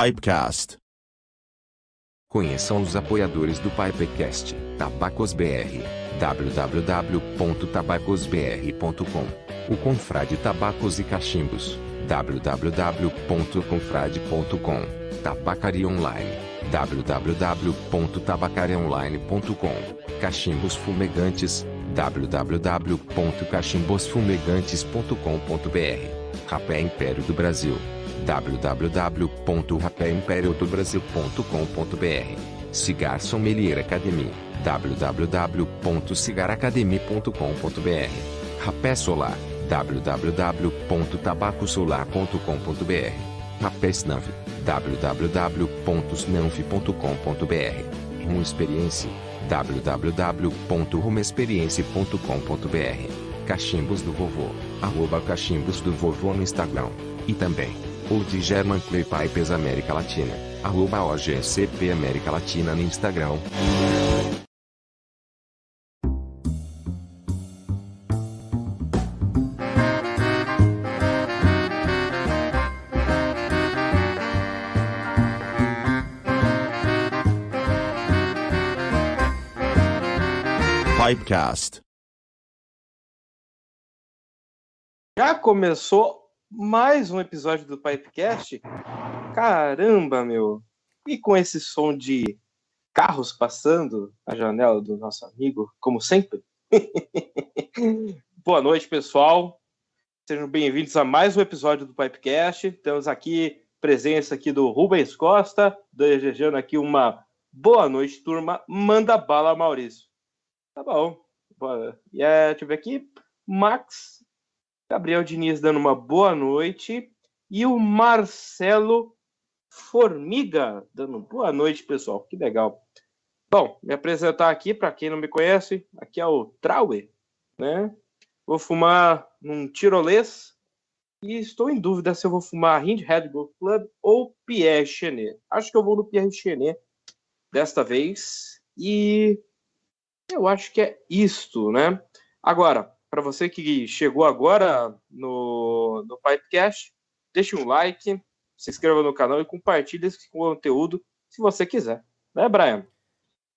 Pipecast. Conheçam os apoiadores do Pipecast, Tabacos BR, www.tabacosbr.com. O Confrade Tabacos e Cachimbos, www.confrade.com. Tabacaria Online, www.tabacariaonline.com. Cachimbos Fumegantes, www.cachimbosfumegantes.com.br. Rapé Império do Brasil www.rapéimperiodobrasil.com.br Cigar Sommelier Academy. www.cigaracademy.com.br Rapé Solar. www.tabacosolar.com.br Rapé Snanf. www.snanf.com.br Rum Experiência www.rumexperiência.com.br Cachimbos do Vovô. Arroba Cachimbos do Vovô no Instagram. E também ou de German Clay Pipes América Latina, arroba OGCP América Latina no Instagram. Pipecast. Já começou mais um episódio do Pipecast? Caramba, meu! E com esse som de carros passando a janela do nosso amigo, como sempre. Boa noite, pessoal. Sejam bem-vindos a mais um episódio do Pipecast. Temos aqui presença aqui do Rubens Costa, desejando aqui uma boa noite, turma. Manda bala, Maurício. Tá bom. E é, ver aqui. Max Gabriel Diniz dando uma boa noite. E o Marcelo Formiga dando boa noite, pessoal. Que legal. Bom, me apresentar aqui, para quem não me conhece, aqui é o Traue, né? Vou fumar num tirolês e estou em dúvida se eu vou fumar Hindhead Golf Club ou Pierre Chenet. Acho que eu vou no Pierre Chenet desta vez e eu acho que é isto, né? Agora, para você que chegou agora no, no Pipecast, deixe um like, se inscreva no canal e compartilhe esse conteúdo se você quiser. Né, Brian?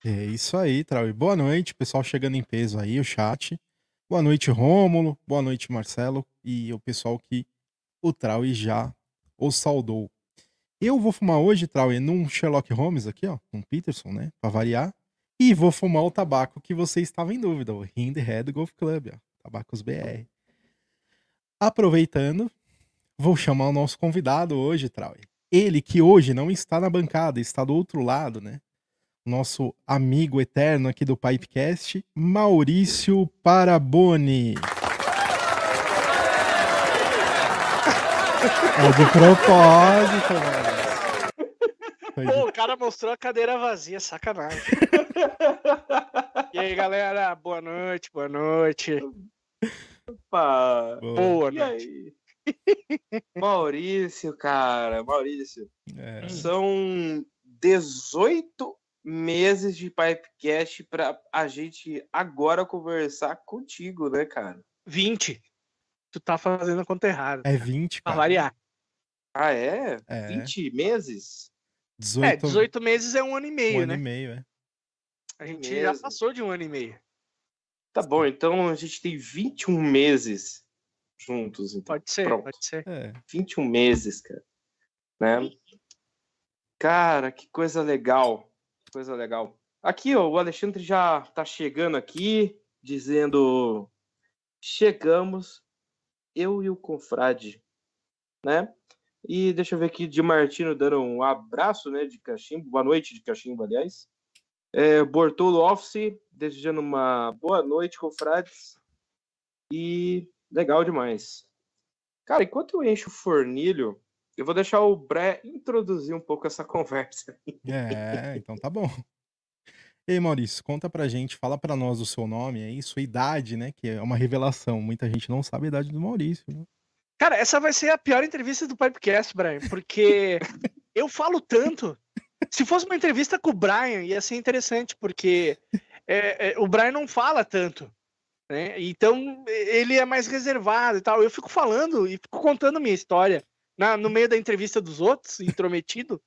É isso aí, Trau. Boa noite, pessoal chegando em peso aí, o chat. Boa noite, Rômulo. Boa noite, Marcelo. E o pessoal que o Trau já o saudou. Eu vou fumar hoje, Trau, num Sherlock Holmes aqui, ó, um Peterson, né, para variar. E vou fumar o tabaco que você estava em dúvida, o Hind Head Golf Club, ó. Tabacos BR. Aproveitando, vou chamar o nosso convidado hoje, Trau. Ele que hoje não está na bancada, está do outro lado, né? Nosso amigo eterno aqui do Pipecast, Maurício Paraboni. É de propósito, mano. Pô, o cara mostrou a cadeira vazia, sacanagem. e aí, galera, boa noite, boa noite. Opa! Boa E noite. Maurício, cara, Maurício. É, São 18 meses de Pipecast para a gente agora conversar contigo, né, cara? 20. Tu tá fazendo a conta errada. é 20, Pra cara. variar. Ah, é? É. 20 meses? 18, É, 18 meses é um ano e um meio, ano né? e meio, é. A gente já Mesmo. passou de um ano e meio. Tá bom, então a gente tem 21 meses juntos. Então. Pode ser, Pronto. pode ser. É, 21 meses, cara. Né? Cara, que coisa legal. que Coisa legal. Aqui, ó, o Alexandre já tá chegando aqui, dizendo: chegamos, eu e o confrade, né? E deixa eu ver aqui, de Martino dando um abraço, né, de cachimbo, boa noite de cachimbo, aliás. É, Bortolo Office, desejando uma boa noite, confrades. E legal demais. Cara, enquanto eu encho o fornilho, eu vou deixar o Bré introduzir um pouco essa conversa. é, então tá bom. E aí, Maurício, conta pra gente, fala pra nós o seu nome aí, sua idade, né? Que é uma revelação. Muita gente não sabe a idade do Maurício. Né? Cara, essa vai ser a pior entrevista do Pipecast, Brian, porque eu falo tanto. Se fosse uma entrevista com o Brian, ia ser interessante, porque é, é, o Brian não fala tanto. Né? Então, ele é mais reservado e tal. Eu fico falando e fico contando minha história na- no meio da entrevista dos outros, intrometido.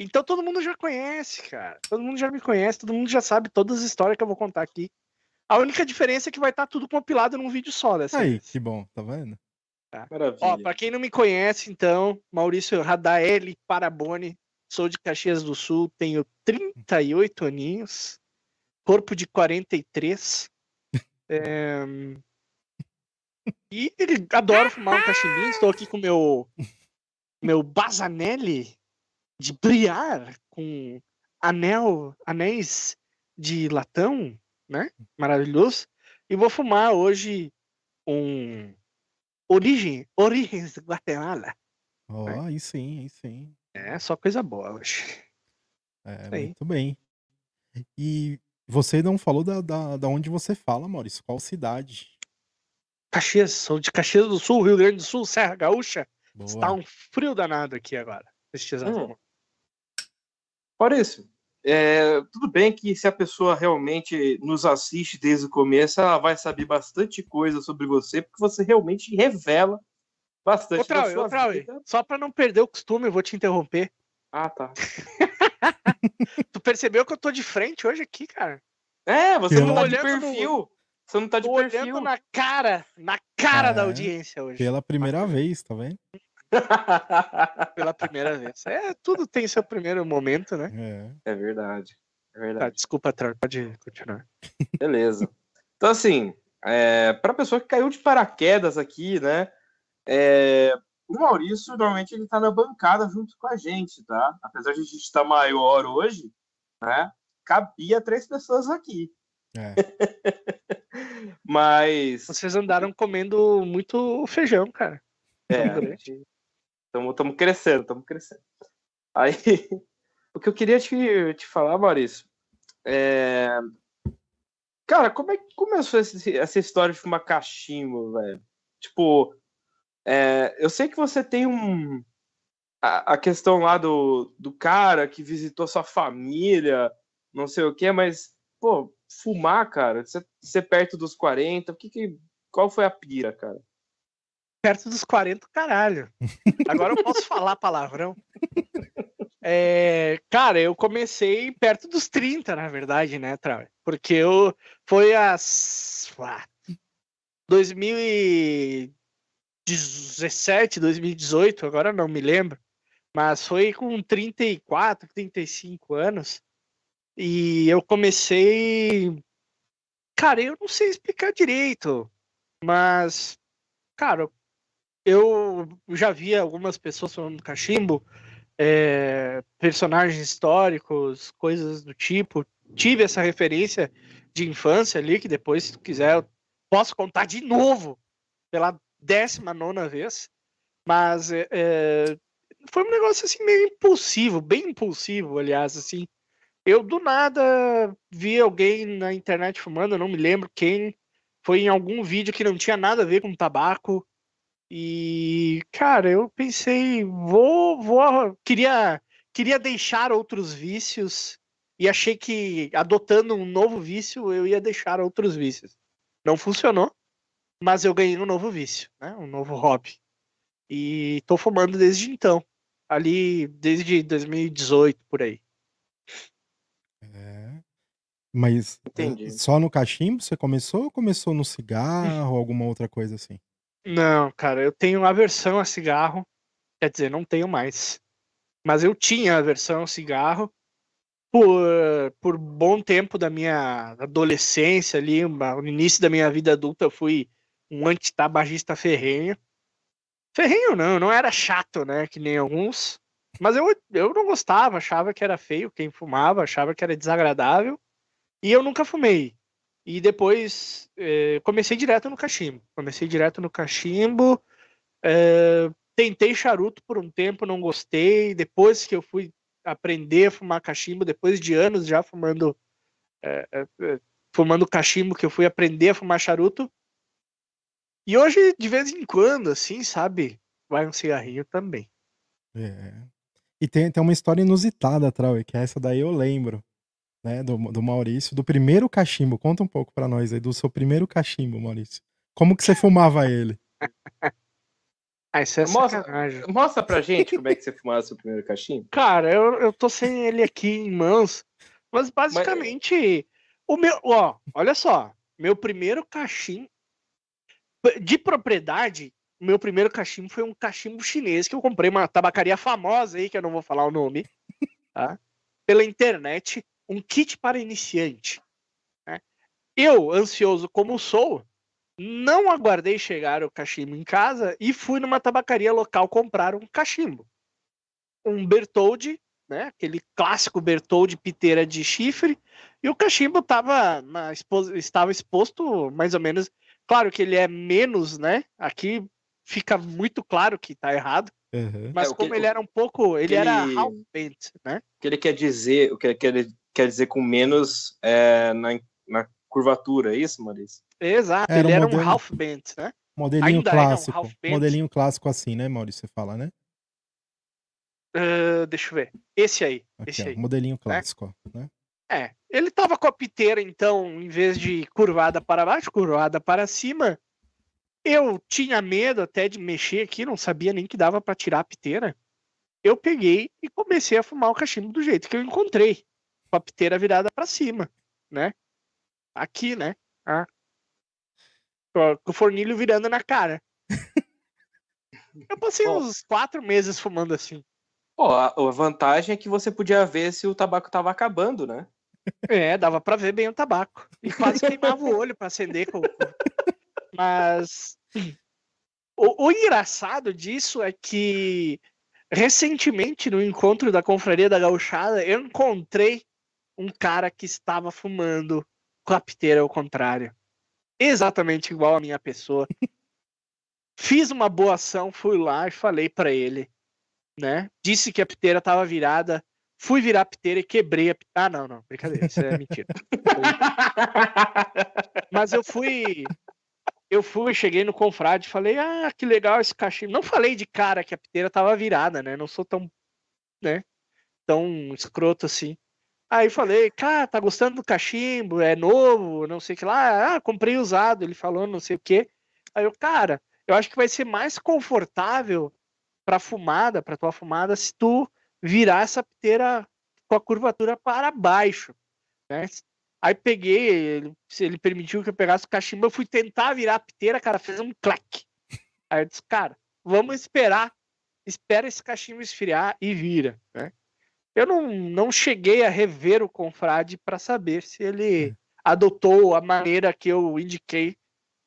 Então todo mundo já conhece, cara. Todo mundo já me conhece, todo mundo já sabe todas as histórias que eu vou contar aqui. A única diferença é que vai estar tudo compilado num vídeo só dessa Aí, vez. que bom, tá vendo? Maravilha. Ó, pra quem não me conhece, então, Maurício Radaeli Paraboni, sou de Caxias do Sul, tenho 38 aninhos, corpo de 43. é, E adoro fumar um cachimbinho. Estou aqui com meu meu Bazanelli de briar com anel, anéis de latão, né? Maravilhoso. E vou fumar hoje um Origem, Origens de Guatemala. Ó, É. aí sim, aí sim. É, só coisa boa hoje. É, muito bem. E você não falou da, da, da onde você fala, Maurício. Qual cidade? Caxias, sou de Caxias do Sul, Rio Grande do Sul, Serra Gaúcha. Boa. Está um frio danado aqui agora. neste exato Hum. Maurício, é, tudo bem que se a pessoa realmente nos assiste desde o começo, ela vai saber bastante coisa sobre você, porque você realmente revela bastante Ô, da sua ô, Trauê, vida. só pra não perder o costume, eu vou te interromper. Ah, tá. Tu percebeu que eu tô de frente hoje aqui, cara? É, você Pela- não tá de Olhando no- perfil. Você não tá de Tô perfil. olhando na cara, na cara da É. audiência hoje. Pela primeira vez, tá vendo? Pela primeira vez. É, tudo tem seu primeiro momento, né? É. é verdade. É Tá, verdade. desculpa, Trauê, pode continuar. Beleza. Então, assim, é, para pessoa que caiu de paraquedas aqui, né? é, o Maurício, normalmente, ele tá na bancada junto com a gente, tá? Apesar de a gente estar maior hoje, né? Cabia três pessoas aqui. É. Mas. Vocês andaram comendo muito feijão, cara. É, Tão grande. Estamos crescendo, estamos crescendo. Aí, o que eu queria te, te falar, Maurício, é... Cara, como é que começou esse- essa história de fumar cachimbo, velho? Tipo, é, eu sei que você tem um... A, a questão lá do, do cara que visitou sua família, não sei o quê, mas, pô, fumar, cara, você, perto dos 40, o que que... Qual foi a pira, cara? Perto dos 40, caralho. Agora eu posso falar palavrão. É, cara, eu comecei perto dos 30, na verdade, né, Trau? Porque eu foi as ah, 2017, 2018, agora não me lembro, mas foi com 34, 35 anos. E eu comecei Cara, eu não sei explicar direito, mas cara, eu já vi algumas pessoas falando cachimbo, é, personagens históricos, coisas do tipo. Tive essa referência de infância ali, que depois, se tu quiser, eu posso contar de novo, pela décima nona vez. Mas é, é, foi um negócio assim meio impulsivo, bem impulsivo, aliás, assim. Eu do nada vi alguém na internet fumando, eu não me lembro quem. Foi em algum vídeo que não tinha nada a ver com tabaco. E, cara, eu pensei, vou, vou, queria, queria deixar outros vícios e achei que adotando um novo vício eu ia deixar outros vícios. Não funcionou, mas eu ganhei um novo vício, né? Um novo hobby. E tô fumando desde então, ali desde 2018 por aí. É. Mas eh, Entendi. só no cachimbo você começou ou começou no cigarro ou alguma outra coisa assim? Não, cara, eu tenho aversão a cigarro. Quer dizer, não tenho mais. Mas eu tinha aversão ao cigarro por, por bom tempo da minha adolescência ali, no início da minha vida adulta, eu fui um antitabagista ferrenho. Ferrenho não, não era chato, né? Que nem alguns. Mas eu, eu não gostava, achava que era feio quem fumava, achava que era desagradável. E eu nunca fumei. E depois eh, comecei direto no cachimbo. Comecei direto no cachimbo. eh, tentei charuto por um tempo, não gostei. Depois que eu fui aprender a fumar cachimbo, depois de anos já fumando eh, eh, fumando cachimbo, que eu fui aprender a fumar charuto. E hoje, de vez em quando, assim, sabe? Vai um cigarrinho também. É. E tem, tem uma história inusitada, Trau, que essa daí eu lembro, né, do, do Maurício, do primeiro cachimbo. Conta um pouco pra nós aí do seu primeiro cachimbo, Maurício. Como que você fumava ele? Ah, isso é Mostra- sacanagem. Mostra pra gente como é que você fumava seu primeiro cachimbo. Cara, eu, eu tô sem ele aqui em mãos. Mas basicamente, o meu. Ó, olha só. Meu primeiro cachimbo. De propriedade, meu primeiro cachimbo foi um cachimbo chinês que eu comprei uma tabacaria famosa aí, que eu não vou falar o nome, tá? Pela internet. Um kit para iniciante. né? Eu, ansioso como sou, não aguardei chegar o cachimbo em casa e fui numa tabacaria local comprar um cachimbo. Um Bertoldi, né? Aquele clássico Bertoldi piteira de chifre. E o cachimbo tava na expo- estava exposto mais ou menos. Claro que ele é menos, né? Aqui fica muito claro que tá errado. Aham. Mas É, o que- como ele era um pouco. Ele era ele- half bent, né? O que ele quer dizer, o que ele quer, quer dizer com menos é, na, na curvatura, é isso, Maurício? Exato, Era ele um era um modelo- half bent, né? Modelinho Ainda é, clássico. Bent. Modelinho clássico assim, né, Maurício? Você fala, né? Ah, deixa eu ver. Esse aí, Aqui, esse ó, aí. modelinho clássico, ó, né? É, ele tava com a piteira, então, em vez de curvada para baixo, curvada para cima. Eu tinha medo até de mexer aqui, não sabia nem que dava para tirar a piteira. Eu peguei e comecei a fumar o cachimbo do jeito que eu encontrei, com a piteira virada para cima, né? Aqui, né? Ah. Com o fornilho virando na cara. Eu passei uns quatro meses fumando assim. Pô, a, a vantagem é que você podia ver se o tabaco tava acabando, né? É, dava pra ver bem o tabaco. E quase queimava o olho pra acender. Com... Mas o, o engraçado disso é que recentemente no encontro da Confraria da Gauchada eu encontrei um cara que estava fumando com a piteira ao contrário. Exatamente igual a minha pessoa. Fiz uma boa ação, fui lá e falei pra ele, né? Disse que a piteira estava virada. Fui virar a piteira e quebrei a piteira. Ah, não, não, brincadeira, isso é mentira. Mas eu fui. Eu fui, cheguei no confrade e falei, ah, que legal esse cachimbo. Não falei de cara que a piteira tava virada, né? Não sou tão, né? Tão escroto assim. Aí falei, cara, tá gostando do cachimbo? É novo, não sei o que lá. Ah, comprei usado. Ele falou, não sei o que. Aí eu, cara, eu acho que vai ser mais confortável pra fumada, pra tua fumada, se tu virar essa piteira com a curvatura para baixo, né? Aí peguei, ele, ele permitiu que eu pegasse o cachimbo, eu fui tentar virar a piteira, cara, fez um clack. Aí eu disse, cara, vamos esperar, espera esse cachimbo esfriar e vira, né? Eu não, não cheguei a rever o confrade para saber se ele adotou a maneira que eu indiquei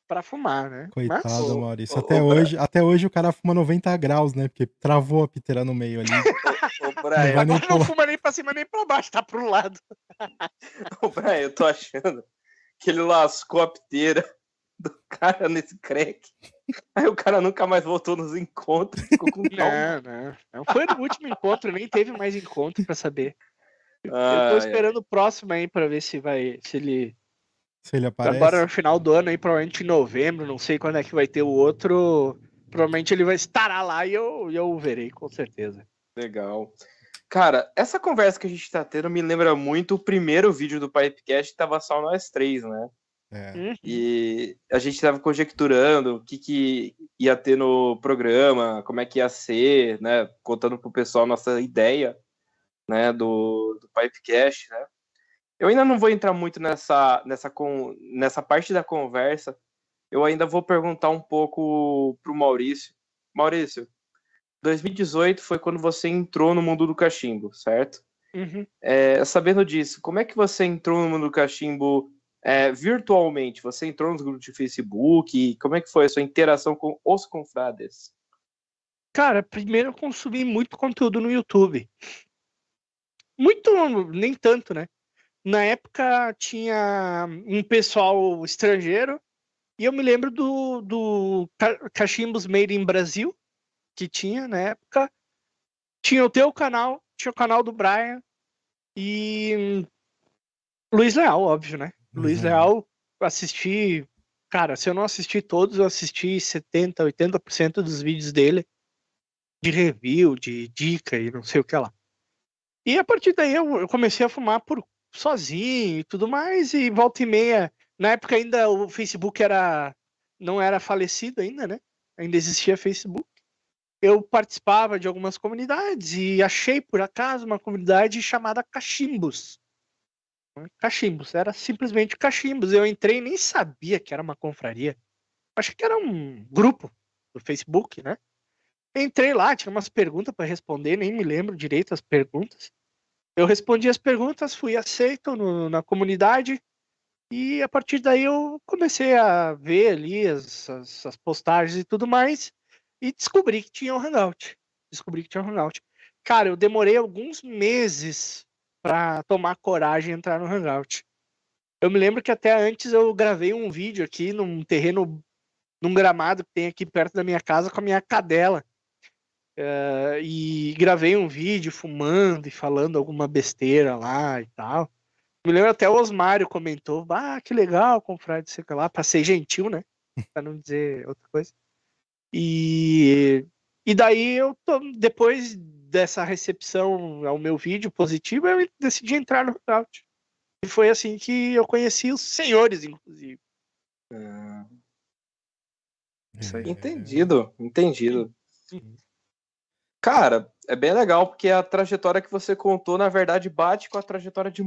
para fumar, né? Coitado, Mas, Maurício. ô, Até, ô, hoje, até hoje o cara fuma 90 graus, né? Porque travou a piteira no meio ali. Ô, Não Brian, nem agora não fuma nem para cima nem para baixo, tá pro lado. ô, Brian, eu tô achando que ele lascou a piteira do cara nesse crack. Aí o cara nunca mais voltou nos encontros, ficou com trauma. Não, não, não foi no último encontro, nem teve mais encontro para saber. Eu tô esperando o próximo aí para ver se vai, se ele Se ele aparece. Agora no final do ano aí, provavelmente em novembro, não sei quando é que vai ter o outro. Provavelmente ele vai estar lá e eu, e eu o verei, com certeza. Legal. Cara, essa conversa que a gente tá tendo me lembra muito o primeiro vídeo do Pipecast que tava só nós três, né? É. Hum, E a gente tava conjecturando o que, que ia ter no programa, como é que ia ser, né? Contando pro pessoal nossa ideia, né? Do, do Pipecast, né? Eu ainda não vou entrar muito nessa, nessa, con- nessa parte da conversa. Eu ainda vou perguntar um pouco pro Maurício. Maurício, 2018 foi quando você entrou no mundo do cachimbo, certo? uhum. É, sabendo disso, como é que você entrou no mundo do cachimbo é, virtualmente? Você entrou nos grupos de Facebook? Como é que foi a sua interação com os confrades? Cara, primeiro eu consumi muito conteúdo no YouTube. Muito, nem tanto, né? Na época tinha um pessoal estrangeiro e eu me lembro do, do ca- Cachimbos Made in Brasil, que tinha na época. Tinha o teu canal, tinha o canal do Brian e hum, Luiz Leal, óbvio, né? Luiz Uhum. Leal, assisti. Cara, se eu não assisti todos, eu assisti 70, 80% dos vídeos dele de review, de dica e não sei o que lá. E a partir daí eu, eu comecei a fumar por sozinho e tudo mais, e volta e meia. Na época ainda o Facebook era não era falecido ainda, né? Ainda existia Facebook. eu participava de algumas comunidades e achei por acaso uma comunidade chamada Cachimbos. Cachimbos, era simplesmente Cachimbos. Eu entrei e nem sabia que era uma confraria. Achei que era um grupo do Facebook, né? Entrei lá, tinha umas perguntas para responder, nem me lembro direito as perguntas. Eu respondi as perguntas, fui aceito no, na comunidade e a partir daí eu comecei a ver ali as, as, as, postagens e tudo mais e descobri que tinha um Hangout. Descobri que tinha um Hangout. Cara, eu demorei alguns meses para tomar coragem e entrar no Hangout. Eu me lembro que até antes eu gravei um vídeo aqui num terreno, num gramado que tem aqui perto da minha casa com a minha cadela. Uh, e gravei um vídeo fumando e falando alguma besteira lá e tal. Me lembro até o Osmário comentou: Ah, que legal, confrade, sei lá, pra ser gentil, né? Pra não dizer outra coisa. E, e daí eu, tô, depois dessa recepção ao meu vídeo positivo, eu decidi entrar no Hangout. E foi assim que eu conheci os senhores, inclusive. Ah. Entendido, entendido. Uhum. Cara, é bem legal, porque a trajetória que você contou, na verdade, bate com a trajetória de,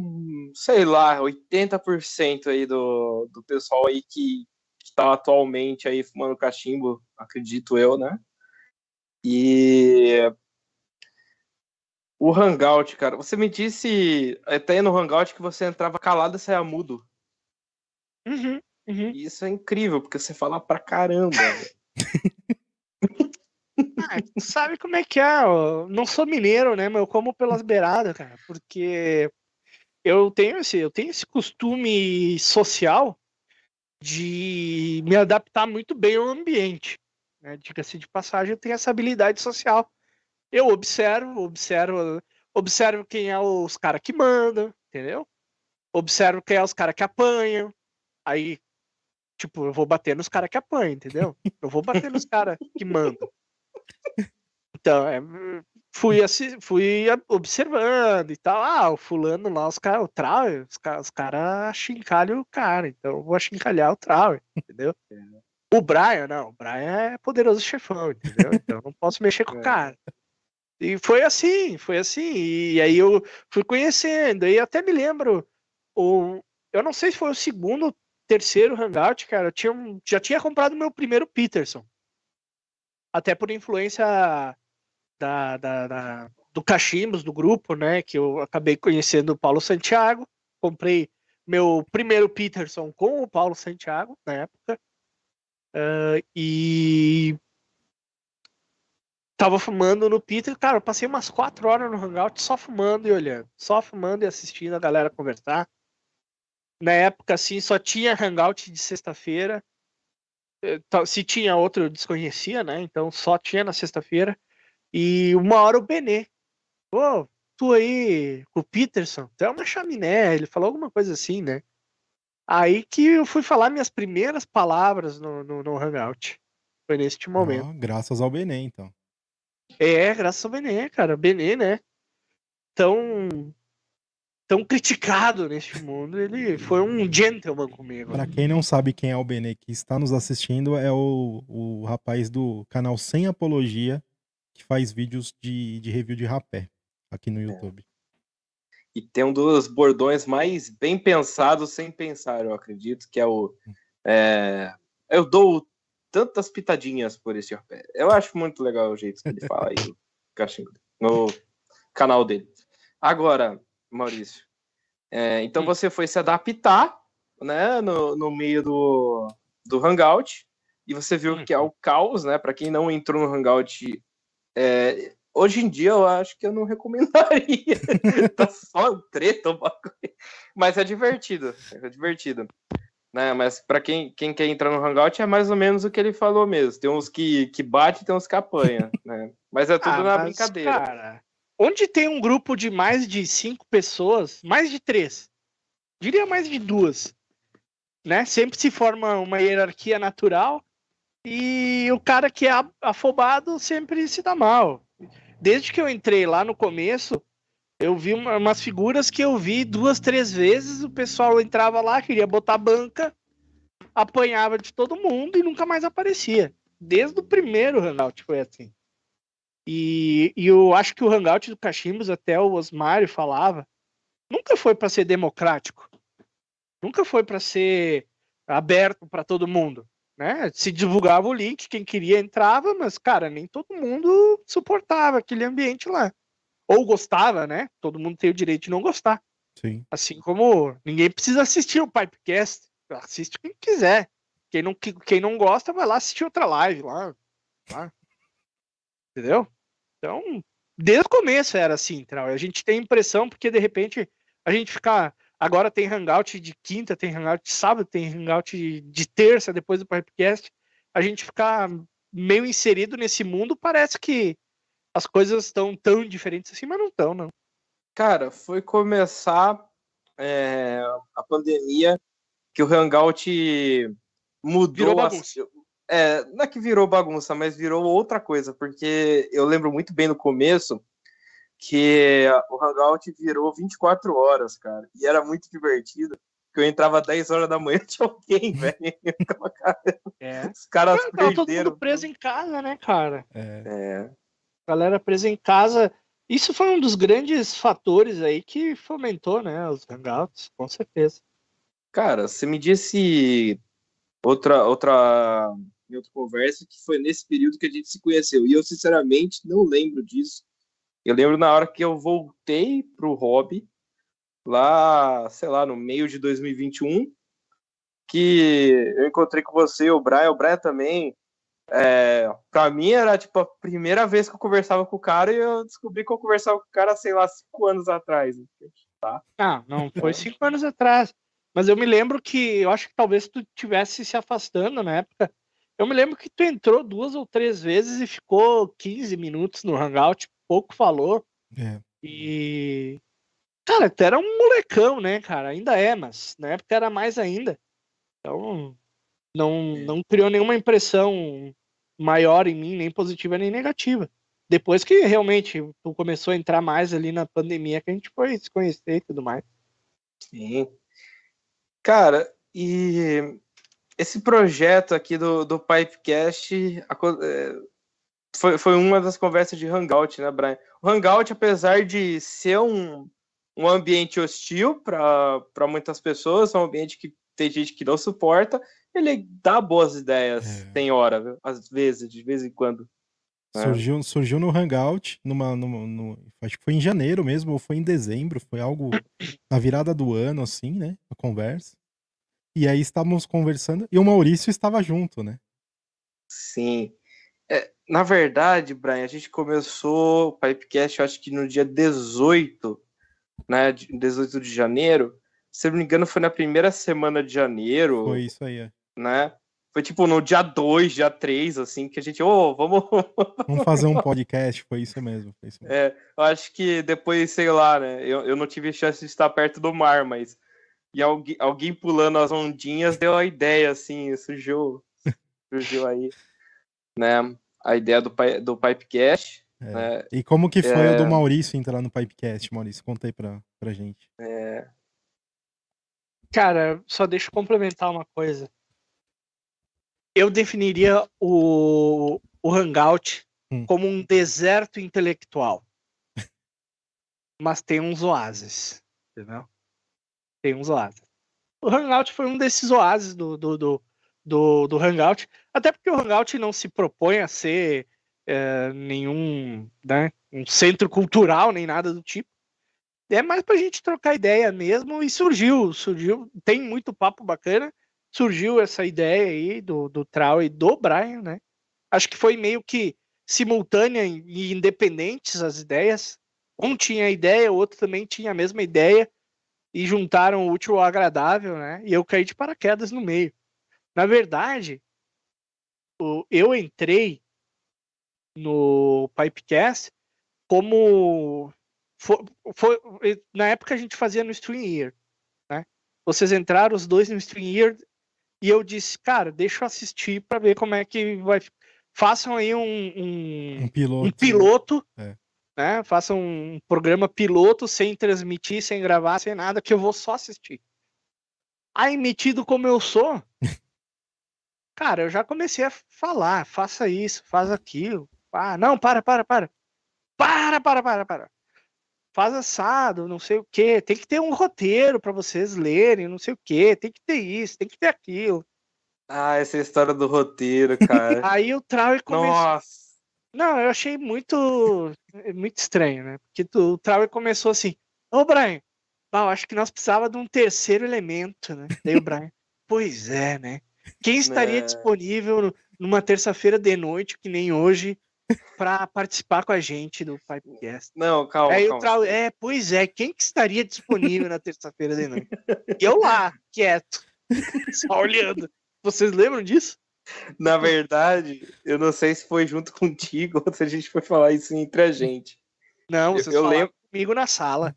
sei lá, 80% aí do, do pessoal aí que está atualmente aí fumando cachimbo, acredito eu, né? E o Hangout, cara, você me disse até no Hangout que você entrava calado e saia mudo. Uhum, uhum. Isso é incrível, porque você fala pra caramba. Ah, sabe como é que é? Eu não sou mineiro, né? Mas eu como pelas beiradas, cara. Porque eu tenho esse, eu tenho esse costume social de me adaptar muito bem ao ambiente. Né? Diga-se de passagem, eu tenho essa habilidade social. Eu observo, observo, observo quem é os caras que mandam, entendeu? Observo quem é os caras que apanham. Aí, tipo, eu vou bater nos caras que apanham, entendeu? Eu vou bater nos caras que mandam. Então, é, fui, assim, fui observando e tal. Ah, o fulano lá, os caras, o Trauer, os caras cara achincalham o cara, então eu vou achincalhar o Trauer, entendeu? É. O Brian, não, o Brian é poderoso chefão, entendeu? Então não posso mexer com o é. cara. E foi assim, foi assim. E aí eu fui conhecendo, e até me lembro, o, eu não sei se foi o segundo terceiro Hangout, cara, eu tinha, já tinha comprado meu primeiro Peterson até por influência da, da, da, do Cachimbos, do grupo, né? Que eu acabei conhecendo o Paulo Santiago. Comprei meu primeiro Peterson com o Paulo Santiago na época. Uh, e tava fumando no Peter, cara, eu passei umas quatro horas no Hangout só fumando e olhando, só fumando e assistindo a galera conversar. Na época, assim, só tinha Hangout de sexta-feira. Eh, se tinha outro, eu desconhecia, né? Então só tinha na sexta-feira. E uma hora o Benê. Pô, tu aí com o Peterson, tu é uma chaminé. Ele falou alguma coisa assim, né? Aí que eu fui falar minhas primeiras palavras no, no, no Hangout. Foi neste momento. Graças ao Benê, então. É, graças ao Benê, cara. Benê, né? Tão tão criticado neste mundo, ele foi um gentleman comigo. Para quem não sabe quem é o Benê que está nos assistindo, é o, o rapaz do canal Sem Apologia, que faz vídeos de, de review de rapé aqui no é. YouTube. É. E tem um dos bordões mais bem pensados sem pensar, eu acredito, que é o. É, eu dou tantas pitadinhas por esse rapé. Eu acho muito legal o jeito que ele fala aí no canal dele. Agora, Maurício. É, então hum. você foi se adaptar né, no, no meio do, do Hangout e você viu hum. que é o caos, né? Para quem não entrou no Hangout, é, hoje em dia eu acho que eu não recomendaria. tá só treta, mas é divertido, é divertido. Né, mas para quem, quem quer entrar no Hangout é mais ou menos o que ele falou mesmo. Tem uns que, que bate, tem uns que apanha, né? Mas é tudo ah, na mas, brincadeira. Cara, onde tem um grupo de mais de cinco pessoas, mais de três, diria mais de duas, né? Sempre se forma uma hierarquia natural e o cara que é afobado sempre se dá mal. Desde que eu entrei lá no começo, eu vi uma, umas figuras que eu vi duas, três vezes, o pessoal entrava lá, queria botar banca, apanhava de todo mundo e nunca mais aparecia. Desde o primeiro Hangout foi assim. E, e eu acho que o Hangout do Cachimbos, até o Osmário falava, nunca foi para ser democrático. Nunca foi para ser aberto para todo mundo. Né? Se divulgava o link, quem queria entrava, mas, cara, nem todo mundo suportava aquele ambiente lá. Ou gostava, né? Todo mundo tem o direito de não gostar. Sim. Assim como ninguém precisa assistir o Pipecast. Assiste quem quiser. Quem não, quem não gosta, vai lá assistir outra live lá. lá. Entendeu? Então, desde o começo era assim, A gente tem impressão, porque de repente a gente fica. Agora tem hangout de quinta, tem hangout de sábado, tem hangout de, de terça, depois do Pipecast. A gente ficar meio inserido nesse mundo, parece que as coisas estão tão diferentes assim, mas não estão, não. Cara, foi começar é, a pandemia que o Hangout mudou. Virou bagunça. É, não é que virou bagunça, mas virou outra coisa, porque eu lembro muito bem no começo que o Hangout virou 24 horas, cara, e era muito divertido. Que eu entrava 10 horas da manhã tinha alguém, velho. É. Os caras Não, perderam. todo mundo preso em casa, né, cara? É. É. Galera presa em casa. Isso foi um dos grandes fatores aí que fomentou, né, os hangouts, com certeza. Cara, você me disse outra outra em outra conversa que foi nesse período que a gente se conheceu. E eu, sinceramente, não lembro disso. Eu lembro na hora que eu voltei pro hobby, lá, sei lá, no meio de 2021, que eu encontrei com você, o Brian, o Brian também. É, pra mim era tipo a primeira vez que eu conversava com o cara e eu descobri que eu conversava com o cara, sei lá, cinco anos atrás. Tá? Ah, não, foi cinco anos atrás. Mas eu me lembro que eu acho que talvez tu tivesse se afastando na época. Eu me lembro que tu entrou duas ou três vezes e ficou 15 minutos no Hangout, pouco falou. É. E. Cara, tu era um molecão, né, cara? Ainda é, mas na época era mais ainda. Então, não, não criou nenhuma impressão maior em mim, nem positiva nem negativa. Depois que realmente começou a entrar mais ali na pandemia, que a gente foi se conhecer e tudo mais. Sim. Cara, e esse projeto aqui do, do Pipecast é, foi, foi uma das conversas de Hangout, né, Brian? O Hangout, apesar de ser um, um ambiente hostil para muitas pessoas, é um ambiente que tem gente que não suporta, ele dá boas ideias, É. tem hora, viu? às vezes, de vez em quando. É. Surgiu, surgiu no Hangout, numa, numa- no- acho que foi em janeiro mesmo, ou foi em dezembro, foi algo na virada do ano, assim, né? A conversa. E aí estávamos conversando, e o Maurício estava junto, né? Sim. É, na verdade, Brian, a gente começou o Pipecast, acho que no dia 18, né? de- 18 de janeiro. Se eu não me engano, foi na primeira semana de janeiro, Foi isso aí. é. Né? Foi tipo no dia 2, dia 3, assim, que a gente, ô, vamos. Vamos fazer um podcast, foi isso mesmo. Foi isso mesmo. É, eu acho que depois, sei lá, né? Eu, eu não tive chance de estar perto do mar, mas. E alguém, alguém pulando as ondinhas deu a ideia, assim, surgiu, surgiu aí, né? A ideia do, do Pipecast. É. né? E como que foi o do É. Maurício entrar no Pipecast, Maurício? Conta aí pra, pra gente. Cara, só deixa eu complementar uma coisa. Eu definiria o, o Hangout Hum. como um deserto intelectual. Mas tem uns oásis, entendeu? Tem uns oásis. O Hangout foi um desses oásis do, do, do, do, do Hangout. Até porque o Hangout não se propõe a ser é, nenhum né, um centro cultural, nem nada do tipo. É mais pra gente trocar ideia mesmo e surgiu, surgiu, tem muito papo bacana, surgiu essa ideia aí do, do Trau e do Brian, né? Acho que foi meio que simultânea e independentes as ideias. Um tinha a ideia, o outro também tinha a mesma ideia e juntaram o útil ao agradável, né? E eu caí de paraquedas no meio. Na verdade, eu entrei no Pipecast como foi, foi- na época a gente fazia no Stream Year, né? Vocês entraram os dois no Stream Year e eu disse, cara, deixa eu assistir para ver como é que vai. Façam aí um, um, Um piloto. um piloto, É. né? Façam um programa piloto sem transmitir, sem gravar, sem nada, que eu vou só assistir. Aí, metido como eu sou, cara, eu já comecei a falar, faça isso, faz aquilo. Ah, não, para, para, para. para, para, para, para. Faz assado, não sei o quê. Tem que ter um roteiro para vocês lerem, não sei o quê. Tem que ter isso, tem que ter aquilo. Ah, essa é história do roteiro, cara. Aí o Trauer começou. Nossa. Não, eu achei muito muito estranho, né? Porque tu- o Trauer começou assim: Ô, Brian, eu acho que nós precisava de um terceiro elemento, né? Daí o Brian, pois é, né? Quem estaria Né. disponível numa terça-feira de noite, que nem hoje, para participar com a gente do Pipecast? Não, calma, Aí o calma. Trauer, é, pois é, quem que estaria disponível na terça-feira de noite? E eu lá, quieto, só olhando. Vocês lembram disso? Na verdade, eu não sei se foi junto contigo ou se a gente foi falar isso entre a gente. Não, Eu- vocês eu falaram lembro- comigo na sala.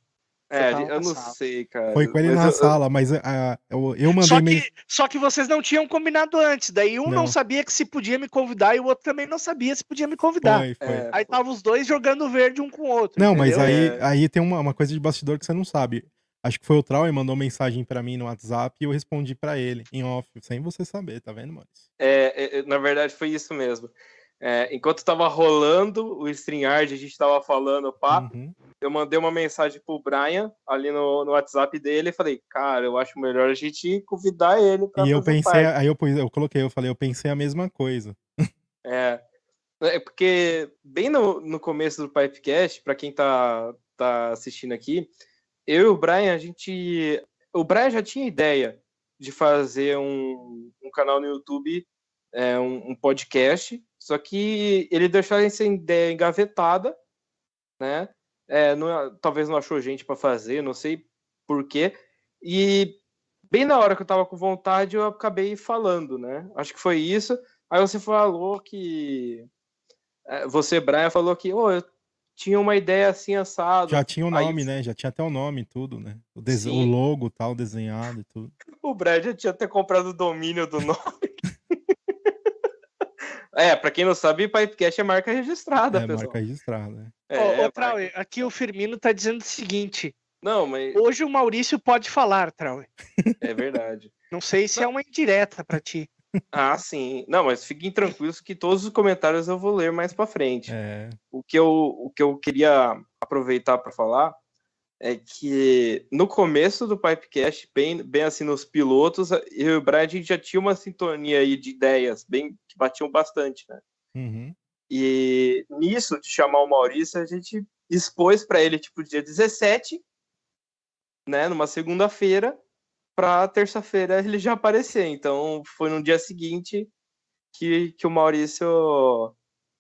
É, eu não sala. sei, cara. Foi com ele Mas na eu- eu- sala, mas ah, eu, eu mandei Só que, só que vocês não tinham combinado antes. Daí um não. Não. sabia que se podia me convidar e o outro também não sabia se podia me convidar. Foi, foi. É, Aí tava os dois jogando verde um com o outro. Não, mas entendeu? aí, É. aí tem uma, uma coisa de bastidor que você não sabe. Acho que foi o Trau e mandou mensagem pra mim no WhatsApp e eu respondi pra ele em off, sem você saber, tá vendo, Maurício? É, é, na verdade, foi isso mesmo. É, enquanto tava rolando o StreamYard, a gente tava falando, pá, Uhum. eu mandei uma mensagem pro Brian ali no, no WhatsApp dele e falei, cara, eu acho melhor a gente convidar ele pra E eu pensei, parte. aí eu, eu coloquei, eu falei, eu pensei a mesma coisa. É, é porque bem no, no começo do Pipecast, para quem tá, tá assistindo aqui, eu e o Brian, a gente. O Brian já tinha ideia de fazer um, um canal no YouTube, é, um, um podcast, só que ele deixou essa ideia engavetada, né? É, não- talvez não achou gente para fazer, não sei por quê. E bem na hora que eu tava com vontade, eu acabei falando, né? Acho que foi isso. Aí você falou que. é, Você, Brian, falou que "Ô, eu tinha uma ideia assim assado. Já tinha o Aí nome, né? Já tinha até o nome e tudo, né? O, dese- o logo tal, desenhado e tudo. O Brian já tinha até comprado o domínio do nome. é, pra quem não sabe, Pipecast é marca registrada, É, pessoal. marca registrada, né? É, Ô, é ô, Trauer, aqui o Firmino tá dizendo o seguinte: Não, mas hoje o Maurício pode falar, Trauer. é verdade. Não sei se é uma indireta pra ti. Ah, sim. Não, mas fiquem tranquilos que todos os comentários eu vou ler mais pra frente. É, o que eu, o que eu queria aproveitar para falar é que no começo do Pipecast, bem, bem assim nos pilotos, eu e o Brian a gente já tinha uma sintonia aí de ideias bem que batiam bastante, né? uhum. E nisso de chamar o Maurício, a gente expôs para ele tipo dia 17, né, numa segunda-feira, para terça-feira ele já aparecer. Então foi no dia seguinte que, que o Maurício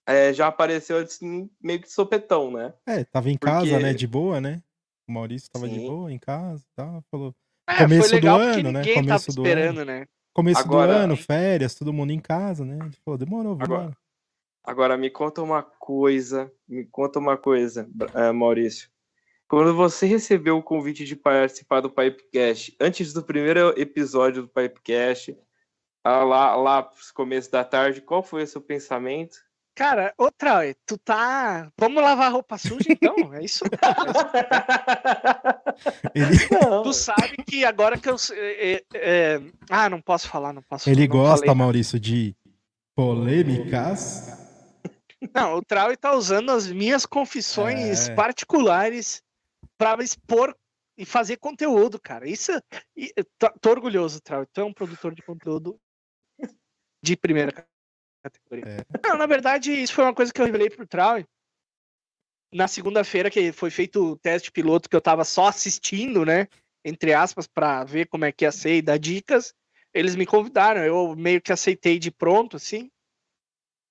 é, já apareceu assim, meio que sopetão, né? É, tava em casa, Porque- né? De boa, né? O Maurício tava de Sim. boa em casa e tal. Falou. É, Começo foi do legal porque ano, né? Começo tava do esperando, né? Começo Agora- do ano, férias, todo mundo em casa, né? Ele falou, demorou, vamos Agora-. Agora me conta uma coisa, me conta uma coisa, eh, Maurício. Quando você recebeu o convite de participar do Pipecast, antes do primeiro episódio do Pipecast, ah, lá, lá pros começos da tarde, qual foi o seu pensamento? Cara, ô Trauer, tu tá. Vamos lavar roupa suja então? É isso? Ele, Não, Tu sabe que agora que eu. é, é, é, Ah, não posso falar, não posso ele não gosta, falei. Maurício, de polêmicas. Não, o Trauer tá usando as minhas confissões É. particulares pra expor e fazer conteúdo, cara. Isso. Tô, tô orgulhoso, Trauer. Tu é um produtor de conteúdo de primeira categoria. É. Não, na verdade, isso foi uma coisa que eu revelei pro Trauer. Na segunda-feira, que foi feito o teste piloto, que eu tava só assistindo, né? Entre aspas, pra ver como é que ia ser e dar dicas. Eles me convidaram, eu meio que aceitei de pronto, assim.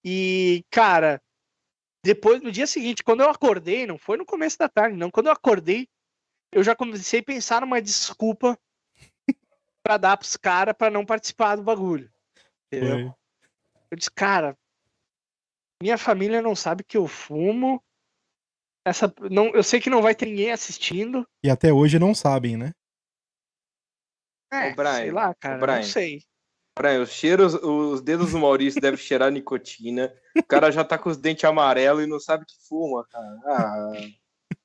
E, cara, depois, no dia seguinte, quando eu acordei, não foi no começo da tarde, não. Quando eu acordei, eu já comecei a pensar numa desculpa pra dar pros caras pra não participar do bagulho. Entendeu? Foi. Eu disse, cara, minha família não sabe que eu fumo. Essa, não, eu sei que não vai ter ninguém assistindo. E até hoje não sabem, né? É, Brian, sei lá, cara, Brian. não sei. Brian, os cheiros, os dedos do Maurício devem cheirar nicotina. O cara já tá com os dentes amarelos e não sabe que fuma, cara. Ah,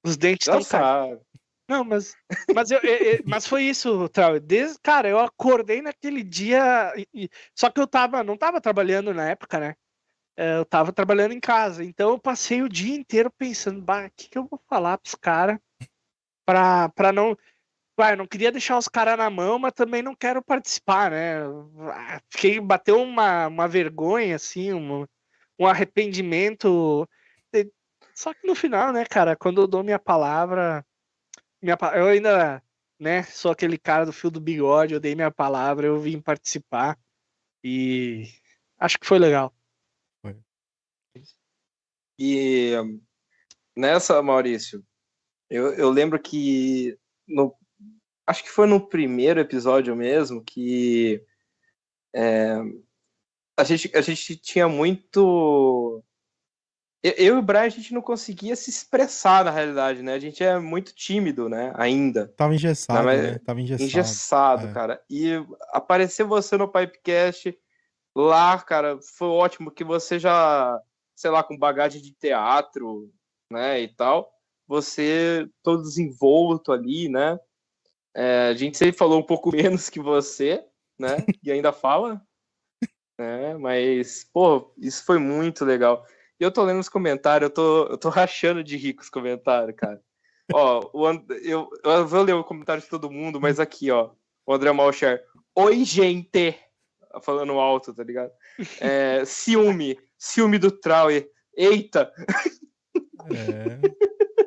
Os dentes estão caindo. Não, mas, mas, eu, eu- eu- mas foi isso, Trau. Desde, cara, eu acordei naquele dia. e- só que eu tava, não tava trabalhando na época, né? é, eu tava trabalhando em casa. Então eu passei o dia inteiro pensando, bah, o que, que eu vou falar pros caras pra, pra não. Bah, eu não queria deixar os caras na mão, mas também não quero participar, né? Ah, Fiquei, bateu uma, uma vergonha, assim, um, um arrependimento. Só que no final, né, cara, quando eu dou minha palavra, minha, eu ainda, né, sou aquele cara do fio do bigode, eu dei minha palavra, eu vim participar e acho que foi legal. E nessa, Maurício, eu, eu lembro que no, acho que foi no primeiro episódio mesmo que é, a, gente, a gente tinha muito. Eu, e o Brian a gente não conseguia se expressar na realidade, né? A gente é muito tímido, né? Ainda. Tava engessado, Não, né? Tava engessado. Engessado, é. cara. E aparecer você no Pipecast lá, cara, foi ótimo que você já, sei lá, com bagagem de teatro, né, e tal, você todo desenvolto ali, né? É, a gente sempre falou um pouco menos que você, né? E ainda fala, né? Mas, pô, isso foi muito legal. E eu tô lendo os comentários, eu tô, eu tô rachando de rir com os comentários, cara. Ó, o And... eu, eu vou ler o comentário de todo mundo, mas aqui, ó, o André Malcher. Oi, gente! Falando alto, tá ligado? É, ciúme, ciúme do Trauer. Eita! É,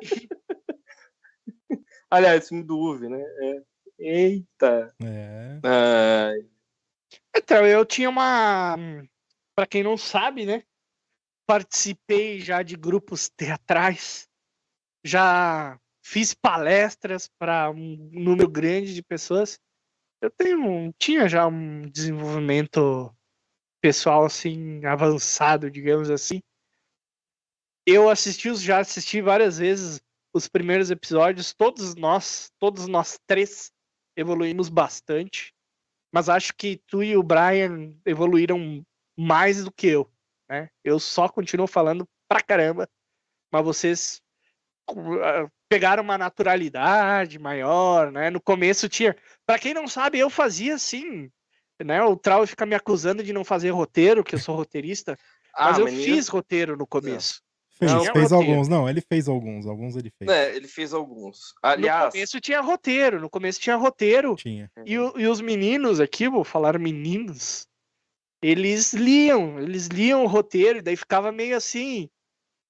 Aliás, ciúme do Uve, né? É, Eita! é. Ai, Então, eu tinha uma. Pra quem não sabe, né? Participei já de grupos teatrais, já fiz palestras para um número grande de pessoas. Eu tenho, tinha já um desenvolvimento pessoal assim avançado, digamos assim. Eu assisti, já assisti várias vezes os primeiros episódios. Todos nós, todos nós três evoluímos bastante mas acho que tu e o Brian evoluíram mais do que eu, né? Eu só continuo falando pra caramba, mas vocês ah, pegaram uma naturalidade maior, né? No começo tinha, Pra quem não sabe, eu fazia assim, né? O Trau fica me acusando de não fazer roteiro, que eu sou roteirista, mas eu menino- fiz roteiro no começo. Fez, Não, fez alguns. Não, ele fez alguns. Alguns ele fez. É, ele fez alguns. No Aliás, começo tinha roteiro, no começo tinha roteiro. Tinha. E, o- e os meninos aqui, vou falar meninos, eles liam, eles liam o roteiro, e daí ficava meio assim.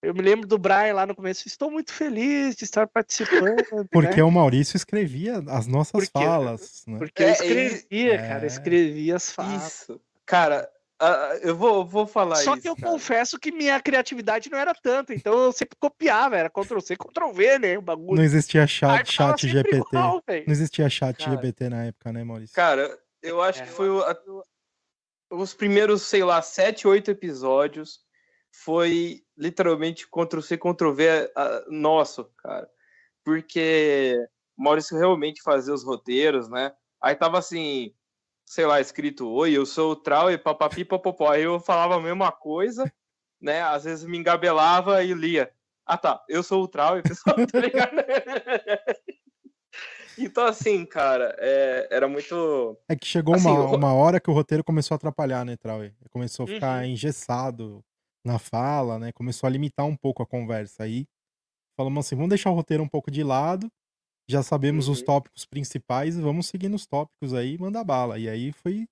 Eu me lembro do Brian lá no começo, estou muito feliz de estar participando. Porque né? o Maurício escrevia as nossas Porque- falas, né? Porque eu É, escrevia, é- cara, escrevia as falas. isso. Cara, ah, eu vou, vou falar Só isso. que eu cara. confesso que minha criatividade não era tanta, então eu sempre copiava, era Ctrl-C, Ctrl-V, né, o bagulho. Não existia chat, chat GPT. igual. Não existia chat Cara. GPT na época, né, Maurício? Cara, eu acho É. que foi o- a- os primeiros, sei lá, sete, oito episódios foi literalmente Ctrl-C, Ctrl-V nosso, cara. Porque Maurício realmente fazia os roteiros, né? Aí tava assim, sei lá, escrito, oi, eu sou o Trau e papapi papopó. Aí eu falava a mesma coisa, né? Às vezes me engabelava e lia. Ah, tá, eu sou o Trau e pessoal, tá ligado? Então, assim, cara, é, era muito. É que chegou Assim, uma, uma hora que o roteiro começou a atrapalhar, né, Trauer? Começou a ficar Uhum. engessado na fala, né? Começou a limitar um pouco a conversa. Aí falamos assim, vamos deixar o roteiro um pouco de lado. Já sabemos os Uhum. tópicos principais e vamos seguir nos tópicos aí mandar bala. E aí foi,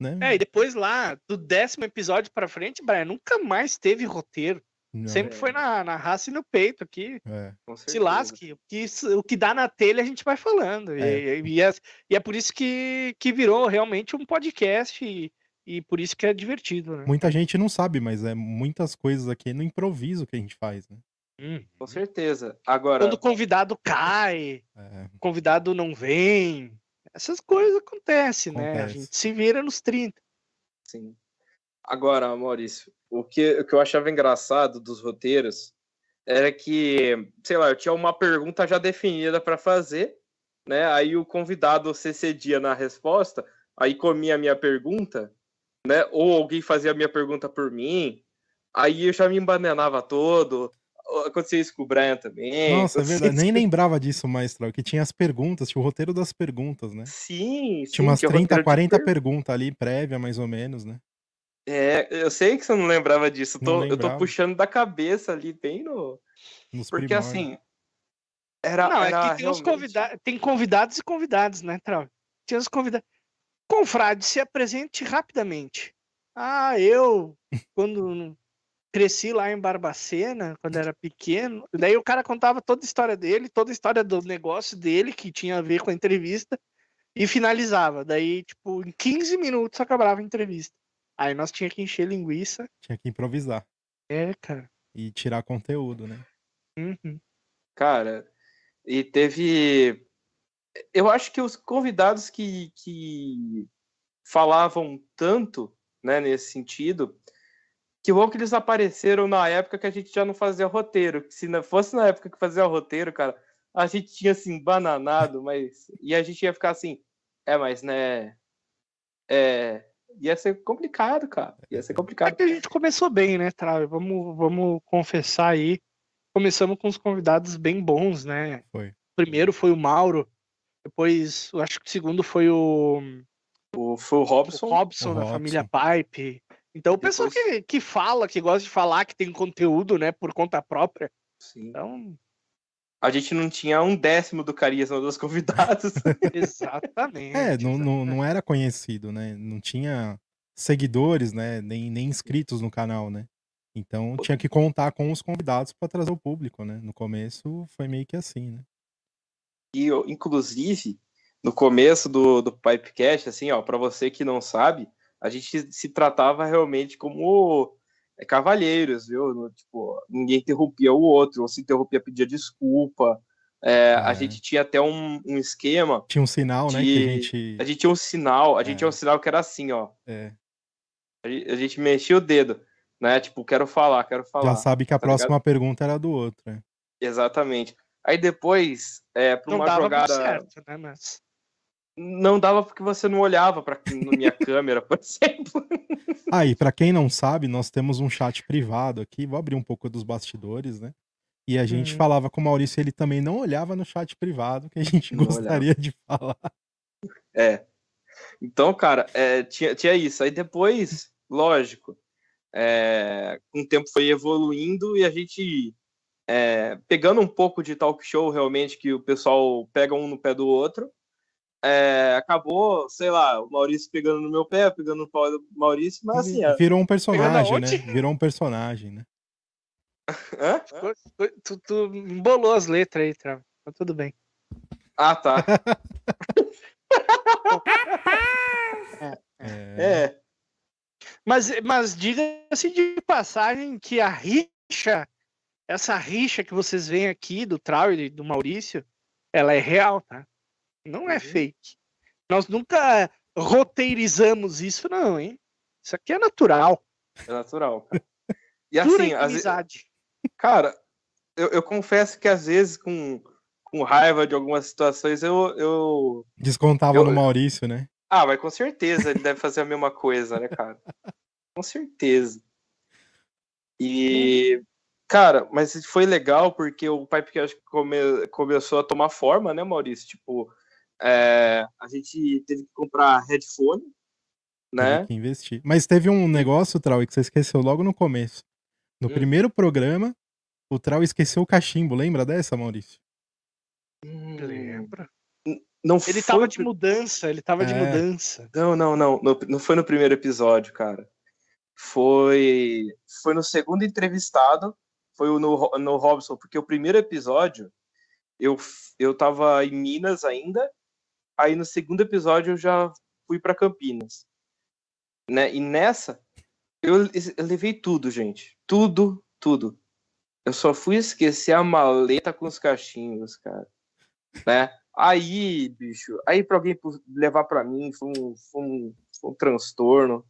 né? É, e depois lá, do décimo episódio pra frente, Brian, nunca mais teve roteiro. Não, Sempre foi na, na raça e no peito aqui. é. Se lasque. O que, o que dá na telha a gente vai falando. E- É. E, e é, e é por isso que, que virou realmente um podcast e, e por isso que é divertido, né? Muita gente não sabe, mas é muitas coisas aqui no improviso que a gente faz, né? Hum. Com certeza. Agora, Quando o convidado cai, É, o convidado não vem, essas coisas acontecem, né? A Acontece. gente se vira nos 30. sim. Agora, Maurício, o que, o que eu achava engraçado dos roteiros era que, sei lá, eu tinha uma pergunta já definida para fazer, né? Aí o convidado se cedia na resposta, aí comia a minha pergunta, né? Ou alguém fazia a minha pergunta por mim, aí eu já me embananava todo. Acontecia isso com o Brian também. Nossa, é verdade. Nem lembrava disso mais, Trau, que tinha as perguntas, tinha o roteiro das perguntas, né? Sim, sim. Tinha umas tinha 30, roteiro de 40 per- perguntas ali, prévia, mais ou menos, né? É, eu sei que você não lembrava disso. Não tô, eu tô lembrava. puxando da cabeça ali, bem no. Nos Porque primórdios. assim. Era, Não, era é que tem, os realmente- convida... tem convidados e convidados, né, Trau? Tinha os convidados. Confrade, se apresente rapidamente. Ah, eu, quando cresci lá em Barbacena, quando era pequeno, daí o cara contava toda a história dele, toda a história do negócio dele, que tinha a ver com a entrevista, e finalizava. Daí, tipo, em 15 minutos acabava a entrevista. Aí nós tinha que encher linguiça. Tinha que improvisar É, cara. e tirar conteúdo, né? Uhum. Cara, e teve. Eu acho que os convidados que, que falavam tanto, né, nesse sentido, que bom que eles apareceram na época que a gente já não fazia roteiro. que Se não fosse na época que fazia roteiro, cara, a gente tinha assim, bananado, mas. E a gente ia ficar assim, é, mas né. É. Ia ser complicado, cara. Ia ser É complicado. que a gente começou bem, né, Trau? Vamos, vamos confessar aí. Começamos com os convidados bem bons, né? Foi. Primeiro foi o Mauro, depois eu acho que o segundo foi o, O, foi o o Robson. Robson, O da Robson. família Pipe. Então o pessoal Depois- que, que fala, que gosta de falar, que tem conteúdo, né, por conta própria. Sim. Então, A gente não tinha um décimo do carisma dos convidados. exatamente. É, não, não, não era conhecido, né? Não tinha seguidores, né? Nem, nem inscritos no canal, né? Então tinha que contar com os convidados para trazer o público, né? No começo foi meio que assim, né? E, eu, inclusive, no começo do, do Pipecast, assim, ó, para você que não sabe, a gente se tratava realmente como é, cavalheiros, viu? No, tipo, ninguém interrompia o outro, ou se interrompia pedia desculpa. É, A É. gente tinha até um, um esquema, Tinha um sinal, né? Que De- a gente. a gente tinha um sinal, a gente É. tinha um sinal que era assim, ó. é, A gente, a gente mexia o dedo, né? Tipo, quero falar, quero falar. já sabe que a tá ligado? próxima pergunta era do outro. né? Exatamente. Aí depois, é, para Não uma dava jogada. certo, né, mas... Não dava porque você não olhava para minha câmera, por exemplo. Ah, e pra quem não sabe, nós temos um chat privado aqui. Vou abrir um pouco dos bastidores, né? E a gente Uhum. falava com o Maurício, ele também não olhava no chat privado, que a gente Não gostaria de falar. É. Então, cara, é, tinha, tinha isso. Aí depois, lógico, é, com o tempo foi evoluindo e a gente é, pegando um pouco de talk show realmente, que o pessoal pega um no pé do outro. É, acabou, sei lá, o Maurício pegando no meu pé, pegando no pau do Maurício, mas assim, Virou um personagem, né? Virou um personagem, né? hã? Ficou- Tu, tu embolou as letras aí, Trau. Mas tudo bem. Ah, tá. É, É. Mas, mas diga-se de passagem que a rixa, essa rixa que vocês veem aqui do Trau e do Maurício, ela é real, tá? Não é Uhum. fake. Nós nunca roteirizamos isso, não, hein? Isso aqui é natural. É natural, cara. E assim, às vezes, amizade. cara, eu, eu confesso que às vezes com, com raiva de algumas situações eu, eu. Descontava Eu- no Maurício, né? Ah, mas com certeza ele deve fazer a mesma coisa, né, cara? Com certeza. E, cara, mas foi legal porque o Pipecast come, começou a tomar forma, né, Maurício? Tipo, é, a gente teve que comprar headphone, né? Que investir. Mas teve um negócio, Trau, que você esqueceu logo no começo. No Hum. primeiro programa, o Trau esqueceu o cachimbo. Lembra dessa, Maurício? Hum, Lembra? Não Ele foi tava de mudança, ele tava de É. mudança. Não, não, não, não foi no primeiro episódio, cara. Foi foi no segundo entrevistado, foi o no, no Robson, porque o primeiro episódio eu eu tava em Minas ainda, aí no segundo episódio eu já fui para Campinas. Né? E nessa eu, eu levei tudo, gente. Tudo, tudo. Eu só fui esquecer a maleta com os cachimbos, cara. Né? Aí, bicho, aí pra alguém levar pra mim foi um, foi um, foi um transtorno.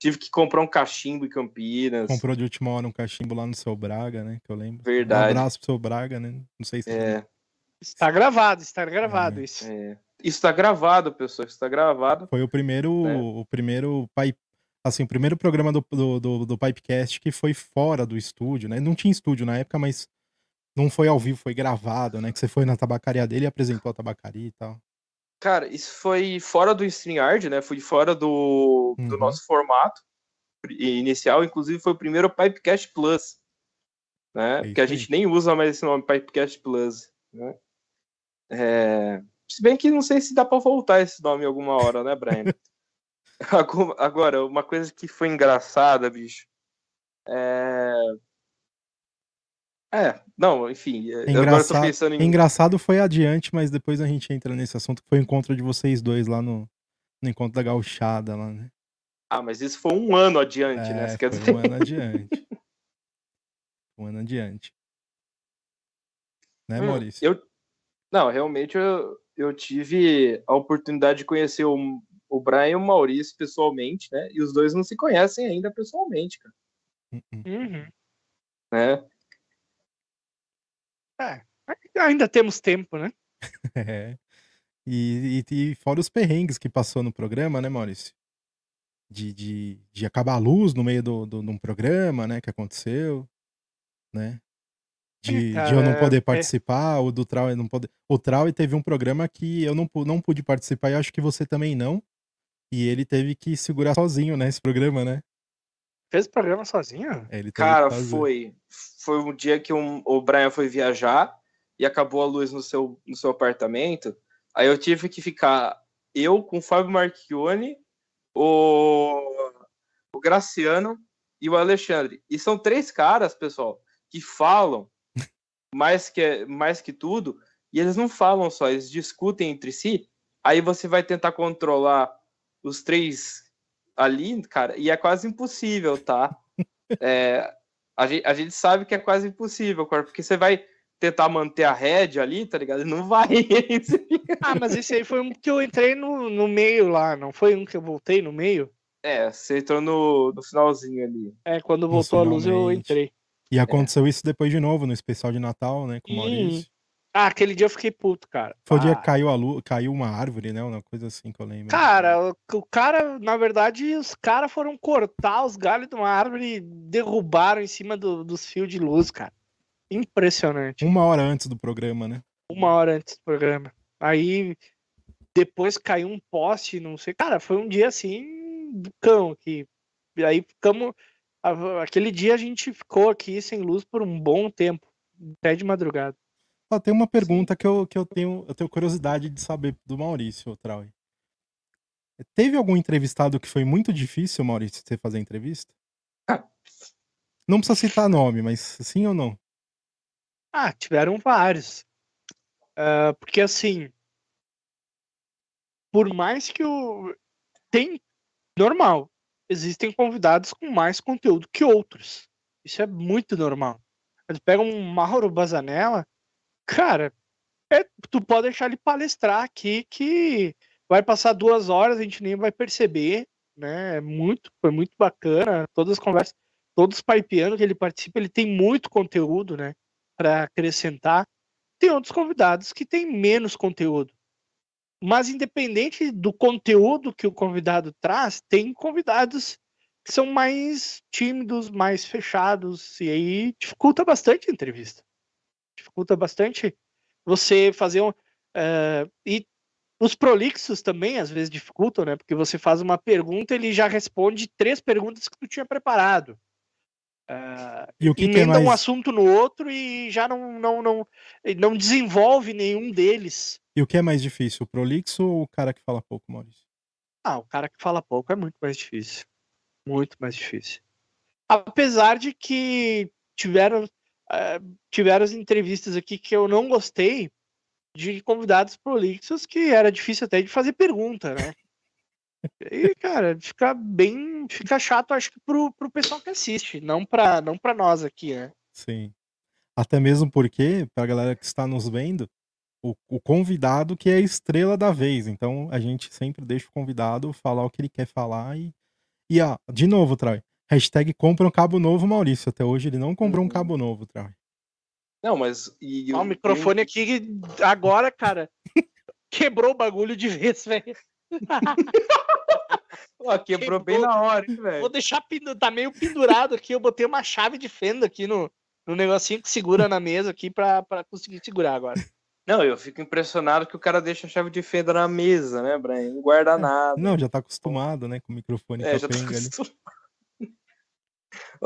Tive que comprar um cachimbo em Campinas. Comprou de última hora um cachimbo lá no seu Braga, né? Que eu lembro. Verdade. Um abraço pro seu Braga, né? Não sei se. É, Está gravado, está gravado É. isso. é. Isso tá gravado, pessoal. Isso tá gravado. Foi o primeiro. É. O primeiro pipe. Assim, o primeiro programa do, do, do, do Pipecast que foi fora do estúdio, né? Não tinha estúdio na época, mas não foi ao vivo, foi gravado, né? Que você foi na tabacaria dele e apresentou a tabacaria e tal. Cara, isso foi fora do StreamYard, né? Foi fora do, do Uhum. nosso formato. inicial, inclusive foi o primeiro Pipecast Plus, né? Porque a gente nem usa mais esse nome Pipecast Plus, né? É... Se bem que não sei se dá para voltar esse nome alguma hora, né, Brian? Agora, uma coisa que foi engraçada, bicho. É... É, não, enfim. Engraçado, agora eu tô pensando em... Engraçado foi adiante, mas depois a gente entra nesse assunto que foi o encontro de vocês dois lá no, no encontro da gauchada lá, né? Ah, mas isso foi um ano adiante, né? é, né? Você quer dizer... um ano adiante. um ano adiante. Né, hum, Maurício? Eu... Não, realmente eu, eu tive a oportunidade de conhecer o, o Brian e o Maurício pessoalmente, né? E os dois não se conhecem ainda pessoalmente, cara. Uh-uh. Uhum. Né? É, ainda temos tempo, né? é. E, e, e, fora os perrengues que passou no programa, né, Maurício? De, de, de acabar a luz no meio do, do, de um programa, né, que aconteceu, né? De, de eu não poder é. participar, é... o do Trau não poder. O Trau teve um programa que eu não, não pude participar e acho que você também não. E ele teve que segurar sozinho, né, esse programa, né? Fez o programa sozinho? Ele Cara, foi. Foi um dia que um, o Brian foi viajar e acabou a luz no seu, no seu apartamento. Aí eu tive que ficar eu com o Fábio Marchione, o, o Graciano e o Alexandre. E são três caras, pessoal, que falam mais que, mais que tudo, e eles não falam só, eles discutem entre si. Aí você vai tentar controlar os três ali, cara, e é quase impossível, tá? É, a, gente, a gente sabe que é quase impossível, cara, porque você vai tentar manter a rédea ali, tá ligado? Não vai. ah, mas esse aí foi um que eu entrei no, no meio lá, não foi um que eu voltei no meio? É, você entrou no, no finalzinho ali. É, quando voltou a luz eu entrei. E aconteceu é. isso depois de novo no especial de Natal, né, com o Maurício. Ah, aquele dia eu fiquei puto, cara. Foi o ah. dia que caiu, a luz, caiu uma árvore, né? Uma coisa assim que eu lembro. Cara, o, cara, na verdade, os caras foram cortar os galhos de uma árvore e derrubaram em cima do, dos fios de luz, cara. Impressionante. Uma hora antes do programa, né? Uma hora antes do programa. Aí depois caiu um poste, não sei. Cara, foi um dia assim do cão aqui. E aí ficamos. Aquele dia a gente ficou aqui sem luz por um bom tempo, até de madrugada. Tem uma pergunta que eu, que eu tenho, eu tenho curiosidade de saber do Maurício Trauy. Teve algum entrevistado que foi muito difícil, Maurício, você fazer entrevista? Não precisa citar nome, mas sim ou não? Ah, tiveram vários. Uh, porque assim, por mais que o. Tem. Normal. Existem convidados com mais conteúdo que outros. Isso é muito normal. Eles pegam um Mauro Bazanella, cara, é, tu pode deixar ele palestrar aqui que vai passar duas horas, a gente nem vai perceber, né? É muito, foi muito bacana. Todas as conversas, todos os pipeando que ele participa, ele tem muito conteúdo, né? para acrescentar. Tem outros convidados que têm menos conteúdo. Mas independente do conteúdo que o convidado traz, tem convidados que são mais tímidos, mais fechados, e aí dificulta bastante a entrevista. Dificulta bastante você fazer um. Uh, e os prolixos também às vezes dificultam, né? Porque você faz uma pergunta, ele já responde três perguntas que tu tinha preparado. Uh, e o que emenda mais... um assunto no outro e já não, não, não, não desenvolve nenhum deles. E o que é mais difícil, o prolixo ou o cara que fala pouco, Maurício? Ah, o cara que fala pouco é muito mais difícil. Muito mais difícil. Apesar de que tiveram, uh, tiveram as entrevistas aqui que eu não gostei de convidados prolixos que era difícil até de fazer pergunta, né? E, cara, fica bem. Fica chato, acho que, pro, pro pessoal que assiste, não pra, não pra nós aqui, né? Sim. Até mesmo porque, pra galera que está nos vendo, o, o convidado que é a estrela da vez. Então a gente sempre deixa o convidado falar o que ele quer falar e. E ó, de novo, Troy. Hashtag compra um cabo novo, Maurício. Até hoje ele não comprou um uhum. cabo novo, Troy. Não, mas. E, o microfone aqui agora, cara. quebrou o bagulho de vez, velho. Pô, quebrou, bem na hora, velho? Vou deixar tá meio pendurado aqui. Eu botei uma chave de fenda aqui no, no negocinho que segura na mesa aqui pra, pra conseguir segurar agora. Não, eu fico impressionado que o cara deixa a chave de fenda na mesa, né, Brian? Não guarda é, nada. Não, já tá acostumado, né, com o microfone é, já tá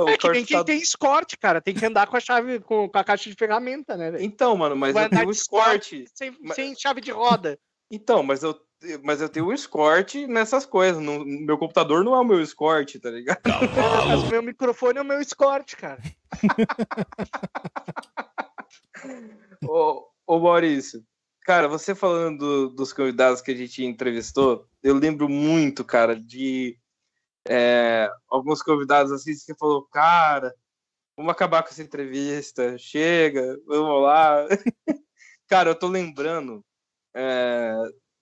É que nem quem tá- tem escorte, cara. Tem que andar com a chave, com, com a caixa de ferramenta, né? Então, mano, mas Vai eu tenho um escorte. Sem, Mas- sem chave de roda. Então, mas eu, mas eu tenho um escorte nessas coisas. No, meu computador não é o meu escorte, tá ligado? Mas o meu microfone é o meu escorte, cara. ô, ô Maurício, cara, você falando do- dos convidados que a gente entrevistou, eu lembro muito, cara, de é, alguns convidados assim, que falou, cara, vamos acabar com essa entrevista, chega, vamos lá. cara, eu tô lembrando é,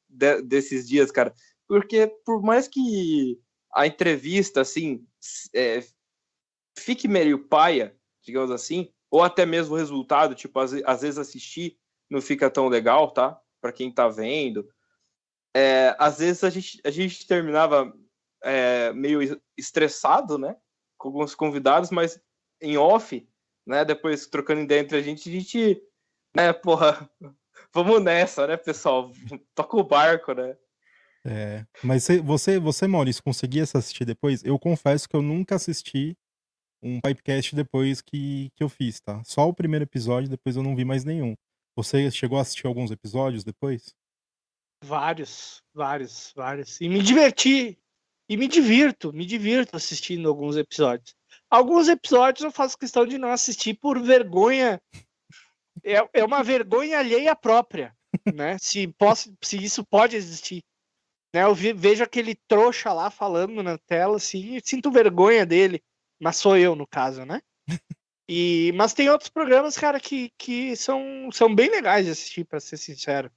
de- desses dias, cara, porque por mais que a entrevista, assim, é, fique meio paia, digamos assim, ou até mesmo o resultado, tipo, às, às vezes assistir não fica tão legal, tá? Para quem tá vendo. É, às vezes a gente, a gente terminava é, meio es- estressado, né? Com alguns convidados, mas em off, né? Depois trocando ideia entre a gente, a gente, né, porra, vamos nessa, né, pessoal? Toca o barco, né? É, mas você- você, Maurício, conseguia assistir depois? Eu confesso que eu nunca assisti um Pipecast depois que, que eu fiz, tá? Só o primeiro episódio, depois eu não vi mais nenhum. Você chegou a assistir alguns episódios depois? Vários, vários, vários. E me diverti. E me divirto, me divirto assistindo alguns episódios. Alguns episódios eu faço questão de não assistir por vergonha. É, é uma vergonha alheia própria, né? Se, posso, se isso pode existir. Né? Eu vejo aquele trouxa lá falando na tela, assim, e sinto vergonha dele. Mas sou eu, no caso, né? E, mas tem outros programas, cara, que, que são, são bem legais de assistir, pra ser sincero.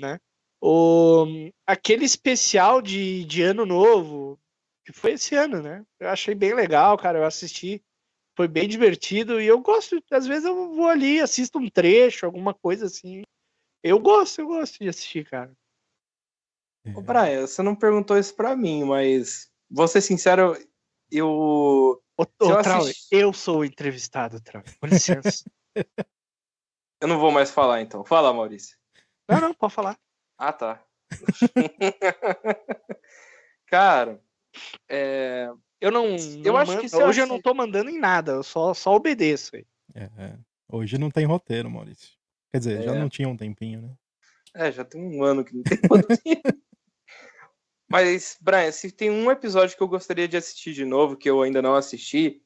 Né? O, aquele especial de, de ano novo, que foi esse ano, né? Eu achei bem legal, cara. Eu assisti, foi bem divertido e eu gosto, às vezes eu vou ali, assisto um trecho, alguma coisa assim. Eu gosto, eu gosto de assistir, cara. Ô, Brian, você não perguntou isso pra mim, mas vou ser sincero, eu. Ô, Se eu assisti- eu sou o entrevistado, Trau. Com licença. Eu não vou mais falar, então. Fala, Maurício. não, não, pode falar. Ah, tá. Cara, é, Eu não. Eu não acho mando- que se eu hoje eu não tô mandando em nada, eu só, só obedeço. aí. é, é. Hoje não tem roteiro, Maurício. Quer dizer, já É. não tinha um tempinho, né? é, já tem um ano que não tem produzido. Mas, Brian, se tem um episódio que eu gostaria de assistir de novo, que eu ainda não assisti,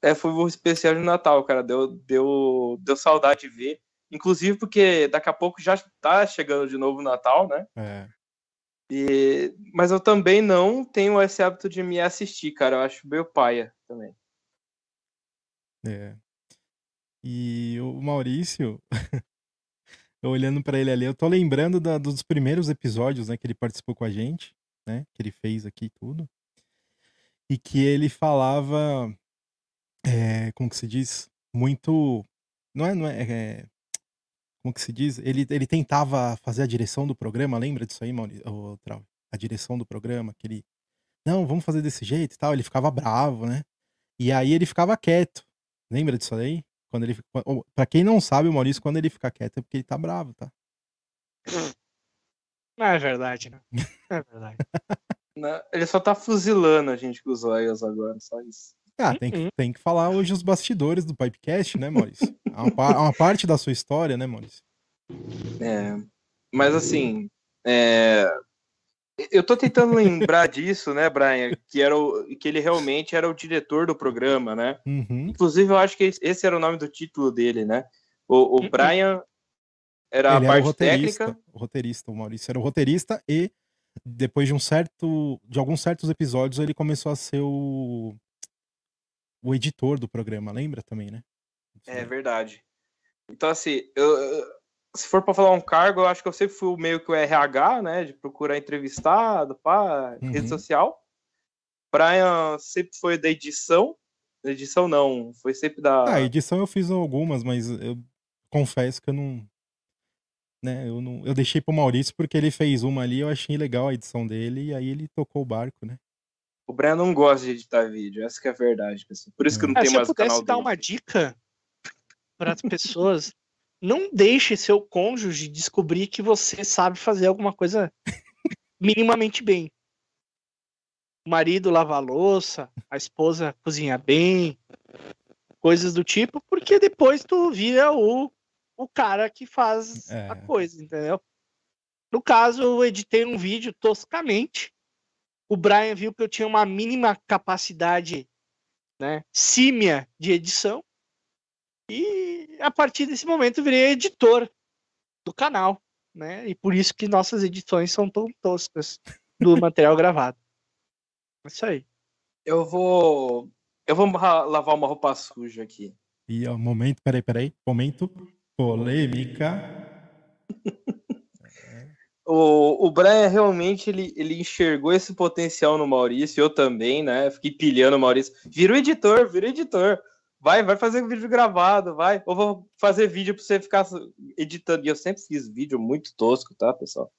é, foi o especial de Natal, cara. Deu, deu, deu saudade de ver. Inclusive porque daqui a pouco já tá chegando de novo o Natal, né? É. E, mas eu também não tenho esse hábito de me assistir, cara. Eu acho meio paia também. É. E o Maurício, olhando pra ele ali, eu tô lembrando da- dos primeiros episódios, né, que ele participou com a gente, né, que ele fez aqui e tudo. E que ele falava, é, como que se diz, muito, não é, não é, é, como que se diz? Ele, ele tentava fazer a direção do programa, lembra disso aí, Maurício? Trau? A direção do programa, que ele, não, vamos fazer desse jeito e tal, ele ficava bravo, né? E aí ele ficava quieto. Lembra disso aí? Quando ele, pra quem não sabe, o Maurício, quando ele fica quieto é porque ele tá bravo, tá? Não é verdade, né? Não é verdade. Né? Ele só tá fuzilando a gente com os olhos agora, só isso. Ah, tem que, tem que falar hoje os bastidores do Pipecast, né, Maurício? É uma, é uma parte da sua história, né, Maurício? É, mas assim, é, eu tô tentando lembrar disso, né, Brian? Que, era o, que ele realmente era o diretor do programa, né? Uhum. Inclusive, eu acho que esse era o nome do título dele, né? O, o Uhum. Brian era Ele a era o parte técnica. o roteirista, o Maurício era o roteirista e depois de um certo, de alguns certos episódios, ele começou a ser o o editor do programa, lembra também, né? É verdade. Então, assim, eu, eu- se for para falar um cargo, eu acho que eu sempre fui meio que o RH, né? De procurar entrevistado, pá, Uhum. rede social. Brian sempre foi da edição. Da edição não, foi sempre da. Ah, edição eu fiz algumas, mas eu confesso que eu não. Né, eu, não, eu deixei pro Maurício porque ele fez uma ali, eu achei legal a edição dele, e aí ele tocou o barco, né? O Brian não gosta de editar vídeo, essa que é a verdade, pessoal. Por isso que eu não Ah, se eu mais o canal pudesse dar dele. uma dica para as pessoas, não deixe seu cônjuge descobrir que você sabe fazer alguma coisa minimamente bem. o marido lava a louça, a esposa cozinha bem, coisas do tipo, porque depois tu vira o, o cara que faz É. a coisa, entendeu? No caso, eu editei um vídeo toscamente. O Brian viu que eu tinha uma mínima capacidade, né, símia de edição. E a partir desse momento eu virei editor do canal, né? E por isso que nossas edições são tão toscas do material gravado. É isso aí. Eu vou. Eu vou lavar uma roupa suja aqui. E ó, momento, peraí, peraí. Momento polêmica. O, o Brian realmente ele, ele enxergou esse potencial no Maurício, eu também, né? Fiquei pilhando o Maurício. Vira o editor, vira o editor. Vai, vai fazer vídeo gravado, vai. Eu vou fazer vídeo pra você ficar editando. E eu sempre fiz vídeo muito tosco, tá, pessoal?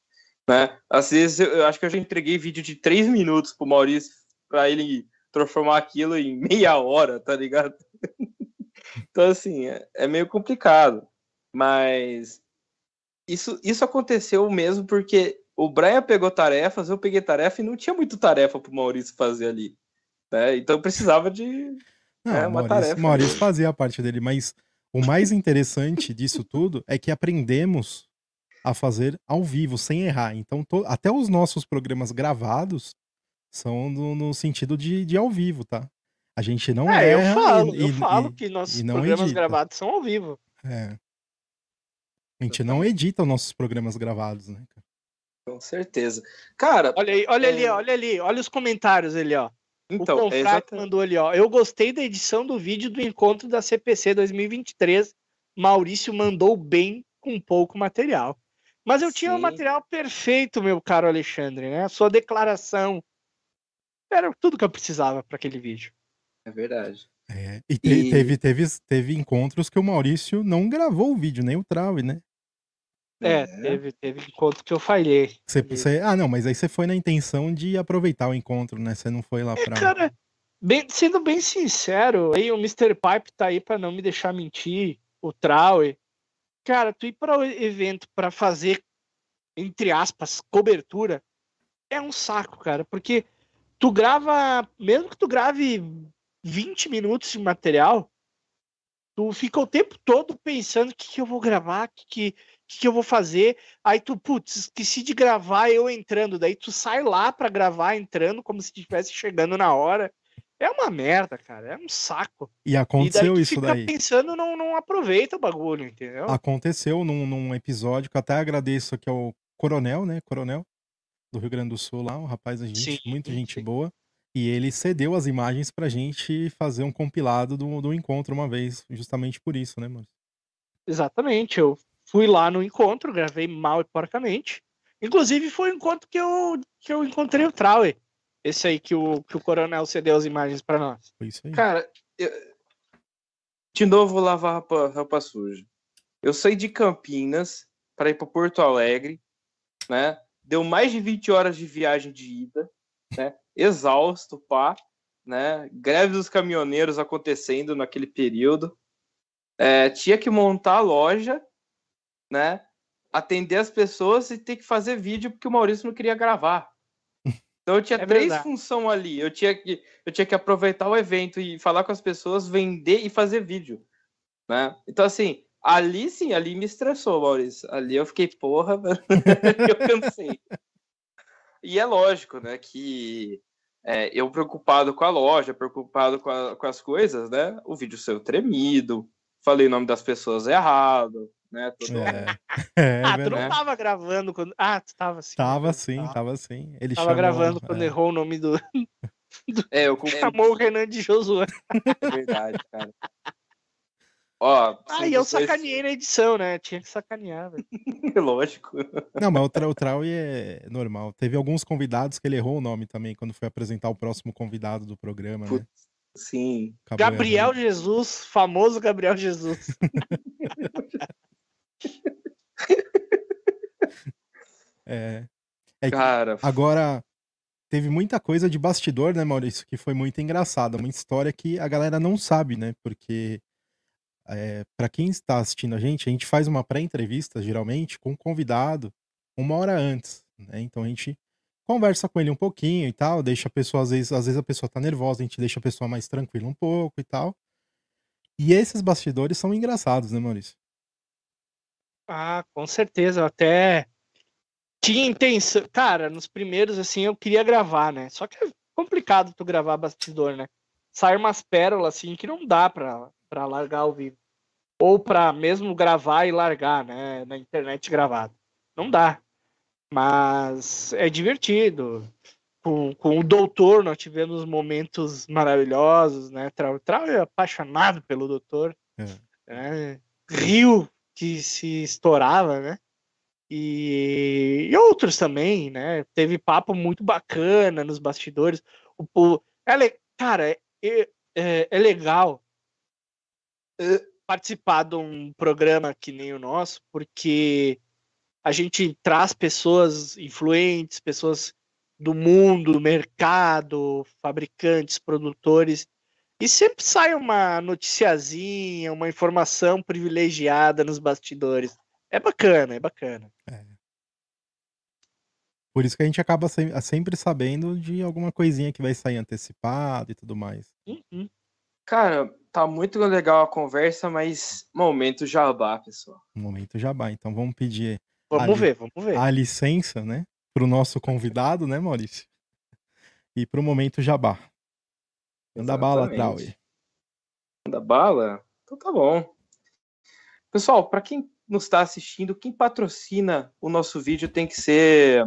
Né? Às vezes eu, eu acho que eu já entreguei vídeo de três minutos pro Maurício pra ele transformar aquilo em meia hora, tá ligado? então, assim, é, é meio complicado. Mas isso, isso aconteceu mesmo porque o Brian pegou tarefas, eu peguei tarefa e não tinha muito tarefa pro Maurício fazer ali. Né? Então eu precisava de. Não, É o uma Maurício, tarefa. Maurício fazia a parte dele, mas o mais interessante disso tudo é que aprendemos a fazer ao vivo, sem errar. Então, to- até os nossos programas gravados são no, no sentido de, de ao vivo, tá? A gente não É, eu erra falo, e, eu e- falo e- que nossos e não programas edita. gravados são ao vivo. é. A gente não edita os nossos programas gravados, né? cara? Com certeza. Cara, Olha aí, olha ali, É. olha ali, olha os comentários ali, ó. então, o é exatamente. mandou ali, ó. Eu gostei da edição do vídeo do encontro da CPC 2023. Maurício mandou bem com pouco material. Mas eu tinha o Sim. material perfeito, meu caro Alexandre, né? A sua declaração. Era tudo que eu precisava para aquele vídeo. É verdade. É, e, te- E- Teve, teve, teve encontros que o Maurício não gravou o vídeo, nem o Trau, né? É, É. teve, teve encontro que eu falhei. Você, Ali. você- ah, não, mas aí você foi na intenção de aproveitar o encontro, né? Você não foi lá É, pra. cara, bem- sendo bem sincero, aí o Mr. Pipe tá aí pra não me deixar mentir, o Traue. Cara, tu ir para o evento pra fazer, entre aspas, cobertura, é um saco, cara, porque tu grava, mesmo que tu grave 20 minutos de material, tu fica o tempo todo pensando o que, que eu vou gravar, que, que, que, que eu vou fazer. Aí tu, putz, esqueci de gravar eu entrando. Daí tu sai lá pra gravar entrando, como se estivesse chegando na hora. É uma merda, cara. É um saco. E e daí aconteceu isso daí. pensando, não, não aproveita o bagulho, entendeu? Aconteceu num, num episódio que eu até agradeço aqui ao Coronel, né? Coronel do Rio Grande do Sul lá, um rapaz, gente, Sim, muita gente sim. boa. E ele cedeu as imagens pra gente fazer um compilado do, do encontro uma vez, justamente por isso, né, mano? Exatamente. Eu fui lá no encontro, gravei mal e porcamente. Inclusive, foi o encontro que eu, que eu encontrei o Traue. Esse aí que o, que o Coronel cedeu as imagens pra nós. Foi isso aí. Cara, eu- de novo vou lavar roupa, roupa suja. Eu saí de Campinas para ir para Porto Alegre, né? Deu mais de 20 horas de viagem de ida, né? Exausto, pá, né? Greve dos caminhoneiros acontecendo naquele período. É, tinha que montar a loja, né? Atender as pessoas e ter que fazer vídeo porque o Maurício não queria gravar. Então eu tinha É três funções ali. Eu tinha que eu tinha que aproveitar o evento e falar com as pessoas, vender e fazer vídeo, né? Então assim, ali sim, ali me estressou, Maurício. Ali eu fiquei porra, eu cansei. E é lógico, né, que é, eu preocupado com a loja, preocupado com, a- com as coisas, né? O vídeo saiu tremido, falei o nome das pessoas errado, né? Tudo- É, é ah, tu não tava gravando quando. Ah, tu tava sim. Tava sim, Tava, tava sim. Ele tava chamou, gravando quando é. errou o nome do. É, eu Chamou o Renan de Josué. É verdade, cara. Ó, Ah, e eu vocês- sacaneei na edição, né? Tinha que sacanear, velho. Lógico. Não, mas o, tra o Trau é normal. Teve alguns convidados que ele errou o nome também, quando foi apresentar o próximo convidado do programa, né? Sim. Acabou Gabriel errando. Jesus, famoso Gabriel Jesus. É. É Cara, Agora, teve muita coisa de bastidor, né, Maurício, que foi muito engraçada. Uma história que a galera não sabe, né? Porque, é, para quem está assistindo a gente, a gente faz uma pré-entrevista, geralmente, com um convidado, uma hora antes, né? Então a gente conversa com ele um pouquinho e tal, deixa a pessoa, às vezes, às vezes a pessoa tá nervosa, a gente deixa a pessoa mais tranquila um pouco e tal. E esses bastidores são engraçados, né, Maurício? Ah, com certeza. Eu até tinha intenção. Cara, nos primeiros, assim, eu queria gravar, né? Só que é complicado tu gravar bastidor, né? Sai umas pérolas, assim, que não dá pra, pra largar ao vivo. Ou pra mesmo gravar e largar, né? Na internet gravado. Não dá. Mas é divertido. Com, com o doutor, nós tivemos momentos maravilhosos, né? Trau, Trau é apaixonado pelo doutor. É. Né? Rio que se estourava, né? E, e, outros também, né? Teve papo muito bacana nos bastidores. O, o é, cara, é, é, é legal é, participar de um programa que nem o nosso, porque a gente traz pessoas influentes, pessoas do mundo, do mercado, fabricantes, produtores, e sempre sai uma noticiazinha, uma informação privilegiada nos bastidores. É bacana, é bacana. É. Por isso que a gente acaba sempre sabendo de alguma coisinha que vai sair antecipado e tudo mais. Uhum. Cara, tá muito legal a conversa, mas momento jabá, pessoal. Momento jabá. Então vamos pedir Vamos ver, vamos ver. A licença, né? Para o nosso convidado, né, Maurício? E para o momento jabá. Manda bala, Traui. Manda bala? Então tá bom. Pessoal, para quem nos está assistindo, quem patrocina o nosso vídeo tem que ser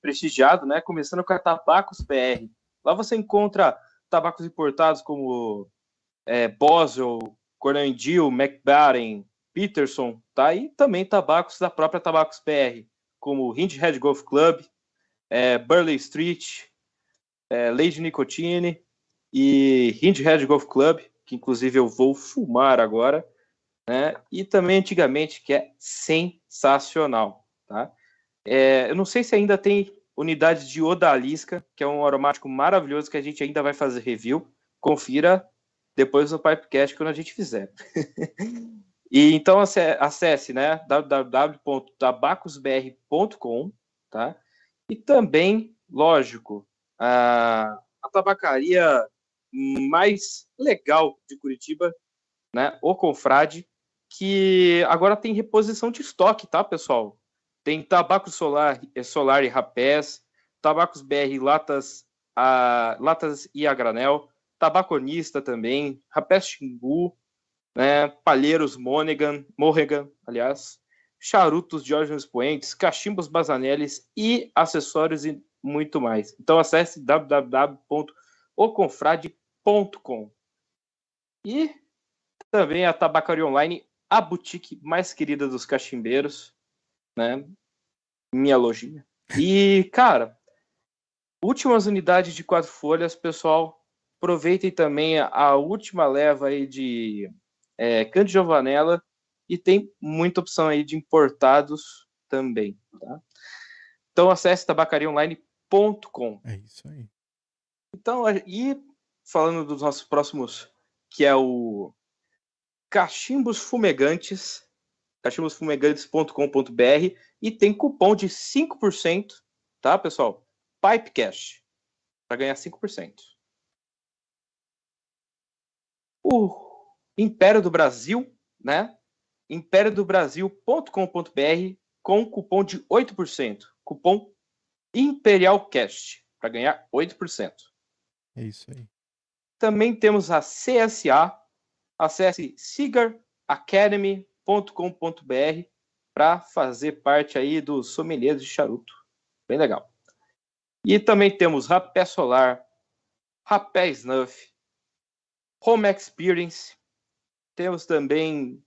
prestigiado, né? Começando com a Tabacos BR. Lá você encontra tabacos importados como é, Boswell, Cornandil, McBaren, Peterson, tá? E também tabacos da própria Tabacos PR, como Hint Head Golf Club, é, Burley Street, é, Lady Nicotine e Hint Head Golf Club, que inclusive eu vou fumar agora, né? E também antigamente, que é sensacional, tá? É, eu não sei se ainda tem unidade de Odalisca, que é um aromático maravilhoso que a gente ainda vai fazer review. Confira depois do Pipecast quando a gente fizer. E então acesse, né, www.tabacosbr.com, tá? E também, lógico, a, a tabacaria mais legal de Curitiba, né, o Confrade, que agora tem reposição de estoque, tá, pessoal? Tem tabaco solar, solar e rapés, tabacos BR latas, a, latas e a granel, tabaconista também, rapés xingu, né, palheiros Monaghan, Morrigan, aliás, charutos Diógenes Expoentes, cachimbos Bazanelis e acessórios e muito mais. Então acesse www.oconfrade.com. E também a Tabacaria Online, a boutique mais querida dos cachimbeiros, né? Minha lojinha. E, cara, últimas unidades de quatro folhas, pessoal. Aproveitem também a última leva aí de é, Canto Giovanella e tem muita opção aí de importados também, tá? Então acesse tabacariaonline.com. É isso aí. Então, e falando dos nossos próximos, que é o Cachimbos Fumegantes, cachimbosfumegantes.com.br e tem cupom de 5%, tá, pessoal? Pipecast para ganhar 5%. O Império do Brasil, né? impériodobrasil.com.br com cupom de 8%. Cupom ImperialCast para ganhar 8%. É isso aí. Também temos a CSA. Acesse cigaracademy.com.br para fazer parte aí dos sommeliers de charuto. Bem legal. E também temos Rapé Solar, Rapé Snuff, Home Experience, temos também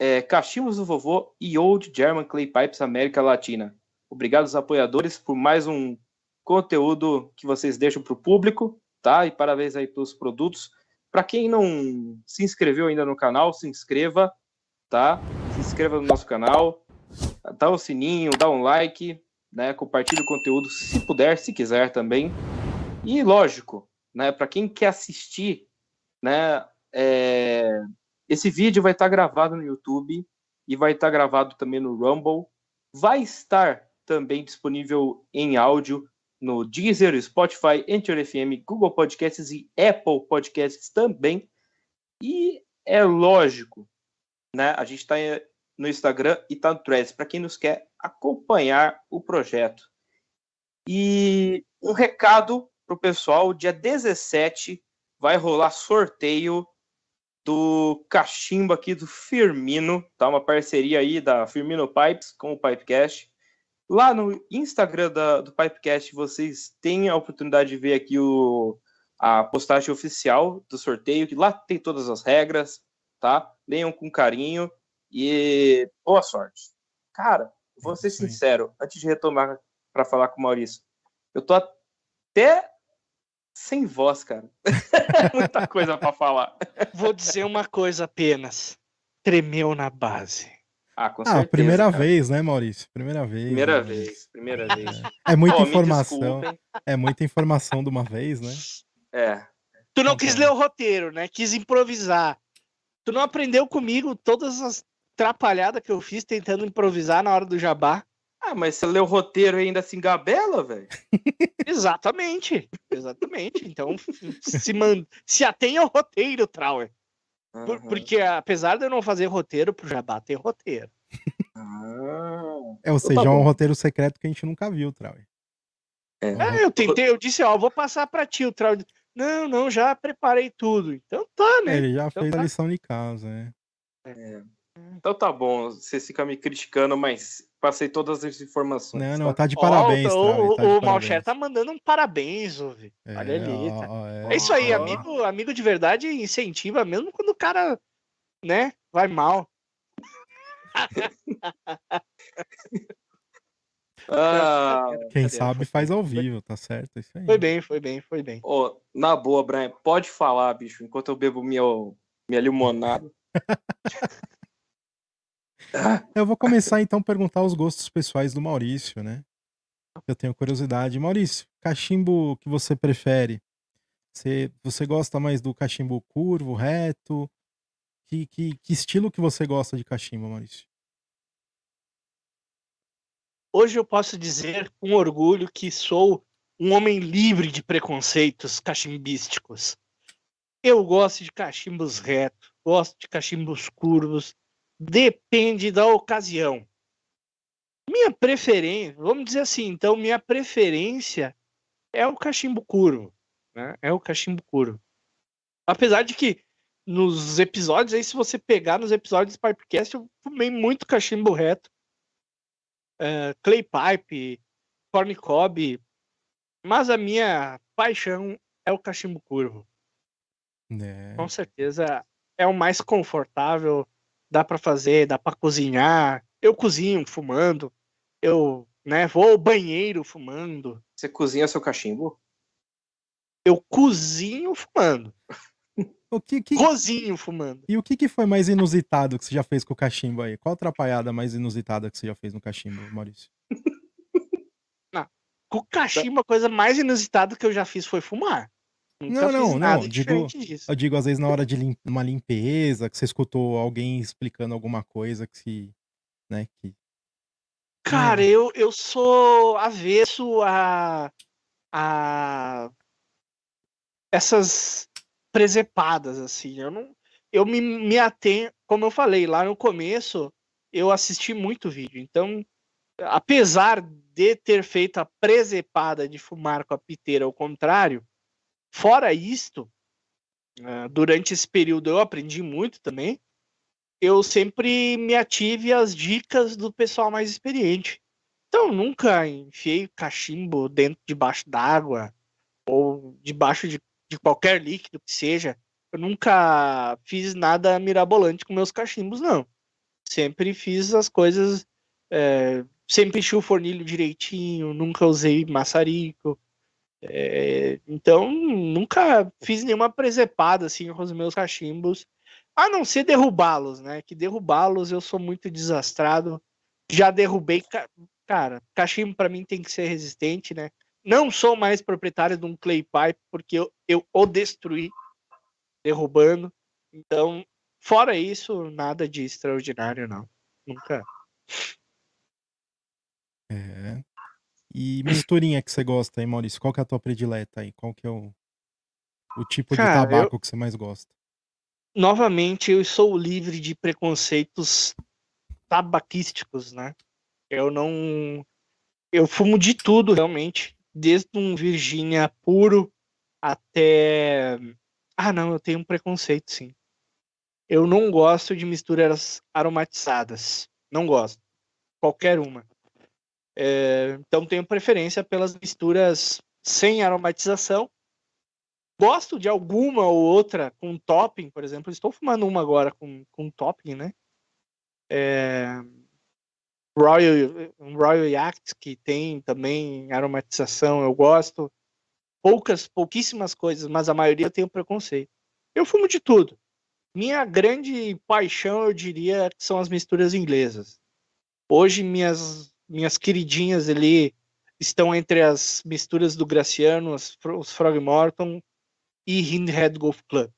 é, Cachimbos do Vovô e Old German Clay Pipes América Latina. Obrigado aos apoiadores por mais um conteúdo que vocês deixam para o público, tá? E parabéns aí pelos produtos. Para quem não se inscreveu ainda no canal, se inscreva, tá? Se inscreva no nosso canal, dá o sininho, dá um like, né? Compartilhe o conteúdo se puder, se quiser também. E lógico, né? Para quem quer assistir, né? É, esse vídeo vai estar gravado no YouTube e vai estar gravado também no Rumble. Vai estar também disponível em áudio no Deezer, Spotify, Anchor FM, Google Podcasts e Apple Podcasts também. E é lógico, né? A gente está no Instagram e está no Threads, para quem nos quer acompanhar o projeto. E um recado para o pessoal: dia 17 vai rolar sorteio do cachimbo aqui do Firmino, tá? Uma parceria aí da Firmino Pipes com o Pipecast. Lá no Instagram da, do Pipecast vocês têm a oportunidade de ver aqui o, a postagem oficial do sorteio, que lá tem todas as regras, tá? Leiam com carinho e boa sorte. Cara, vou ser sincero, antes de retomar para falar com o Maurício, eu tô até sem voz, cara. Muita coisa para falar. Vou dizer uma coisa apenas. Tremeu na base. Ah, com ah, certeza. Primeira cara. vez, né, Maurício? Primeira vez. Primeira né? vez, primeira é. vez. É muita oh, informação. É muita informação de uma vez, né? É. Tu não quis ler o roteiro, né? Quis improvisar. Tu não aprendeu comigo todas as trapalhadas que eu fiz tentando improvisar na hora do jabá. Ah, mas você lê o roteiro e ainda se engabela, velho? exatamente, exatamente. Então, se, man... se atenha ao roteiro, Trauer. Uhum. Porque apesar de eu não fazer roteiro pro Jabá, tem roteiro. Ah, é, ou então seja, tá é um roteiro secreto que a gente nunca viu, Trauer. É. é, eu tentei, eu disse, ó, vou passar pra ti o Trauer. Não, não, já preparei tudo. Então tá, né? Ele já então fez tá. a lição de casa, né? É. Então tá bom, você fica me criticando, mas passei todas as informações. Não, não, tá de parabéns. Oh, o, tá o, o Malcher tá mandando um parabéns, Ouve. É, Olha ali. Tá. Ó, é, é, isso aí, ó. amigo, amigo de verdade incentiva, mesmo quando o cara, né, vai mal. ah, Quem sabe faz ao vivo, tá certo? Isso aí. Foi bem, foi bem, foi bem. Oh, na boa, Brian, pode falar, bicho, enquanto eu bebo minha, minha limonada. Eu vou começar então a perguntar os gostos pessoais do Maurício, né? Eu tenho curiosidade. Maurício, cachimbo que você prefere? Você, você gosta mais do cachimbo curvo, reto? Que, que, que estilo que você gosta de cachimbo, Maurício? Hoje eu posso dizer com orgulho que sou um homem livre de preconceitos cachimbísticos. Eu gosto de cachimbos retos, gosto de cachimbos curvos, Depende da ocasião. Minha preferência, vamos dizer assim, então, minha preferência é o cachimbo curvo. Né? É o cachimbo curvo. Apesar de que nos episódios, aí, se você pegar nos episódios do Pipecast, eu fumei muito cachimbo reto. Uh, clay pipe, corn cob. Mas a minha paixão é o cachimbo curvo. É. Com certeza é o mais confortável dá para fazer, dá para cozinhar. Eu cozinho fumando. Eu, né, vou ao banheiro fumando. Você cozinha seu cachimbo? Eu cozinho fumando. O que, que... Cozinho fumando. E o que, que foi mais inusitado que você já fez com o cachimbo aí? Qual atrapalhada mais inusitada que você já fez no cachimbo, Maurício? Não, com o cachimbo, a coisa mais inusitada que eu já fiz foi fumar. Nunca não, não, não. Digo, eu digo, às vezes, na hora de lim uma limpeza, que você escutou alguém explicando alguma coisa que se. né, que. Cara, hum. eu, eu sou avesso a. a. essas presepadas, assim. Eu não. Eu me, me atenho, como eu falei lá no começo, eu assisti muito vídeo. Então, apesar de ter feito a presepada de fumar com a piteira ao contrário, Fora isto, uh, durante esse período eu aprendi muito também. Eu sempre me ative às dicas do pessoal mais experiente. Então, nunca enfiei cachimbo dentro, debaixo d'água ou debaixo de, de qualquer líquido que seja. Eu nunca fiz nada mirabolante com meus cachimbos, não. Sempre fiz as coisas. É, sempre enchi o fornilho direitinho, nunca usei maçarico, é, então, nunca fiz nenhuma presepada assim com os meus cachimbos, a não ser derrubá-los, né? Que derrubá-los eu sou muito desastrado. Já derrubei, cara, cachimbo para mim tem que ser resistente, né? Não sou mais proprietário de um clay pipe porque eu, eu o destruí derrubando. Então, fora isso, nada de extraordinário, não. Nunca. É. E misturinha que você gosta aí, Maurício? Qual que é a tua predileta aí? Qual que é o, o tipo Cara, de tabaco que você mais gosta? Novamente, eu sou livre de preconceitos tabaquísticos, né? Eu não. Eu fumo de tudo, realmente. Desde um Virgínia puro até. Ah, não, eu tenho um preconceito, sim. Eu não gosto de misturas aromatizadas. Não gosto. Qualquer uma. É, então tenho preferência pelas misturas sem aromatização. Gosto de alguma ou outra com topping, por exemplo. Estou fumando uma agora com, com topping, né? É, Royal, Royal Yacht, que tem também aromatização, eu gosto. Poucas, pouquíssimas coisas, mas a maioria eu tenho preconceito. Eu fumo de tudo. Minha grande paixão, eu diria, são as misturas inglesas. Hoje, minhas, minhas queridinhas ali estão entre as misturas do Graciano, os, os Frog Morton e Hindhead Golf Club,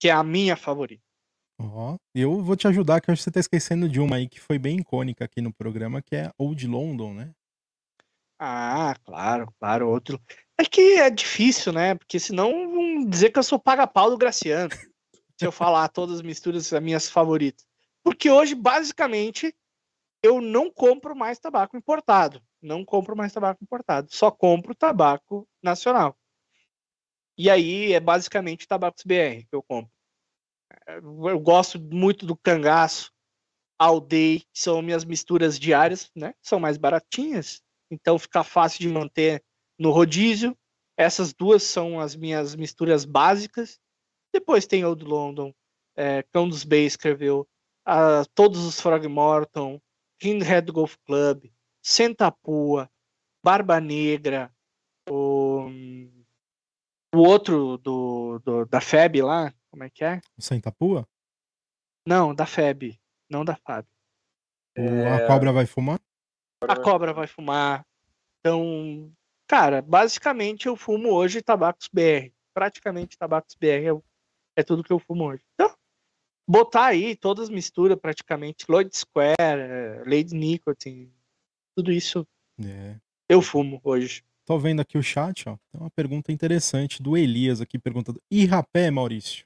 que é a minha favorita. Ó, eu vou te ajudar, que eu acho que você tá esquecendo de uma aí que foi bem icônica aqui no programa, que é Old London, né? Ah, claro, claro, outro. É que é difícil, né? Porque senão vão dizer que eu sou paga-pau do Graciano. se eu falar todas as misturas, as minhas favoritas. Porque hoje, basicamente, eu não compro mais tabaco importado. Não compro mais tabaco importado. Só compro tabaco nacional. E aí é basicamente tabacos BR que eu compro. Eu gosto muito do cangaço, Aldei, que são minhas misturas diárias, né? São mais baratinhas, então fica fácil de manter no rodízio. Essas duas são as minhas misturas básicas. Depois tem Old London, é, Cão dos Baskerville, a, todos os Frog Morton, Hindhead Golf Club, Sentapua, Barba Negra, o, o outro do, do, da FEB lá, como é que é? Sentapua? Não, da FEB, não da FAB. O A Cobra Vai Fumar? A cobra vai fumar. Então, cara, basicamente eu fumo hoje tabacos BR. Praticamente tabacos BR é, é tudo que eu fumo hoje. Então, botar aí todas as misturas praticamente, Lloyd Square, eh, Lady Nicotine, tudo isso É. eu fumo hoje. Tô vendo aqui o chat, ó. Tem uma pergunta interessante do Elias aqui perguntando: E rapé, Maurício?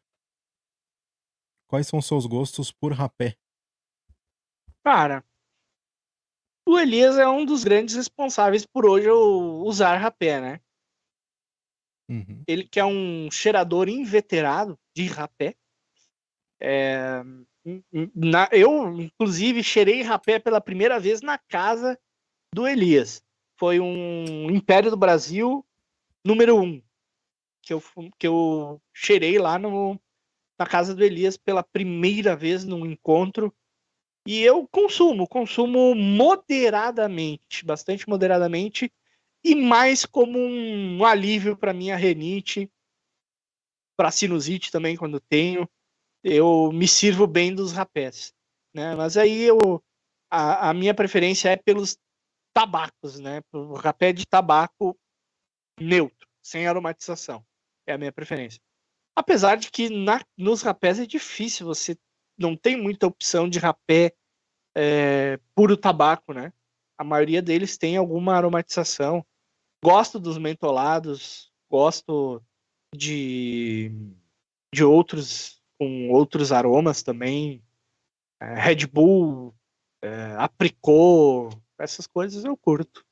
Quais são seus gostos por rapé? Cara, o Elias é um dos grandes responsáveis por hoje eu usar rapé, né? Uhum. ele que é um cheirador inveterado de rapé. É, na- eu, inclusive, cheirei rapé pela primeira vez na casa do Elias. Foi um Império do Brasil número um que eu, que eu cheirei lá no, na casa do Elias pela primeira vez num encontro. E eu consumo, consumo moderadamente, bastante moderadamente, e mais como um alívio para minha renite, para sinusite também quando tenho. Eu me sirvo bem dos rapés, né? Mas aí eu a, a minha preferência é pelos tabacos, né? O rapé de tabaco neutro, sem aromatização. É a minha preferência. Apesar de que na, nos rapés é difícil, você não tem muita opção de rapé é, puro tabaco, né? A maioria deles tem alguma aromatização. Gosto dos mentolados, gosto de, de outros com outros aromas também. É, Red Bull, é, apricot, essas coisas eu curto.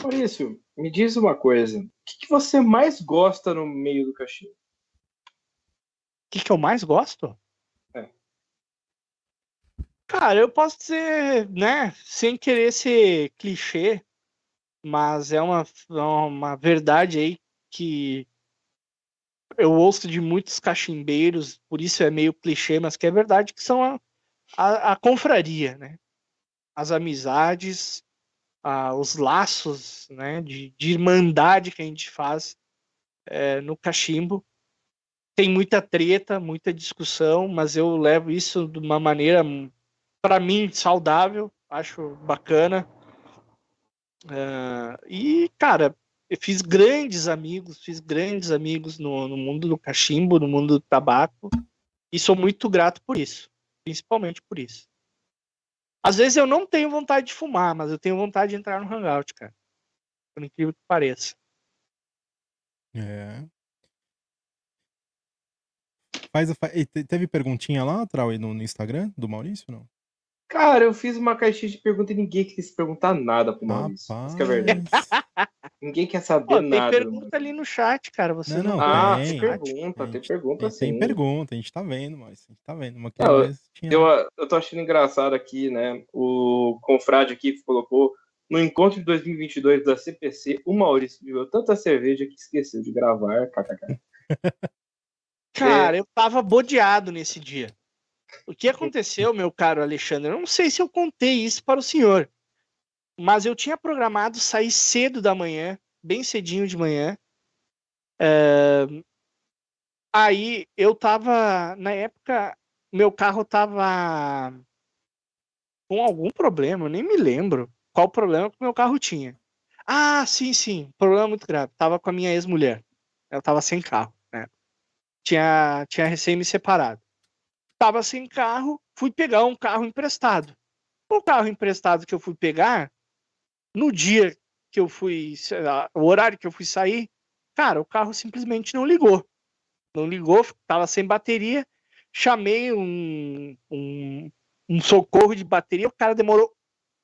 Maurício, me diz uma coisa. O que, que você mais gosta no meio do cachimbo? O que, que eu mais gosto? É. Cara, eu posso dizer, né, sem querer ser clichê, mas é uma, uma verdade aí que eu ouço de muitos cachimbeiros, por isso é meio clichê, mas que é verdade, que são a, a, a confraria, né? As amizades, a, os laços né, de, de irmandade que a gente faz é, no cachimbo. Tem muita treta, muita discussão, mas eu levo isso de uma maneira, para mim, saudável, acho bacana. Uh, e, cara, eu fiz grandes amigos, fiz grandes amigos no, no, mundo do cachimbo, no mundo do tabaco, e sou muito grato por isso, principalmente por isso. Às vezes eu não tenho vontade de fumar, mas eu tenho vontade de entrar no Hangout, cara. Por incrível que pareça. É. Faz, faz, teve perguntinha lá, Trau, no, no Instagram do Maurício, não? Cara, eu fiz uma caixinha de pergunta e ninguém quis perguntar nada pro Maurício. Rapaz. Isso que é verdade. ninguém quer saber Pô, nada. Tem pergunta ali no chat, cara. Você não, não, ah, tem, tem pergunta, tem, tem pergunta tem, sim. Tem pergunta, a gente tá vendo, mas a gente tá vendo. Uma não, eu, tinha... eu, eu tô achando engraçado aqui, né? O confrade aqui colocou no encontro de 2022 da CPC, o Maurício bebeu tanta cerveja que esqueceu de gravar. KKK. Cara, é... eu tava bodeado nesse dia. O que aconteceu, meu caro Alexandre? Eu não sei se eu contei isso para o senhor, mas eu tinha programado sair cedo da manhã, bem cedinho de manhã. É... Aí eu tava, na época, meu carro tava com algum problema, eu nem me lembro qual problema que meu carro tinha. Ah, sim, sim, problema muito grave. Tava com a minha ex-mulher. Ela tava sem carro, né? Tinha, tinha recém me separado estava sem carro, fui pegar um carro emprestado. O carro emprestado que eu fui pegar, no dia que eu fui, lá, o horário que eu fui sair, cara, o carro simplesmente não ligou. Não ligou, estava sem bateria. Chamei um, um, um socorro de bateria, o cara demorou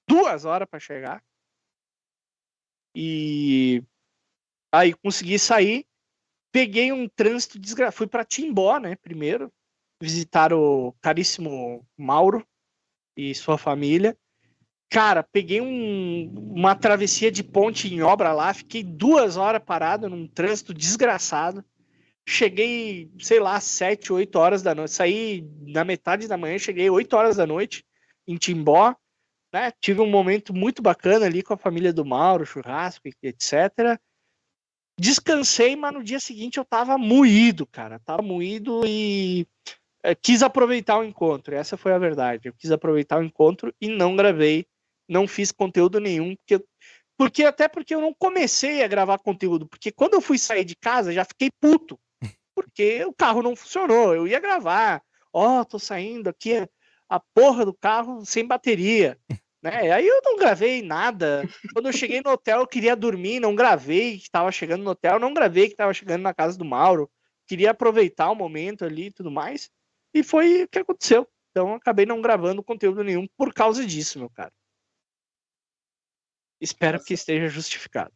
duas horas para chegar. E aí consegui sair, peguei um trânsito desgraçado, fui para Timbó, né, primeiro, visitar o caríssimo Mauro e sua família. Cara, peguei um, uma travessia de ponte em obra lá, fiquei duas horas parado num trânsito desgraçado. Cheguei, sei lá, sete, oito horas da noite. Saí na metade da manhã, cheguei oito horas da noite em Timbó. Né? Tive um momento muito bacana ali com a família do Mauro, churrasco, etc. Descansei, mas no dia seguinte eu tava moído, cara. Tava moído e é, quis aproveitar o encontro, essa foi a verdade. Eu quis aproveitar o encontro e não gravei, não fiz conteúdo nenhum, porque, porque até porque eu não comecei a gravar conteúdo, porque quando eu fui sair de casa já fiquei puto, porque o carro não funcionou. Eu ia gravar, ó, oh, tô saindo aqui a porra do carro sem bateria. Né? Aí eu não gravei nada. Quando eu cheguei no hotel, eu queria dormir, não gravei que estava chegando no hotel, não gravei que estava chegando na casa do Mauro. Queria aproveitar o momento ali e tudo mais. E foi o que aconteceu. Então acabei não gravando conteúdo nenhum por causa disso, meu cara. Espero que esteja justificado.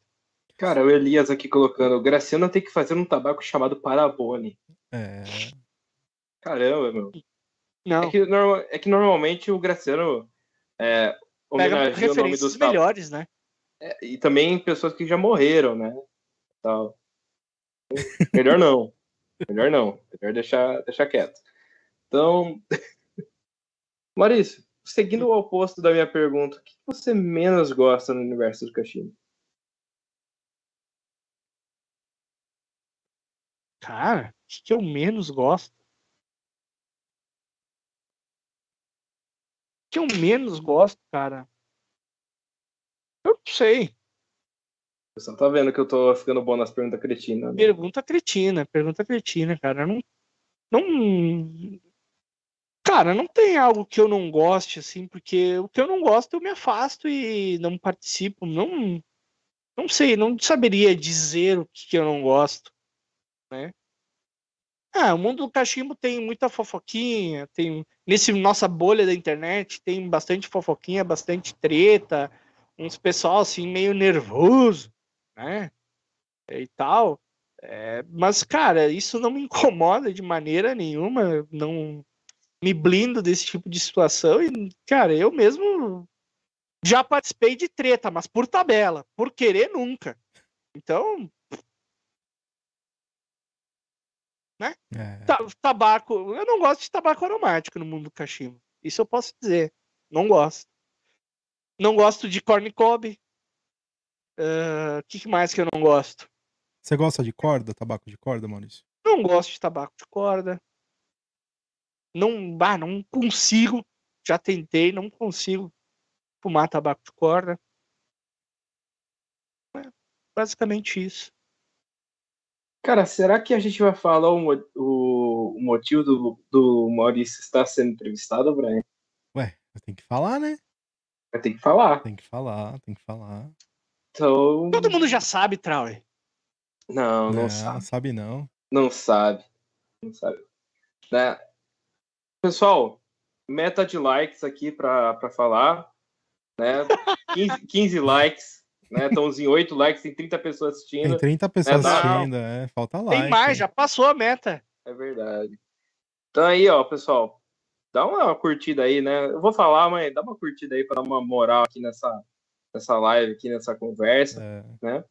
Cara, o Elias aqui colocando, o Graciano tem que fazer um tabaco chamado Parabone. É. Caramba, meu. Não. É que, é que normalmente o Graciano é, homenageia o nome dos melhores, né? É, e também pessoas que já morreram, né? Tal. Melhor não. Melhor não. Melhor deixar, deixar quieto. Então, Maurício, seguindo o oposto da minha pergunta, o que você menos gosta no universo do Kashima? Cara, o que eu menos gosto? O que eu menos gosto, cara? Eu não sei. Pessoal tá vendo que eu tô ficando bom nas perguntas cretinas. Né? Pergunta cretina, pergunta cretina, cara. Não, não, Cara, não tem algo que eu não goste, assim, porque o que eu não gosto eu me afasto e não participo. Não, não sei, não saberia dizer o que eu não gosto, né? Ah, o mundo do cachimbo tem muita fofoquinha, tem nesse nossa bolha da internet tem bastante fofoquinha, bastante treta, uns pessoal assim meio nervoso, né? E tal. É, mas cara, isso não me incomoda de maneira nenhuma, não me blindo desse tipo de situação e, cara, eu mesmo já participei de treta, mas por tabela, por querer nunca. Então, né? É. Tabaco, eu não gosto de tabaco aromático no mundo do cachimbo. Isso eu posso dizer. Não gosto. Não gosto de corn cob. O uh, que mais que eu não gosto? Você gosta de corda, tabaco de corda, Maurício? Não gosto de tabaco de corda. Não, ah, não consigo. Já tentei, não consigo fumar tabaco de corda. É basicamente isso. Cara, será que a gente vai falar o, o, o motivo do, do Maurício estar sendo entrevistado, Brian? Ué, tem que falar, né? Vai ter que falar. Tem que falar, tem que falar. Então. Todo mundo já sabe, Trauer. Não, não, não sabe. sabe não. Não sabe. Não sabe. Né? Pessoal, meta de likes aqui pra, pra falar. Né? 15, 15 likes. Né? Estamos em 8 likes, tem 30 pessoas assistindo. Tem 30 pessoas não. assistindo, é. Falta like. Tem mais, já passou a meta. É verdade. Então aí, ó, pessoal, dá uma curtida aí, né? Eu vou falar, mas dá uma curtida aí para dar uma moral aqui nessa, nessa live, aqui nessa conversa. É.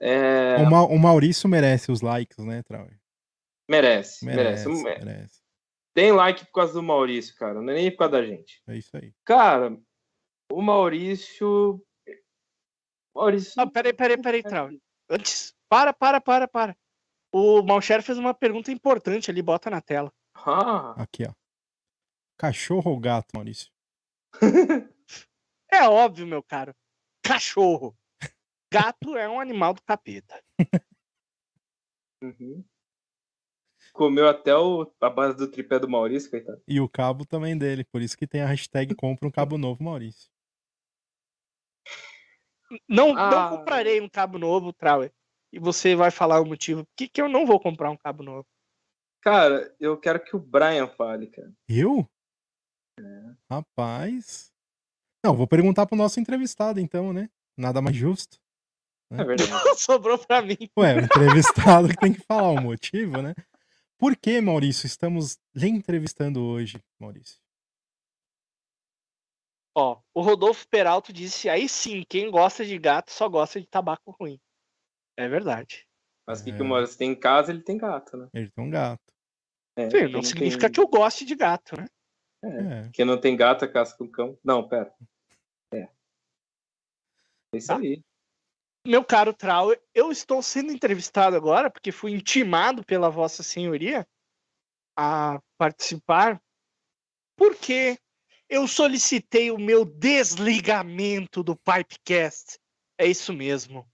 É, O, Ma- o Maurício merece os likes, né, Trauer? merece, Merece, merece, merece. Tem like por causa do Maurício, cara, não é nem por causa da gente. É isso aí. Cara, o Maurício. Maurício. Ah, peraí, peraí, peraí, Trauer. Antes, para, para, para, para. O Malcher fez uma pergunta importante ali, bota na tela. Ah, Aqui, ó. Cachorro ou gato, Maurício? É óbvio, meu caro. Cachorro. Gato é um animal do capeta. uhum. Comeu até o, a base do tripé do Maurício, coitado. E o cabo também dele. Por isso que tem a hashtag compra um cabo novo, Maurício. Não, Ah. não comprarei um cabo novo, Trauer. E você vai falar o motivo. Por que, que eu não vou comprar um cabo novo? Cara, eu quero que o Brian fale, cara. Eu? Rapaz. Não, vou perguntar pro nosso entrevistado, então, né? Nada mais justo. É verdade. Sobrou pra mim. Ué, o entrevistado que tem que falar o motivo, né? Por que, Maurício, estamos lhe entrevistando hoje, Maurício? Ó, o Rodolfo Peralto disse: aí sim, quem gosta de gato só gosta de tabaco ruim. É verdade. Mas o que, É. que o Maurício tem em casa, ele tem gato, né? Ele tem um gato. É, Sim, não significa tem- que eu goste de gato, né? É. Quem não tem gato é caça com cão. Não, pera. É. É isso Tá. aí. Meu caro Trauer, eu estou sendo entrevistado agora porque fui intimado pela Vossa Senhoria a participar porque eu solicitei o meu desligamento do Pipecast. É isso mesmo.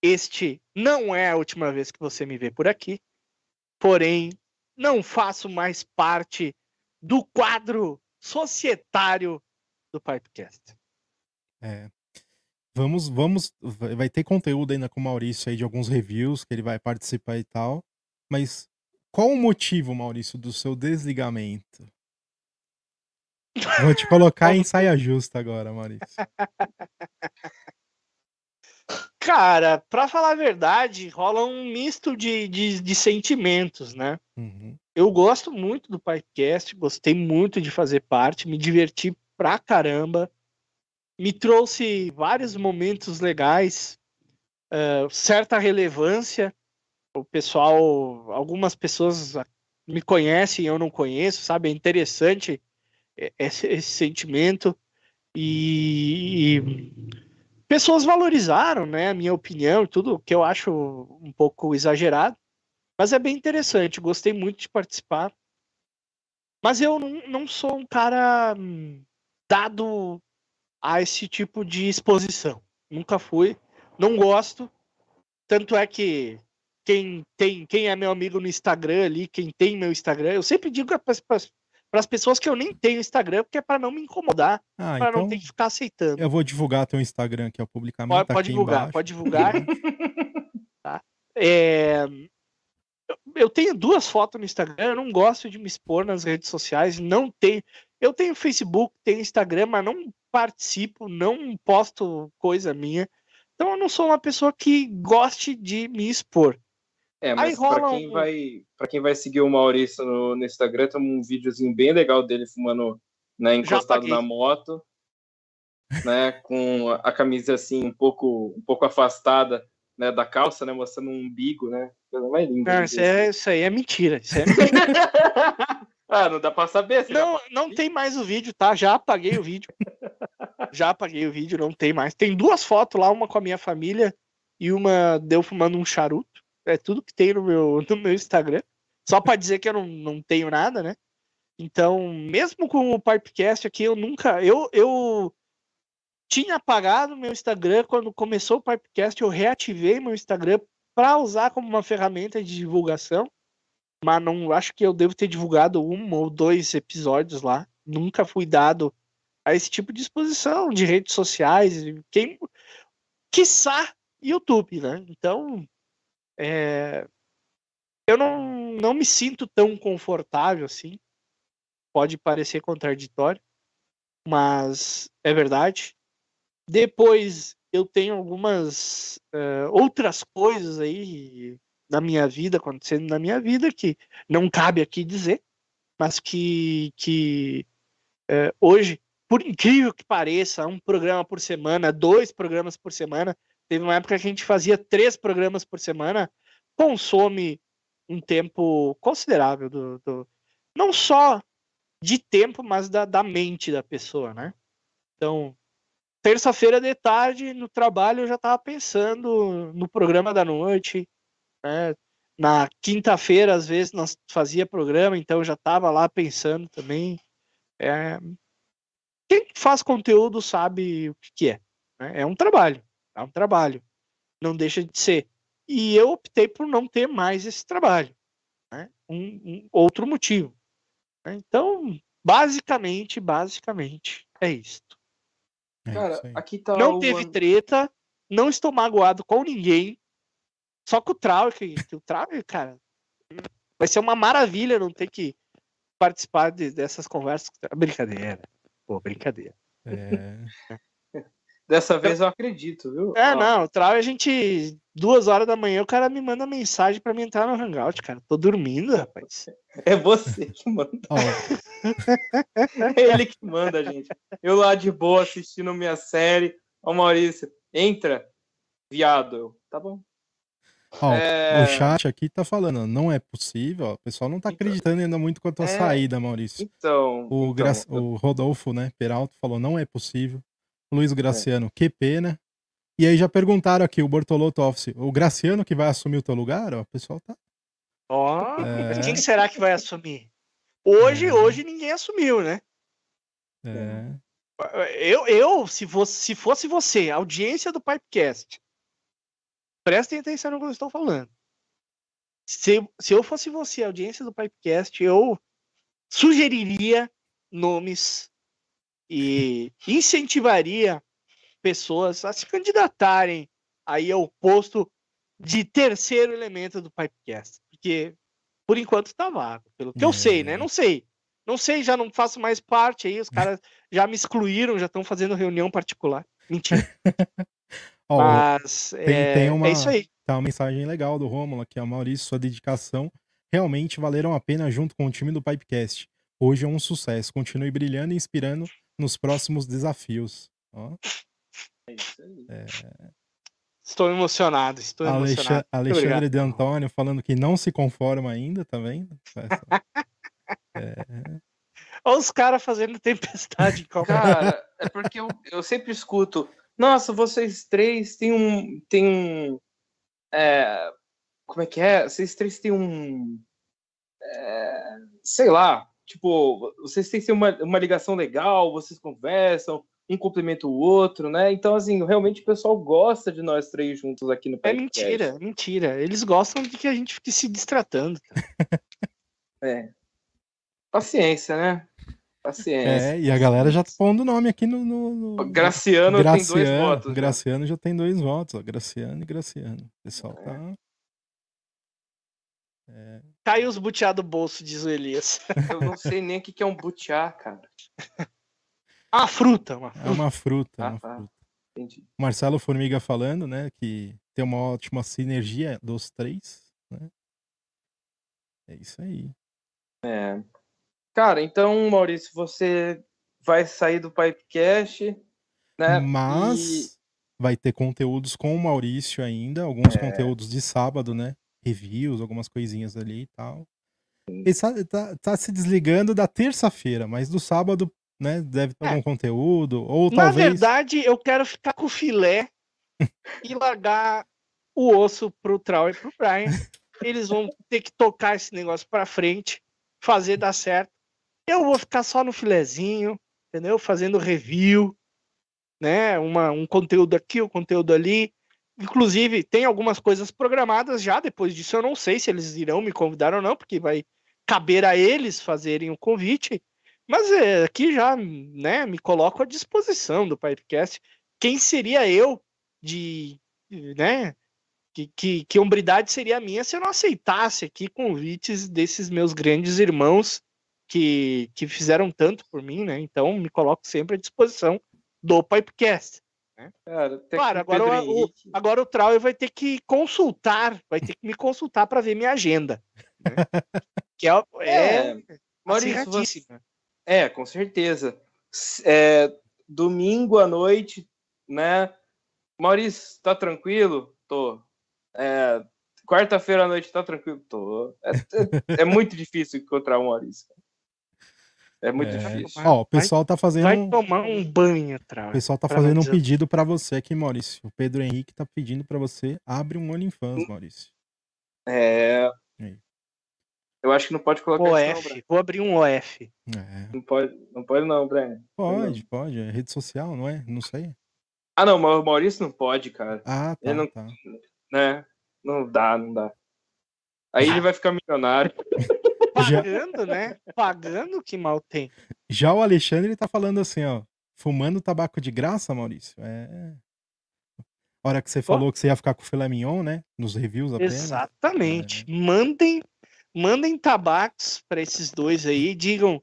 Este não é a última vez que você me vê por aqui, porém, não faço mais parte do quadro societário do Pipecast. É. Vamos, vamos. Vai vai ter conteúdo ainda com o Maurício aí de alguns reviews que ele vai participar e tal. Mas qual o motivo, Maurício, do seu desligamento? Vou te colocar em saia justa agora, Maurício. Cara, pra falar a verdade, rola um misto de, de, de sentimentos, né? Uhum. Eu gosto muito do podcast, gostei muito de fazer parte, me diverti pra caramba, me trouxe vários momentos legais, eh, certa relevância. O pessoal, algumas pessoas me conhecem, eu não conheço, sabe? É interessante eh, esse, esse sentimento e, e pessoas valorizaram, né, a minha opinião tudo, que eu acho um pouco exagerado. Mas é bem interessante, gostei muito de participar. Mas eu não, não sou um cara hum, dado a esse tipo de exposição. Nunca fui, não gosto. Tanto é que quem tem, quem é meu amigo no Instagram ali, quem tem meu Instagram, eu sempre digo para as pessoas que eu nem tenho Instagram, porque é para não me incomodar, Ah, para então não ter que ficar aceitando. eu vou divulgar teu Instagram aqui, ó, publicamente. Pode, tá pode divulgar, embaixo. pode divulgar. tá? É, eu tenho duas fotos no Instagram, eu não gosto de me expor nas redes sociais, não tenho. Eu tenho Facebook, tenho Instagram, mas não participo, não posto coisa minha. Então eu não sou uma pessoa que goste de me expor. É, mas pra rola quem, um- vai, quem vai seguir o Maurício no, no Instagram, tem um videozinho bem legal dele fumando, né, encostado na moto, né, com a camisa assim um pouco, um pouco afastada, né, da calça, né, mostrando um umbigo, né, coisa mais linda. Não, isso, é, assim. isso aí é mentira. Isso é mentira. ah, não dá pra saber. não, não tem mais o vídeo, tá? Já apaguei o vídeo. Já apaguei o vídeo, não tem mais. Tem duas fotos lá, uma com a minha família e uma deu fumando um charuto. É tudo que tem no meu, no meu Instagram. Só pra dizer que eu não, não tenho nada, né? Então, mesmo com o Pipecast aqui, eu nunca. Eu, eu tinha apagado meu Instagram quando começou o Pipecast, eu reativei meu Instagram para usar como uma ferramenta de divulgação mas não acho que eu devo ter divulgado um ou dois episódios lá. Nunca fui dado a esse tipo de exposição de redes sociais, quem, quiçá YouTube, né? Então, é, eu não, não me sinto tão confortável assim. Pode parecer contraditório, mas é verdade. Depois eu tenho algumas uh, outras coisas aí na minha vida, acontecendo na minha vida, que não cabe aqui dizer, mas que, que uh, hoje, por incrível que pareça, um programa por semana, dois programas por semana, teve uma época que a gente fazia três programas por semana, consome um tempo considerável do, do não só de tempo, mas da, da mente da pessoa, né? Então, terça-feira de tarde no trabalho eu já estava pensando no programa da noite, né? Na quinta-feira, às vezes, nós fazia programa, então eu já estava lá pensando também. É... Quem faz conteúdo sabe o que, que é. Né? É um trabalho. É um trabalho. Não deixa de ser. E eu optei por não ter mais esse trabalho. Né? Um, um outro motivo. Né? Então, basicamente, basicamente, é isso. É Cara, aqui tá. Não uma... teve treta, não estou magoado com ninguém. Só com o Trau, que, que o Trau, cara, vai ser uma maravilha não ter que participar de, dessas conversas. Brincadeira. Pô, brincadeira. É. Dessa vez eu acredito, viu? É, Ó. não, o Trau a gente. Duas horas da manhã o cara me manda mensagem pra mim entrar no Hangout, cara. Tô dormindo, rapaz. É você que manda. é ele que manda, gente. Eu lá de boa assistindo minha série. Ó, Maurício, entra, viado. Tá bom. Ó, é... O chat aqui tá falando, não é possível. Ó, o pessoal não tá então, acreditando ainda muito com a tua é... saída, Maurício. Então. O, então, Gra... o Rodolfo, né, Peralto, falou, não é possível. Luiz Graciano, é. que pena. E aí já perguntaram aqui, o Bortolotto Office, o Graciano que vai assumir o teu lugar? Ó, o pessoal tá. Ó, oh, é... quem será que vai assumir? Hoje, é. hoje ninguém assumiu, né? É. Eu, eu se, fosse, se fosse você, audiência do Pipecast, prestem atenção no que eu estou falando. Se, se eu fosse você, audiência do Pipecast, eu sugeriria nomes e incentivaria pessoas a se candidatarem aí ao posto de terceiro elemento do Pipecast, porque por enquanto está vago, pelo que é. eu sei, né? Não sei. Não sei, já não faço mais parte aí, os caras já me excluíram, já estão fazendo reunião particular. Mentira. oh, Mas tem, é, tem uma, é isso aí. Tá uma mensagem legal do Rômulo aqui, a Maurício, sua dedicação realmente valeram a pena junto com o time do Pipecast. Hoje é um sucesso. Continue brilhando e inspirando nos próximos desafios. Ó. É isso aí. É... Estou emocionado, estou Alex... emocionado. Alexandre de Antônio falando que não se conforma ainda, tá vendo? é... Olha os caras fazendo tempestade. Cara, é porque eu, eu sempre escuto. Nossa, vocês três têm um. Têm um é, como é que é? Vocês três têm um. É, sei lá, tipo, vocês têm uma, uma ligação legal, vocês conversam, um complementa o outro, né? Então, assim, realmente o pessoal gosta de nós três juntos aqui no podcast. É mentira, mentira. Eles gostam de que a gente fique se distratando. é. Paciência, né? Paciência. É, e a galera já tá pondo o nome aqui no. no, no... Graciano, Graciano, tem dois votos. Graciano já tem dois votos, ó. Graciano e Graciano. O pessoal é. tá. É. Cai os butiá do bolso, diz o Elias. Eu não sei nem o que é um butiá, cara. Ah, fruta, uma fruta. É uma fruta, ah, uma tá. fruta. Entendi. Marcelo Formiga falando, né, que tem uma ótima sinergia dos três, né? É isso aí. É. Cara, então, Maurício, você vai sair do Pipecast, né? Mas e... vai ter conteúdos com o Maurício ainda, alguns é... conteúdos de sábado, né? reviews, algumas coisinhas ali e tal. Ele tá, tá, se desligando da terça-feira, mas do sábado, né, deve ter é. algum conteúdo, ou Na talvez... verdade, eu quero ficar com o filé e largar o osso pro Trau e pro Brian. Eles vão ter que tocar esse negócio pra frente, fazer dar certo. Eu vou ficar só no filezinho, entendeu? Fazendo review, né? Uma, um conteúdo aqui, um conteúdo ali. Inclusive, tem algumas coisas programadas já. Depois disso, eu não sei se eles irão me convidar ou não, porque vai caber a eles fazerem o convite. Mas é, aqui já, né, me coloco à disposição do Pipecast. Quem seria eu de, né, que, que, que hombridade seria a minha se eu não aceitasse aqui convites desses meus grandes irmãos que, que fizeram tanto por mim, né? Então me coloco sempre à disposição do Pipecast. Né? Cara, Claro, agora o, o- agora o Trau vai ter que consultar, vai ter que me consultar para ver minha agenda. né? Que é, é, É, Maurício, você... acirradíssima. É, com certeza. É, domingo à noite, né? Maurício, tá tranquilo? Tô. É, Quarta-feira à noite, tá tranquilo? Tô. É, é- é muito difícil encontrar o Maurício. É muito É, difícil. Ó, o pessoal tá fazendo. Vai tomar um banho, Trau. O pessoal tá fazendo um pedido pra você aqui, Maurício. O Pedro Henrique tá pedindo pra você abre um OnlyFans, Maurício. É. Aí. Eu acho que não pode colocar não, OF, vou abrir um OF. É, Não pode, não pode, não, Brian. pode, pode. É rede social, não é? Não sei. Ah, não, mas o Maurício não pode, cara. Ah, tá, Eu não- tá. Né? Não dá, não dá. Aí ele vai ficar milionário. Já- Pagando, né? Pagando que mal tem. Já o Alexandre tá falando assim, ó. Fumando tabaco de graça, Maurício? É. Hora que você falou que você ia ficar com o filé mignon, né? Nos reviews apenas. Exatamente. É. Mandem, mandem tabacos para esses dois aí. Digam,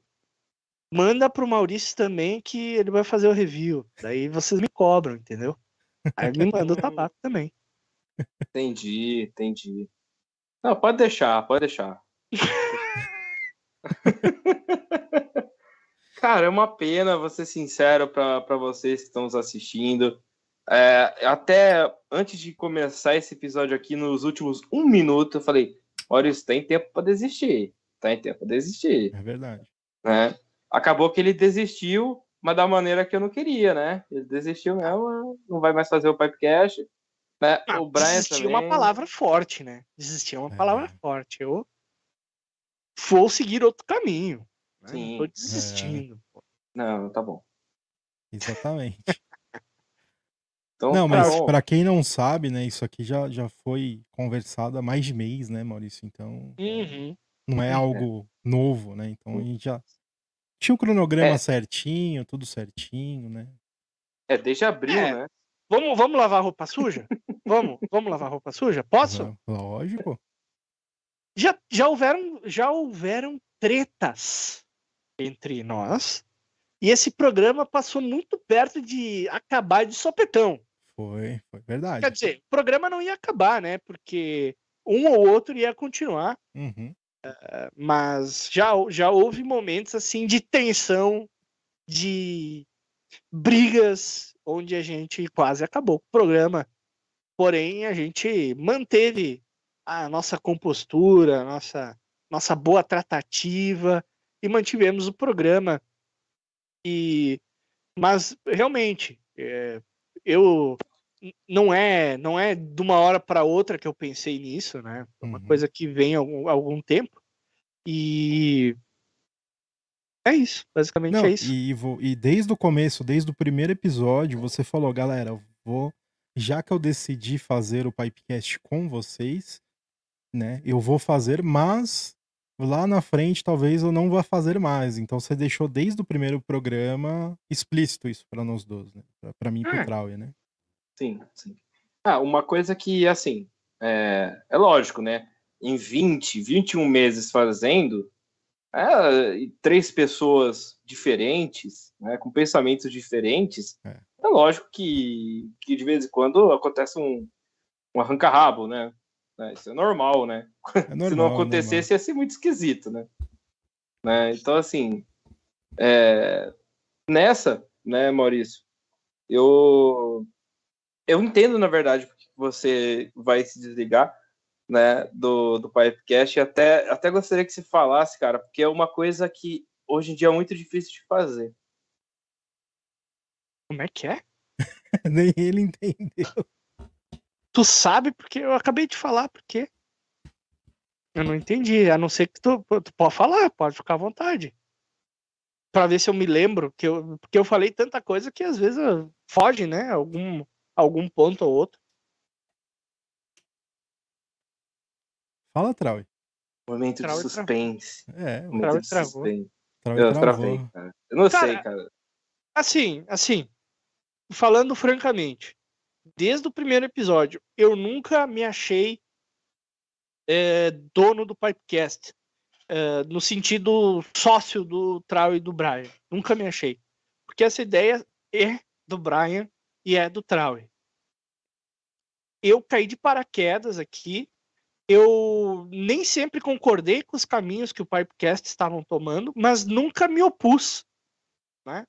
manda pro Maurício também que ele vai fazer o review. Daí vocês me cobram, entendeu? Aí me manda o tabaco também. Entendi, entendi. Não, pode deixar, pode deixar. Cara, é uma pena, vou ser sincero para vocês que estão nos assistindo. É, até antes de começar esse episódio aqui, nos últimos um minuto, eu falei: Maurício, tem tempo para desistir. Tem tempo para desistir. É verdade. Né? Acabou que ele desistiu, mas da maneira que eu não queria, né? Ele desistiu mesmo, não vai mais fazer o Pipecast. Né? Ah, o Brian desistir é também. uma palavra forte, né? Desistir é uma É. palavra forte. Eu vou seguir outro caminho. Né? Sim. Não tô desistindo. pô. Não, tá bom. Exatamente. Então, Não, tá mas bom. pra quem não sabe, né? Isso aqui já, já foi conversado há mais de mês, né, Maurício? Então, Uhum. não é algo novo, né? Então a gente já tinha o cronograma É. certinho, tudo certinho, né? É, desde abril, É. né? Vamos, vamos lavar roupa suja? vamos, vamos lavar roupa suja? Posso? Ló- Lógico. Já, já houveram já houveram tretas entre nós e esse programa passou muito perto de acabar de sopetão. Foi, foi verdade. Quer dizer, o programa não ia acabar, né? Porque um ou outro ia continuar, Uhum. mas já, já houve momentos assim de tensão, de brigas, onde a gente quase acabou o programa. Porém, a gente manteve a nossa compostura, a nossa, nossa boa tratativa e mantivemos o programa. E, mas realmente, é, eu não é não é de uma hora para outra que eu pensei nisso, né? É uma Uhum. coisa que vem há algum, algum tempo. E é isso, basicamente Não, é isso. e, e desde o começo, desde o primeiro episódio, você falou, galera, vou. Já que eu decidi fazer o Pipecast com vocês, né? Eu vou fazer, mas lá na frente talvez eu não vá fazer mais. Então você deixou desde o primeiro programa explícito isso pra nós dois, né? Pra mim e pro É. Trauer, né? Sim, sim. Ah, uma coisa que, assim, é, é lógico, né? Em 20, 21 meses fazendo, é, três pessoas diferentes, né, com pensamentos diferentes, É. é, lógico que, que de vez em quando acontece um, um arranca-rabo, né? É, Isso é normal, né? É Se normal, não é acontecesse, ia ser muito esquisito, né? Né? Então, assim, é, nessa, né, Maurício, eu, eu entendo, na verdade, porque você vai se desligar, né, do, do Pipecast, e até, até gostaria que você falasse, cara, porque é uma coisa que hoje em dia é muito difícil de fazer. Como é que é? normal. Nem ele entendeu. Tu sabe porque eu acabei de falar porque eu não entendi, a não ser que tu, tu pode falar, pode ficar à vontade. Pra ver se eu me lembro, que eu, porque eu falei tanta coisa que às vezes eu- foge, né? Algum, algum ponto ou outro. Fala, Trauer. Momento de Trau- suspense. É, Momento Trau- de suspense. Trau Eu travei, cara. Eu não Cara, sei, cara. Assim, assim, falando francamente, desde o primeiro episódio, eu nunca me achei é, dono do Pipecast. é, no sentido sócio do Trau e do Brian. Nunca me achei. Porque essa ideia é do Brian e é do Trau. Eu caí de paraquedas aqui. Eu nem sempre concordei com os caminhos que o Pipecast estavam tomando, mas nunca me opus. Né?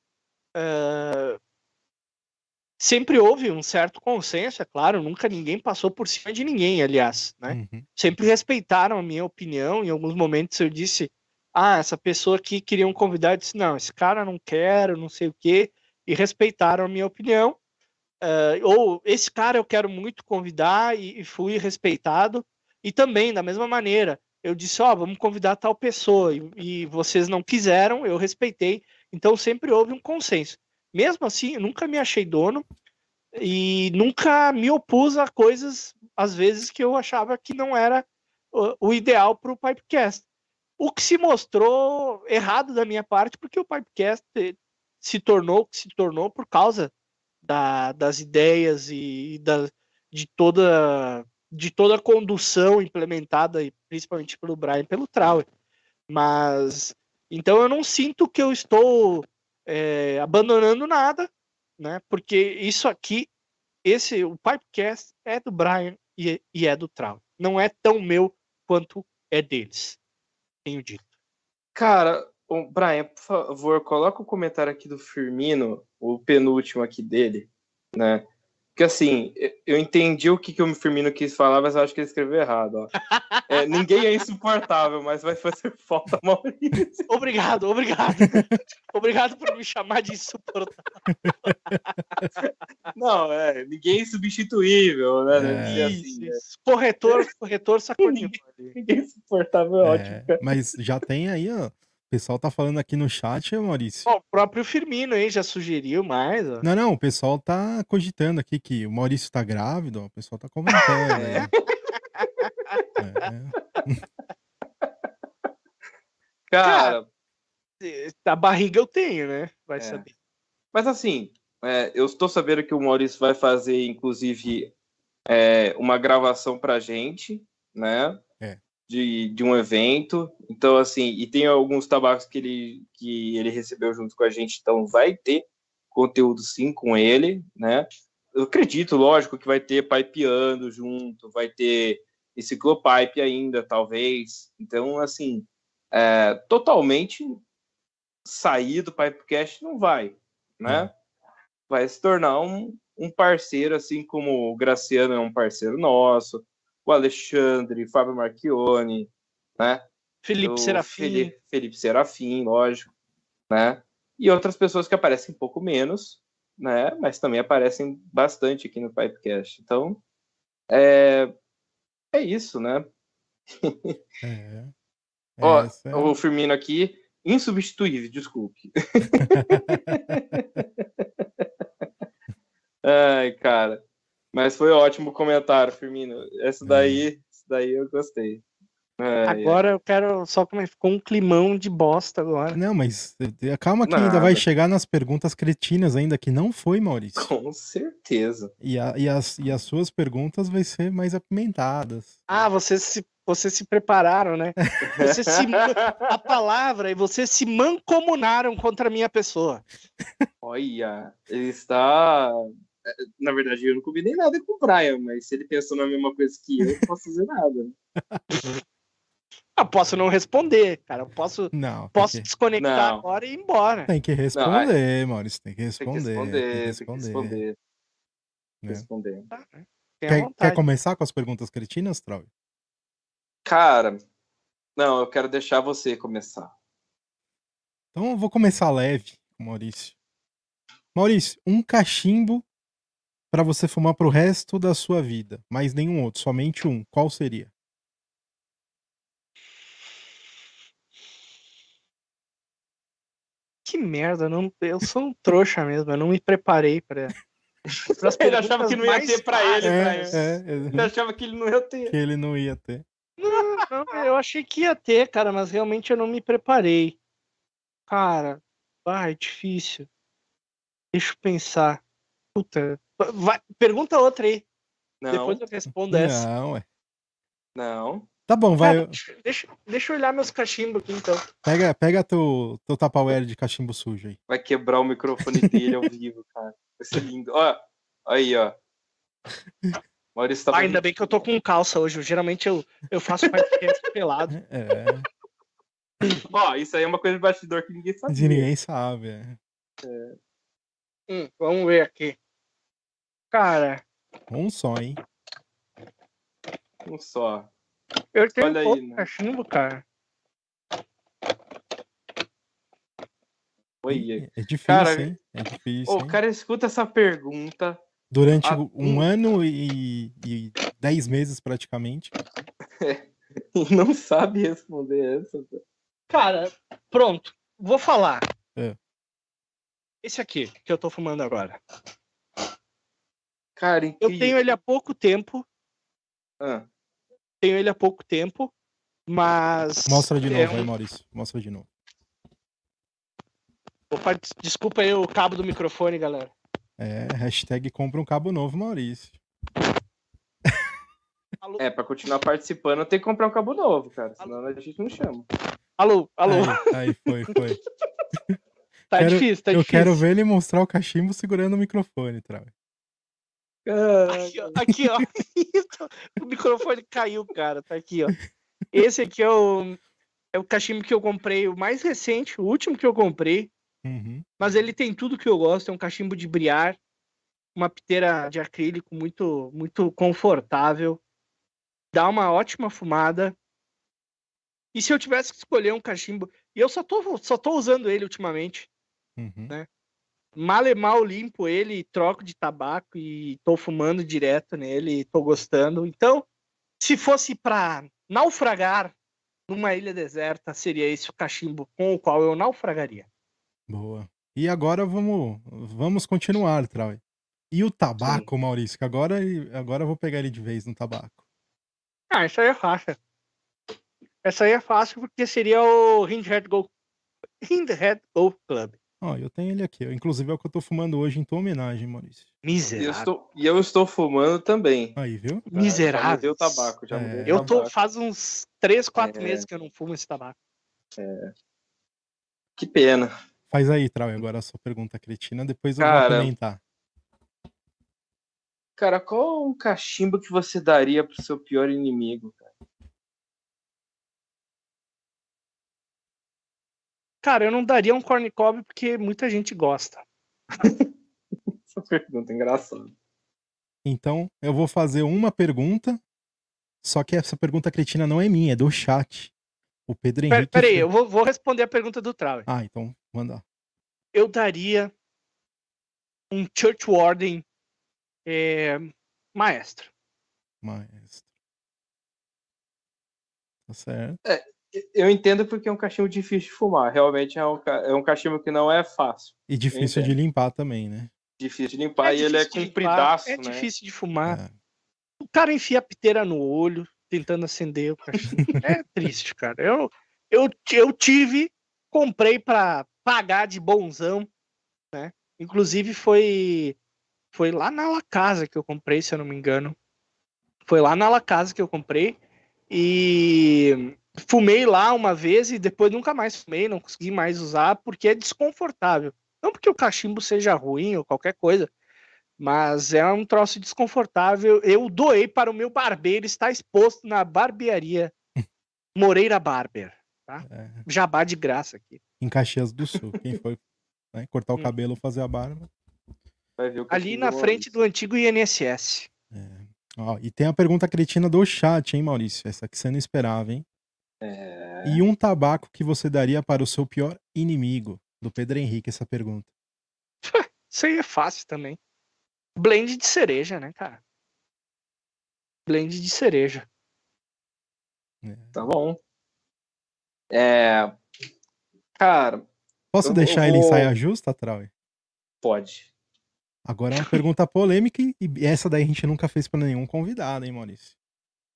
Eh, sempre houve um certo consenso, é claro, nunca ninguém passou por cima de ninguém, aliás, né? Uhum. Sempre respeitaram a minha opinião, em alguns momentos eu disse, ah, essa pessoa aqui queria um convidado, eu disse, não, esse cara não quero, não sei o quê, e respeitaram a minha opinião, Eh, ou esse cara eu quero muito convidar, e, e fui respeitado, e também, da mesma maneira, eu disse, ó, vamos convidar tal pessoa, e, e vocês não quiseram, eu respeitei, então sempre houve um consenso. Mesmo assim, nunca me achei dono e nunca me opus a coisas, às vezes, que eu achava que não era o, ideal para o Pipecast. O que se mostrou errado da minha parte, porque o Pipecast eh, se tornou o que se tornou por causa da- das ideias e da, de toda de toda a condução implementada, principalmente pelo Brian pelo Trauer. Mas então eu não sinto que eu estou é, abandonando nada, né? Porque isso aqui, esse o Pipecast é do Brian e, e é do Trau. Não é tão meu quanto é deles. Tenho dito. Cara, Brian, por favor, coloca o comentário aqui do Firmino, o penúltimo aqui dele, né? Porque assim, eu- entendi o que, que o Firmino quis falar, mas eu acho que ele escreveu errado, ó. É, ninguém é insuportável, mas vai fazer falta Maurício. Obrigado, obrigado. obrigado por me chamar de insuportável. Não, é, ninguém é substituível, né? É. Ninguém é assim, isso. Corretor, corretor sacudiu. Ninguém é insuportável, é, ótimo. É, cara. mas já tem aí, ó. O pessoal tá falando aqui no chat, Maurício. Bom, o próprio Firmino aí já sugeriu mais. ó. Não, não, o pessoal tá cogitando aqui que o Maurício tá grávido, ó, o pessoal tá comentando. aí. É. Cara, A barriga eu tenho, né? Vai É. saber. Mas assim, é, eu estou sabendo que o Maurício vai fazer, inclusive, é, uma gravação pra gente, né? É. De, de um evento. Então, assim, e tem alguns tabacos que ele, que ele recebeu junto com a gente, então vai ter conteúdo sim com ele, né? Eu acredito, lógico, que vai ter pipeando junto, vai ter enciclopipe ainda, talvez. Então, assim, é, totalmente sair do Pipecast não vai, né? Vai se tornar um, um parceiro, assim como o Graciano é um parceiro nosso, o Alexandre, Fábio Marchione, né? Felipe o Serafim. Felipe, Felipe Serafim, lógico, né? E outras pessoas que aparecem um pouco menos, né? Mas também aparecem bastante aqui no Pipecast. Então, é, é isso, né? É. Ó, Essa é- o Firmino aqui, insubstituível, desculpe. Ai, cara. Mas foi ótimo o comentário, Firmino. Essa daí, essa daí eu gostei. Ai. Agora eu quero só como é ficou um climão de bosta agora. Não, mas eh, calma que ainda vai Nada. chegar nas perguntas cretinas ainda, que não foi, Maurício. Com certeza. E, a- e as, e as suas perguntas vai ser mais apimentadas. Ah, vocês se, vocês se prepararam, né? Vocês se, a palavra e vocês se mancomunaram contra a minha pessoa. Olha, ele está. Na verdade, eu não combinei nada com o Brian, mas se ele pensou na mesma coisa que eu, eu não posso fazer nada. né? Eu posso não responder, cara. Eu posso, Não, tem posso que, desconectar Não. agora e ir embora. tem que responder, Maurício. Tem que Tem responder. que responder, tem que responder. Tem que né? responder. Tá, né? Quer, quer começar com as perguntas cretinas, Troll? Cara, não, eu quero deixar você começar. Então eu vou começar leve com o Maurício. Maurício, um cachimbo pra você fumar pro resto da sua vida, mas nenhum outro, somente um. Qual seria? Que merda, eu não, eu sou um trouxa mesmo, eu não me preparei pra. pras Ele achava que não ia ter pra ele, fáceis. Brian. é, Ele achava que ele não ia ter. que ele não ia ter. Não, eu achei que ia ter, cara, mas realmente eu não me preparei. Cara, ah, é difícil. Deixa eu pensar. Puta. Vai, pergunta outra aí. Não, Depois eu respondo essa. Não, ué. não. Tá bom, vai. Cara, deixa, deixa, eu olhar meus cachimbos aqui então. Pega, pega teu, teu Tupperware de cachimbo sujo aí. Vai quebrar o microfone dele ao vivo, cara. Vai ser lindo. Ó, aí, ó. Maurício tá Ah, ainda bem que eu tô com calça hoje. Geralmente eu, eu faço podcast pelado. É, Ó, isso aí é uma coisa de bastidor que ninguém sabe. de ninguém sabe. é. Hum, vamos ver aqui. Cara, Um só, hein? Um só. eu tenho Olha aí, pouco né? cachimbo, cara. Oi. É difícil, Cara, hein? É difícil. Hein? o cara escuta essa pergunta. Durante ah, um um- ano e, e dez meses praticamente. e não sabe responder essa. Cara, pronto. Vou falar. É. Esse aqui, que eu tô fumando agora. Cara, Eu incrível. tenho ele há pouco tempo. Ah, Tenho ele há pouco tempo. Mas. Mostra de é novo um- aí, Maurício. Mostra de novo. Opa, des- desculpa aí o cabo do microfone, galera. É, hashtag compra um cabo novo, Maurício. é, pra continuar participando, tem que comprar um cabo novo, cara. Senão a gente não chama. Alô, alô. Aí, aí foi, foi. tá quero- difícil, tá Eu difícil. quero ver ele mostrar o cachimbo segurando o microfone, Trau. Aqui, ó. Aqui, ó. o microfone caiu, cara. Tá aqui, ó. Esse aqui é o, é o cachimbo que eu comprei, o mais recente, o último que eu comprei. Uhum. Mas ele tem tudo que eu gosto. É um cachimbo de briar, uma piteira de acrílico muito, muito confortável. Dá uma ótima fumada. E se eu tivesse que escolher um cachimbo, e eu só tô, só tô usando ele ultimamente. Uhum. mal e mal limpo ele, troco de tabaco e tô fumando direto nele, tô gostando. Então, se fosse para naufragar numa ilha deserta, seria esse o cachimbo com o qual eu naufragaria. Boa. E agora vamos, vamos continuar, Trau. E o tabaco, Maurício? Que agora, agora eu vou pegar ele de vez no tabaco. Ah, isso aí é fácil. Essa aí é fácil porque seria o Hindhead Go Hindhead Golf Club. Ó, eu tenho ele aqui. Inclusive é o que eu tô fumando hoje em tua homenagem, Maurício. E eu, Miserável. estou, e eu estou fumando também. Aí, viu? Já Miserável. mudei o tabaco, já É. Eu tô faz uns 3, 4 É. meses que eu não fumo esse tabaco. Que pena. Faz aí, Trau, agora a sua pergunta cretina, depois eu Cara, vou comentar. Cara, qual um cachimbo que você daria pro seu pior inimigo, cara? Cara, eu não daria um corn cob porque muita gente gosta. Essa pergunta é engraçada. Então, eu vou fazer uma pergunta, só que essa pergunta cretina não é minha, é do chat. O Pedro Pera- Henrique. Peraí, eu vou, vou responder a pergunta do Trau. Ah, então, manda. Eu daria um Church Warden é, maestro. Maestro. Tá certo. Eu entendo porque é um cachimbo difícil de fumar. Realmente é um, é um cachimbo que não é fácil. E difícil de limpar também, né? Difícil de limpar e ele é difícil de compridaço, É né? difícil de fumar. É. O cara enfia a piteira no olho, tentando acender o cachimbo. é triste, cara. Eu, eu, eu tive, comprei pra pagar de bonzão, né? Inclusive foi foi lá na La Casa que eu comprei, se eu não me engano. Foi lá na La Casa que eu comprei e fumei lá uma vez e depois nunca mais fumei, não consegui mais usar porque é desconfortável. Não porque o cachimbo seja ruim ou qualquer coisa, mas é um troço desconfortável. Eu doei para o meu barbeiro, está exposto na barbearia Moreira Barber. É. Jabá de graça aqui. Em Caxias do Sul. Quem foi né, cortar o Hum. cabelo ou fazer a barba. Vai ver o Ali na frente do antigo INSS. Ó, e tem a pergunta cretina do chat, hein, Maurício? Essa que você não esperava, hein? É... E um tabaco que você daria para o seu pior inimigo? Do Pedro Henrique, essa pergunta. Isso aí é fácil também. Blend de cereja, né, cara? Blend de cereja. É. Tá bom. É... Cara, Posso deixar eu ele em vou- saia justa, Trau? pode. Agora é uma pergunta polêmica e e essa daí a gente nunca fez para nenhum convidado, hein, Maurício?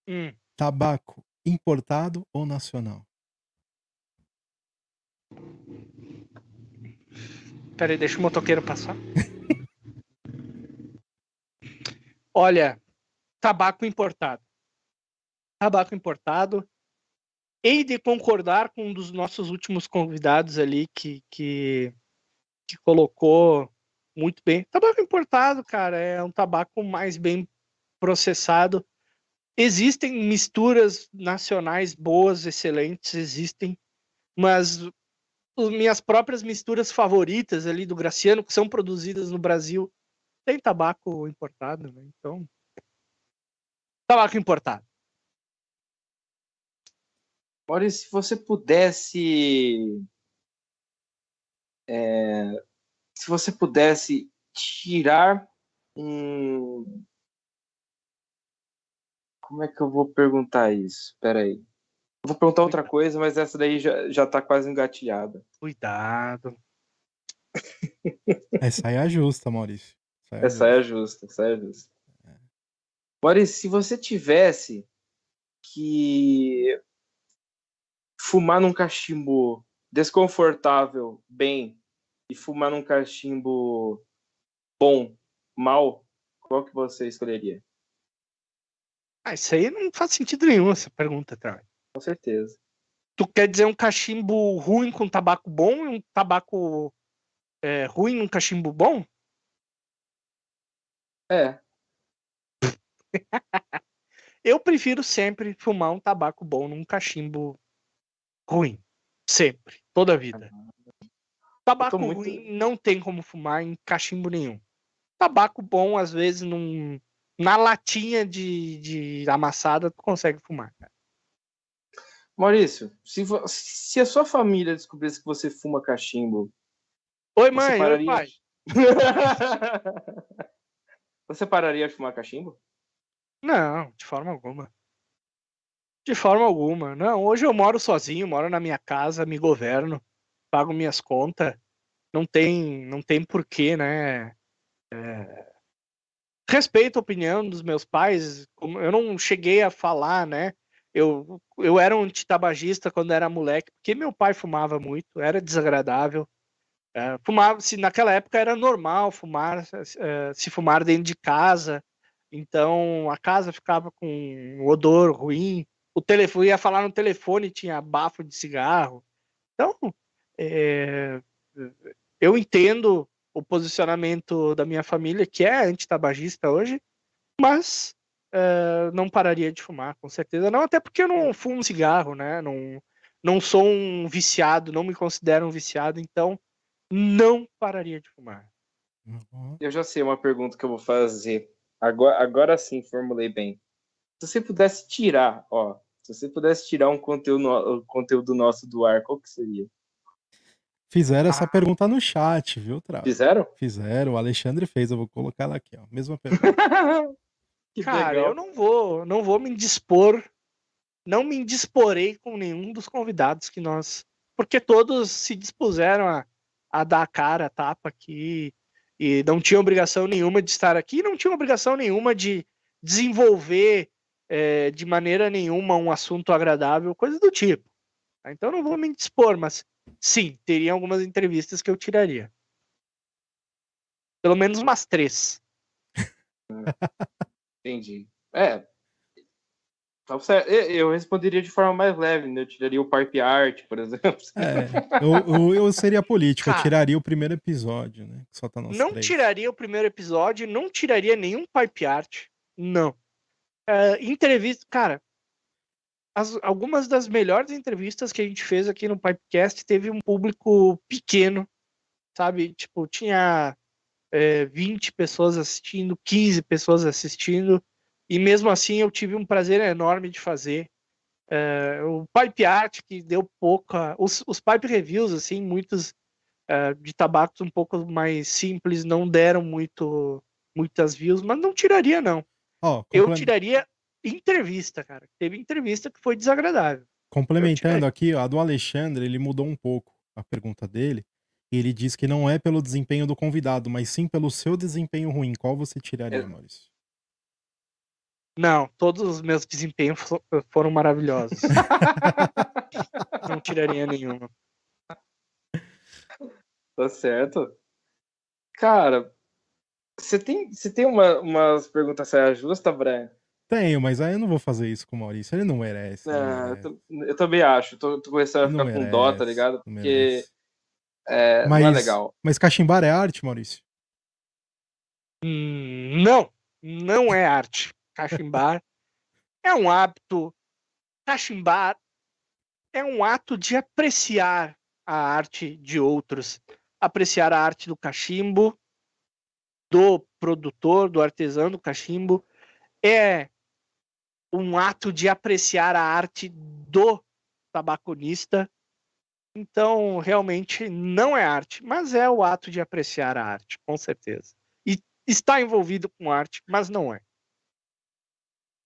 Hum, Tabaco importado ou nacional? Peraí, deixa o motoqueiro passar. Olha, tabaco importado. Tabaco importado. Hei de concordar com um dos nossos últimos convidados ali que, que, que colocou muito bem. Tabaco importado, cara, é um tabaco mais bem processado. Existem misturas nacionais boas, excelentes, existem, mas as minhas próprias misturas favoritas ali do Graciano, que são produzidas no Brasil, tem tabaco importado, né? Então, tabaco importado. Olha, se você pudesse. É, se você pudesse tirar um. Como é que eu vou perguntar isso? Espera aí. Eu vou perguntar outra coisa, mas essa daí já, já tá quase engatilhada. Cuidado. Essa aí é justa, Maurício. Essa aí é Essa é justa, essa é justa. Maurício, se você tivesse que fumar num cachimbo desconfortável, bem, e fumar num cachimbo bom, mal, qual que você escolheria? Ah, isso aí não faz sentido nenhum, essa pergunta, Trau. Com certeza. Tu quer dizer um cachimbo ruim com tabaco bom e um tabaco é, ruim num cachimbo bom? É, Eu prefiro sempre fumar um tabaco bom num cachimbo ruim. Sempre. Toda a vida. Tabaco muito- ruim não tem como fumar em cachimbo nenhum. Tabaco bom, às vezes, num, na latinha de, de amassada, tu consegue fumar. cara. Maurício, se, se a sua família descobrisse que você fuma cachimbo, Oi, mãe. Oi, pararia? pai. você pararia de fumar cachimbo? Não, de forma alguma. De forma alguma. Não, hoje eu moro sozinho, moro na minha casa, me governo, pago minhas contas. Não tem, não tem porquê, né? É, Respeito a opinião dos meus pais. Eu não cheguei a falar, né? Eu, eu era um antitabagista quando era moleque, porque meu pai fumava muito, era desagradável. É, fumava, se naquela época era normal fumar, eh, se fumar dentro de casa. Então a casa ficava com um odor ruim. O telefone ia falar no telefone tinha bafo de cigarro. Então é, eu entendo o posicionamento da minha família que é antitabagista hoje, mas é, não pararia de fumar, com certeza não, até porque eu não fumo cigarro, né? Não, não sou um viciado, não me considero um viciado, então não pararia de fumar. Uhum. Eu já sei uma pergunta que eu vou fazer. Agora, agora sim, formulei bem. Se você pudesse tirar, ó, se você pudesse tirar um conteúdo, um conteúdo nosso do ar, qual que seria? Fizeram essa Ah. pergunta no chat, viu, Trau? Fizeram? Fizeram, o Alexandre fez, eu vou colocar ela aqui, ó. Mesma pergunta. que Cara, legal. eu não vou, não vou me indispor, não me indisporei com nenhum dos convidados que nós, porque todos se dispuseram a, a dar a cara, a tapa aqui e não tinham obrigação nenhuma de estar aqui, não tinham obrigação nenhuma de desenvolver eh, de maneira nenhuma um assunto agradável, coisa do tipo. Então não vou me dispor, mas sim, teria algumas entrevistas que eu tiraria. Pelo menos umas três. Entendi. É. Tá. Eu- responderia de forma mais leve, né? Eu tiraria o pipe art, por exemplo. É, eu, eu, eu seria político, eu tiraria o primeiro episódio, né? Só tá não três. tiraria o primeiro episódio, não tiraria nenhum pipe art, não. É, entrevista, cara, as- algumas das melhores entrevistas que a gente fez aqui no Pipecast teve um público pequeno, sabe? Tipo, tinha é, 20 pessoas assistindo, 15 pessoas assistindo, e mesmo assim eu tive um prazer enorme de fazer. É, o Pipe Art, que deu pouca. Os, os Pipe Reviews, assim, muitos é, de tabacos um pouco mais simples, não deram muito, muitas views, mas não tiraria, não. Ó, Eu tiraria entrevista, cara. Teve entrevista que foi desagradável. Complementando aqui, a do Alexandre, ele mudou um pouco a pergunta dele. Ele diz que não é pelo desempenho do convidado, mas sim pelo seu desempenho ruim. Qual você tiraria, É. Maurício? Não, todos os meus desempenhos fo- foram maravilhosos. não tiraria nenhuma. Tá certo. Cara, você tem, você tem uma, umas perguntas sérias justas, Brian? Tenho, mas aí eu não vou fazer isso com o Maurício. Ele não merece. não Ah, merece. eu, eu também acho. Tô, tô começando a ficar com dó, tá merece, ligado? não Porque merece. é, não é Mas- legal. Mas cachimbar é arte, Maurício? Hum, Não, não é arte. Cachimbar é um hábito. Cachimbar é um ato de apreciar a arte de outros, apreciar a arte do cachimbo, do produtor, do artesão do cachimbo. É um ato de apreciar a arte do tabaconista. Então, realmente não é arte, mas é o ato de apreciar a arte, com certeza está envolvido com arte, mas não é.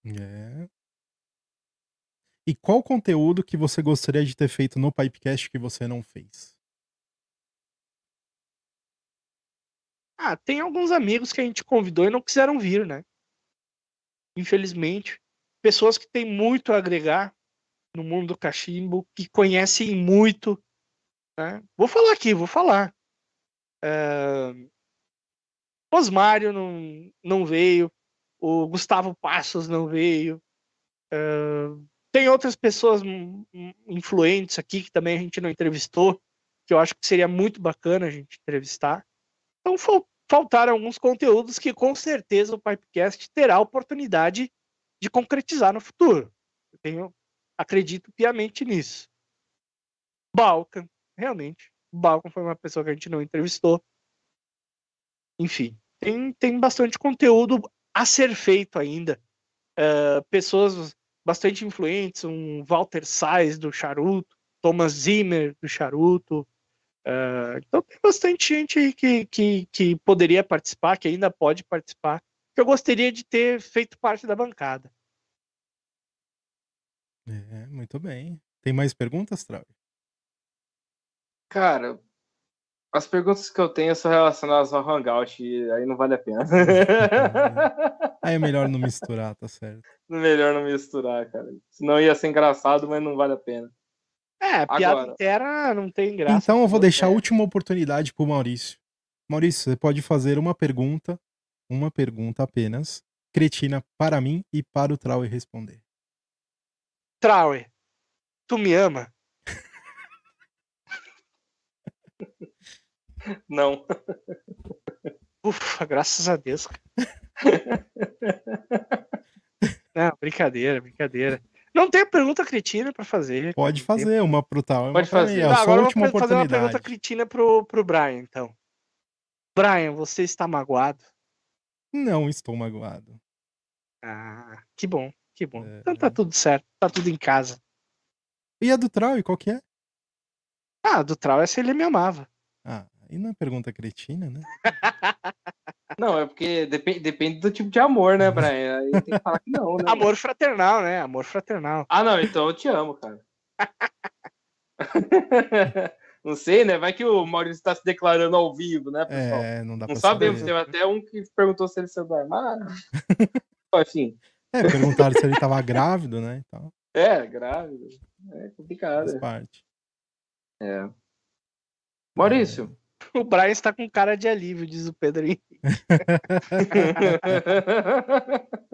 É. E qual conteúdo que você gostaria de ter feito no Pipecast que você não fez? Ah, tem alguns amigos que a gente convidou e não quiseram vir, né? Infelizmente. Pessoas que têm muito a agregar no mundo do cachimbo, que conhecem muito. Né? Vou falar aqui, vou falar. É... Osmário não, não veio. O Gustavo Passos não veio. É... Tem outras pessoas influentes aqui que também a gente não entrevistou, que eu acho que seria muito bacana a gente entrevistar. Então fal- faltaram alguns conteúdos que com certeza o Pipecast terá oportunidade de concretizar no futuro. Eu tenho, acredito piamente nisso. Balkan, realmente. Balkan foi uma pessoa que a gente não entrevistou. Enfim, tem, tem bastante conteúdo a ser feito ainda. Eh, pessoas bastante influentes, um Walter Sais do Charuto, Thomas Zimmer do Charuto, Uh, então tem bastante gente aí que, que, que poderia participar, que ainda pode participar, que eu gostaria de ter feito parte da bancada. É, muito bem. Tem mais perguntas, Trau? Cara, as perguntas que eu tenho são relacionadas ao Hangout, e aí não vale a pena. Aí é melhor não misturar, tá certo. Melhor não misturar, cara. Senão ia ser engraçado, mas não vale a pena. É, a piada Agora. inteira não tem graça. Então eu vou deixar a é. última oportunidade pro Maurício. Maurício, você pode fazer uma pergunta, uma pergunta apenas, cretina para mim e para o Trau responder. Traue, tu me ama? Não. Ufa, graças a Deus. Não, brincadeira, brincadeira. Não tem pergunta cretina pra fazer. Pode não tem- fazer uma pro Trau e uma Pode fazer. É Tá, agora eu vou fazer uma pergunta cretina pro, pro Brian, então. Brian, você está magoado? Não estou magoado. Ah, que bom, que bom. É. Então tá tudo certo, tá tudo em casa. E a do Trau, qual que é? Ah, do Trau é se ele me amava. Ah, aí não é pergunta cretina, né? Não, é porque depende, depende do tipo de amor, né, Brian? Aí tem que falar que não, né? Amor fraternal, né? Amor fraternal. Ah, não, então eu te amo, cara. não sei, né? Vai que o Maurício está se declarando ao vivo, né, pessoal? É, não dá não pra sabemos, saber. teve até um que perguntou se ele saiu do armário. Enfim, É, perguntaram se ele tava grávido, né? Então, é, grávido. É complicado. faz parte. É. Maurício. O Brian está com cara de alívio, diz o Pedrinho.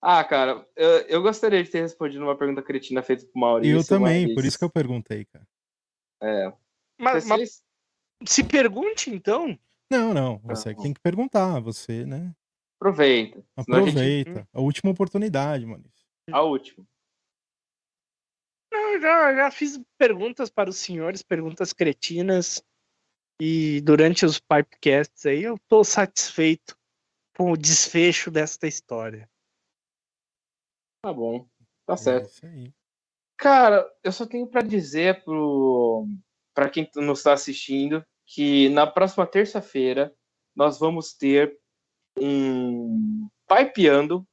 ah, cara, eu, eu gostaria de ter respondido uma pergunta cretina feita pro E Maurício. eu também, mas- por isso que eu perguntei, cara. É. Mas, mas se pergunte, então. Não, não, você que tem que perguntar, você, né? Aproveita. senão a gente- Aproveita. A última oportunidade, Maurício. A última. Não, eu já, já fiz perguntas para os senhores, perguntas cretinas. E durante os pipecasts aí, eu tô satisfeito com o desfecho desta história. Tá bom. Tá É certo. isso aí. Cara, eu só tenho pra dizer pro para quem nos está assistindo que na próxima terça-feira nós vamos ter um pipeando,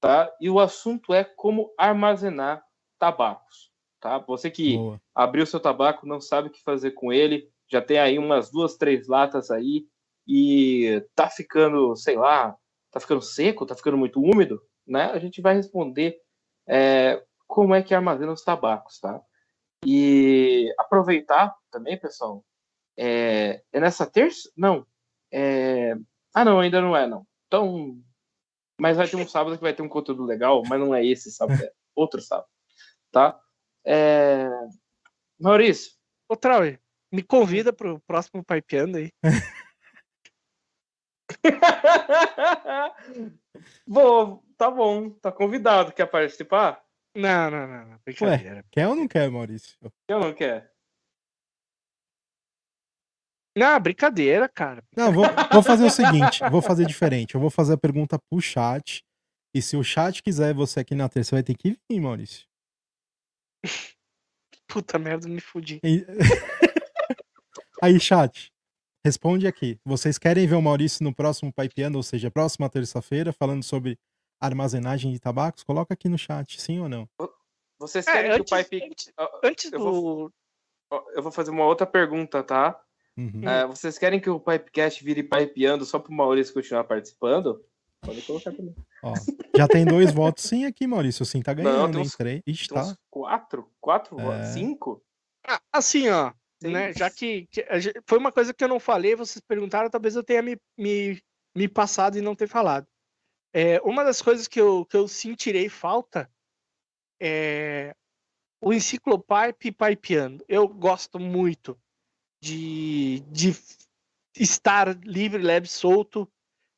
tá? E o assunto é como armazenar tabacos, tá? Você que Boa. abriu seu tabaco, não sabe o que fazer com ele, já tem aí umas duas, três latas aí e tá ficando, sei lá, tá ficando seco, tá ficando muito úmido, né? A gente vai responder é, como é que armazena os tabacos, tá? E aproveitar também, pessoal, É, é nessa terça? Não. É... Ah, não, ainda não é, não. Então. Mas vai ter um sábado que vai ter um conteúdo legal, mas não é esse sábado, é outro sábado. Tá? É... Maurício. Ô, Trauer, me convida pro próximo Pipeando aí. Vou, tá bom, tá convidado. Quer participar? Não, não, não, não. Brincadeira. Ué, quer ou não quer, Maurício? Eu não quero. Não, brincadeira, cara. Não, vou, vou fazer o seguinte, vou fazer diferente. Eu vou fazer a pergunta pro chat. E se o chat quiser você aqui na terça, vai ter que vir, Maurício. Puta merda, me fudi. E- Aí, chat, responde aqui. Vocês querem ver o Maurício no próximo Pipeando, ou seja, próxima terça-feira, falando sobre armazenagem de tabacos? Coloca aqui no chat, sim ou não? Vocês É, querem antes, que o Pipe. antes, antes eu do. vou- Eu vou fazer uma outra pergunta, tá? Uhum. É, vocês querem que o Pipecast vire Pipeando só pro Maurício continuar participando? Pode colocar também. Ó, já tem dois votos sim aqui, Maurício. Sim, tá ganhando, tem hein? uns- Três. Ixi, Tem tá. uns quatro? Quatro? É. Cinco? Ah, Assim, ó. Seis. Né, já que, que foi uma coisa que eu não falei, vocês perguntaram, talvez eu tenha me, me, me passado e não ter falado. É, uma das coisas que eu, que eu sentirei falta é o Enciclopipe Pipeando. Eu gosto muito de, de estar livre, leve, solto,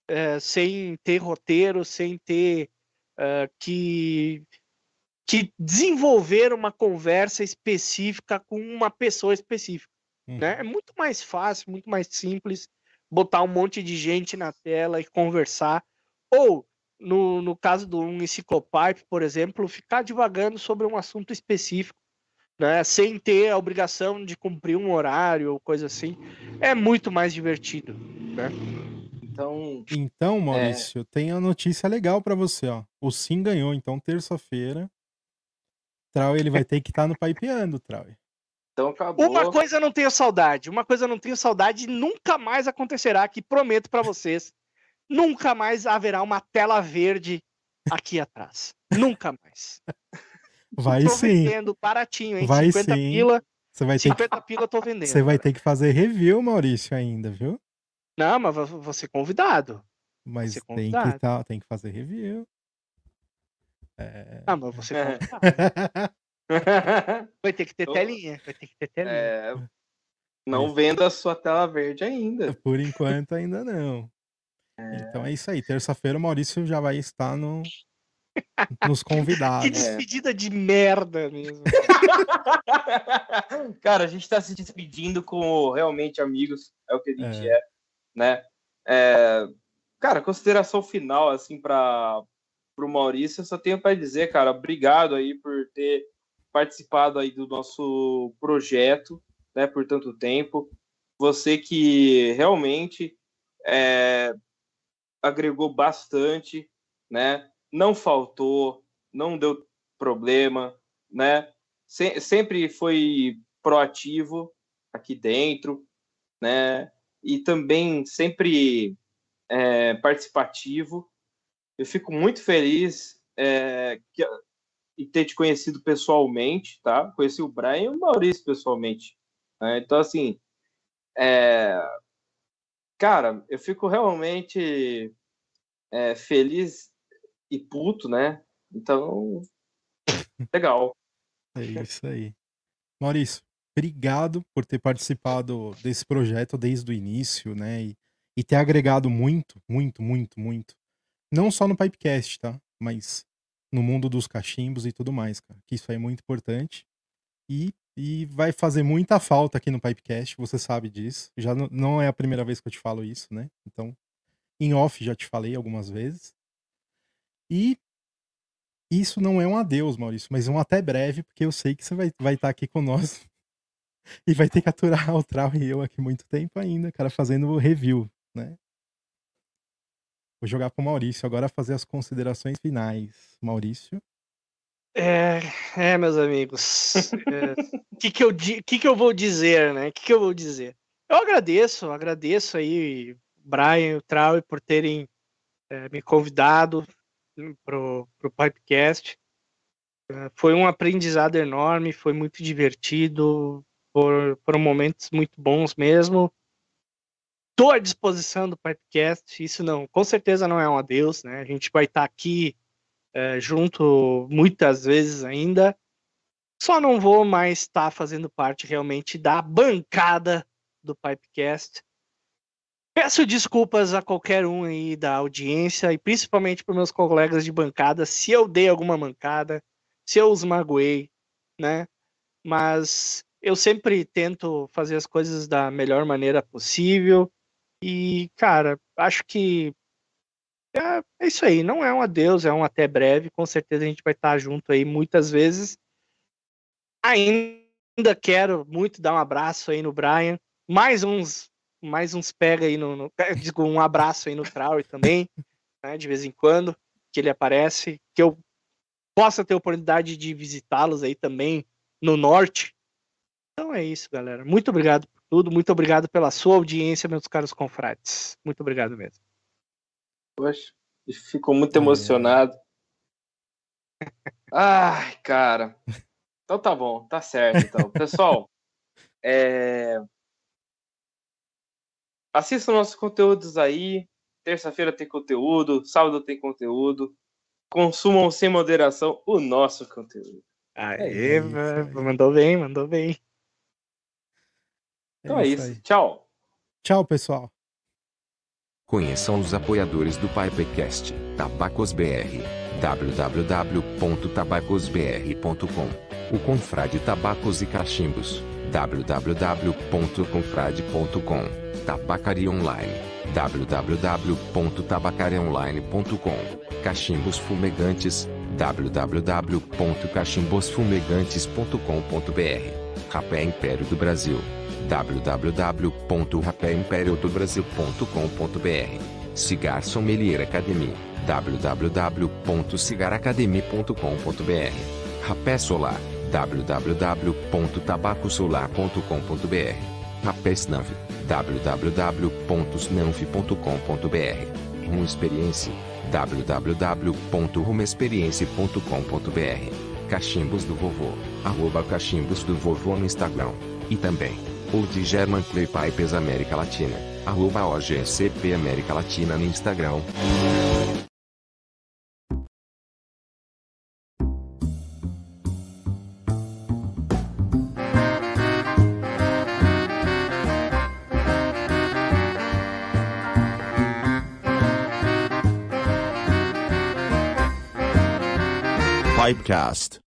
é, sem ter roteiro, sem ter é, que que desenvolver uma conversa específica com uma pessoa específica. Uhum. Né? É muito mais fácil, muito mais simples botar um monte de gente na tela e conversar. Ou, no, no caso do um enciclopipe, por exemplo, ficar divagando sobre um assunto específico, né? sem ter a obrigação de cumprir um horário ou coisa assim. É muito mais divertido. Então, Então, Maurício, tem a notícia legal pra você, ó. O Sim ganhou, então terça-feira. Trau, ele vai ter que estar no Pipeando, Trau. então acabou. Uma coisa eu não tenho saudade, uma coisa eu não tenho saudade e nunca mais acontecerá, que prometo pra vocês, nunca mais haverá uma tela verde aqui atrás. Nunca mais. Vai tô sim. vendendo baratinho, hein? Vai 50 sim. pila, Você vai ter que 50 pila eu tô vendendo. Você vai ter que fazer review, Maurício, ainda, viu? Não, mas ser convidado. Mas ser tem que, convidado. tá, tem que fazer review. É... Ah, mas você É. convidado. Vai ter que ter telinha, vai ter que ter telinha. É, não venda a sua tela verde ainda. Por enquanto, ainda não. Então é isso aí. Terça-feira o Maurício já vai estar no, nos Que convidados. despedida de merda mesmo. Cara, a gente tá se despedindo como realmente amigos, é o que a gente é, né? É, cara, consideração final, assim, para o Maurício, eu só tenho para dizer, cara, obrigado aí por ter participado aí do nosso projeto, né, por tanto tempo. Você que realmente é, agregou bastante, né? Não faltou, não deu problema, né? Se- sempre foi proativo aqui dentro, né? E também sempre é, participativo. Eu fico muito feliz é, que, em ter te conhecido pessoalmente, tá? Conheci o Brian e o Maurício pessoalmente. né? Então, assim, é, cara, eu fico realmente é, feliz e puto, né? Então, legal. É isso aí. Maurício, obrigado por ter participado desse projeto desde o início, né? E, e ter agregado muito, muito, muito, muito. Não só no Pipecast, tá? Mas no mundo dos cachimbos e tudo mais, cara. Que isso é muito importante. E, e vai fazer muita falta aqui no Pipecast, você sabe disso. Já não, é a primeira vez que eu te falo isso, né? Então, em off já te falei algumas vezes. E isso não é um adeus, Maurício, mas um até breve, porque eu sei que você vai estar vai estar aqui conosco e vai ter que aturar o Trau e eu aqui muito tempo ainda, cara, fazendo review, né? Vou jogar pro Maurício agora fazer as considerações finais. Maurício. É, é, meus amigos. O que, que, eu, que, que eu vou dizer, né? O que, que eu vou dizer? Eu agradeço, agradeço aí o Brian e o Trau por terem é, me convidado pro, pro Pipecast. É, foi um aprendizado enorme, foi muito divertido. For, foram momentos muito bons mesmo. Estou à disposição do podcast. Isso não, com certeza não é um adeus, né? A gente vai estar tá aqui é, junto muitas vezes ainda. Só não vou mais estar tá fazendo parte realmente da bancada do Pipecast. Peço desculpas a qualquer um aí da audiência e principalmente para meus colegas de bancada se eu dei alguma mancada, se eu os magoei, né? Mas eu sempre tento fazer as coisas da melhor maneira possível e, cara, acho que é, é isso aí. Não é um adeus, é um até breve. Com certeza a gente vai estar junto aí muitas vezes. Ainda quero muito dar um abraço aí no Brian. Mais uns mais uns pega aí no, no digo, um abraço aí no Trauer também, né, de vez em quando, que ele aparece, que eu possa ter oportunidade de visitá-los aí também no norte. Então é isso, galera. Muito obrigado por tudo, muito obrigado pela sua audiência, meus caros confrades. Muito obrigado mesmo. Poxa, ficou muito emocionado. Ai, cara. Então tá bom, tá certo. Então, pessoal, é... Assistam nossos conteúdos aí. Terça-feira tem conteúdo, sábado tem conteúdo. Consumam sem moderação o nosso conteúdo. Aê, é mandou bem, mandou bem. Então é, é isso. Tchau. Tchau, pessoal. Conheçam os apoiadores do Pipecast, Tabacos BR, www.tabacosbr.com. O Confrade Tabacos e Cachimbos, www.confrade.com. Tabacaria Online. www.tabacariaonline.com Cachimbos Fumegantes. www.cachimbosfumegantes.com.br Rapé Império do Brasil. www.rapéimperiodobrasil.com.br Cigar Sommelier Academy. www.cigaracademy.com.br Rapé Solar. www.tabacosolar.com.br Rapé Snanf. www.snanf.com.br Rum Experiência www.rumexperiência.com.br Cachimbos do Vovô. Arroba Cachimbos do Vovô no Instagram. E também o de German Clay Pipes América Latina. Arroba OGCP América Latina no Instagram. Pipecast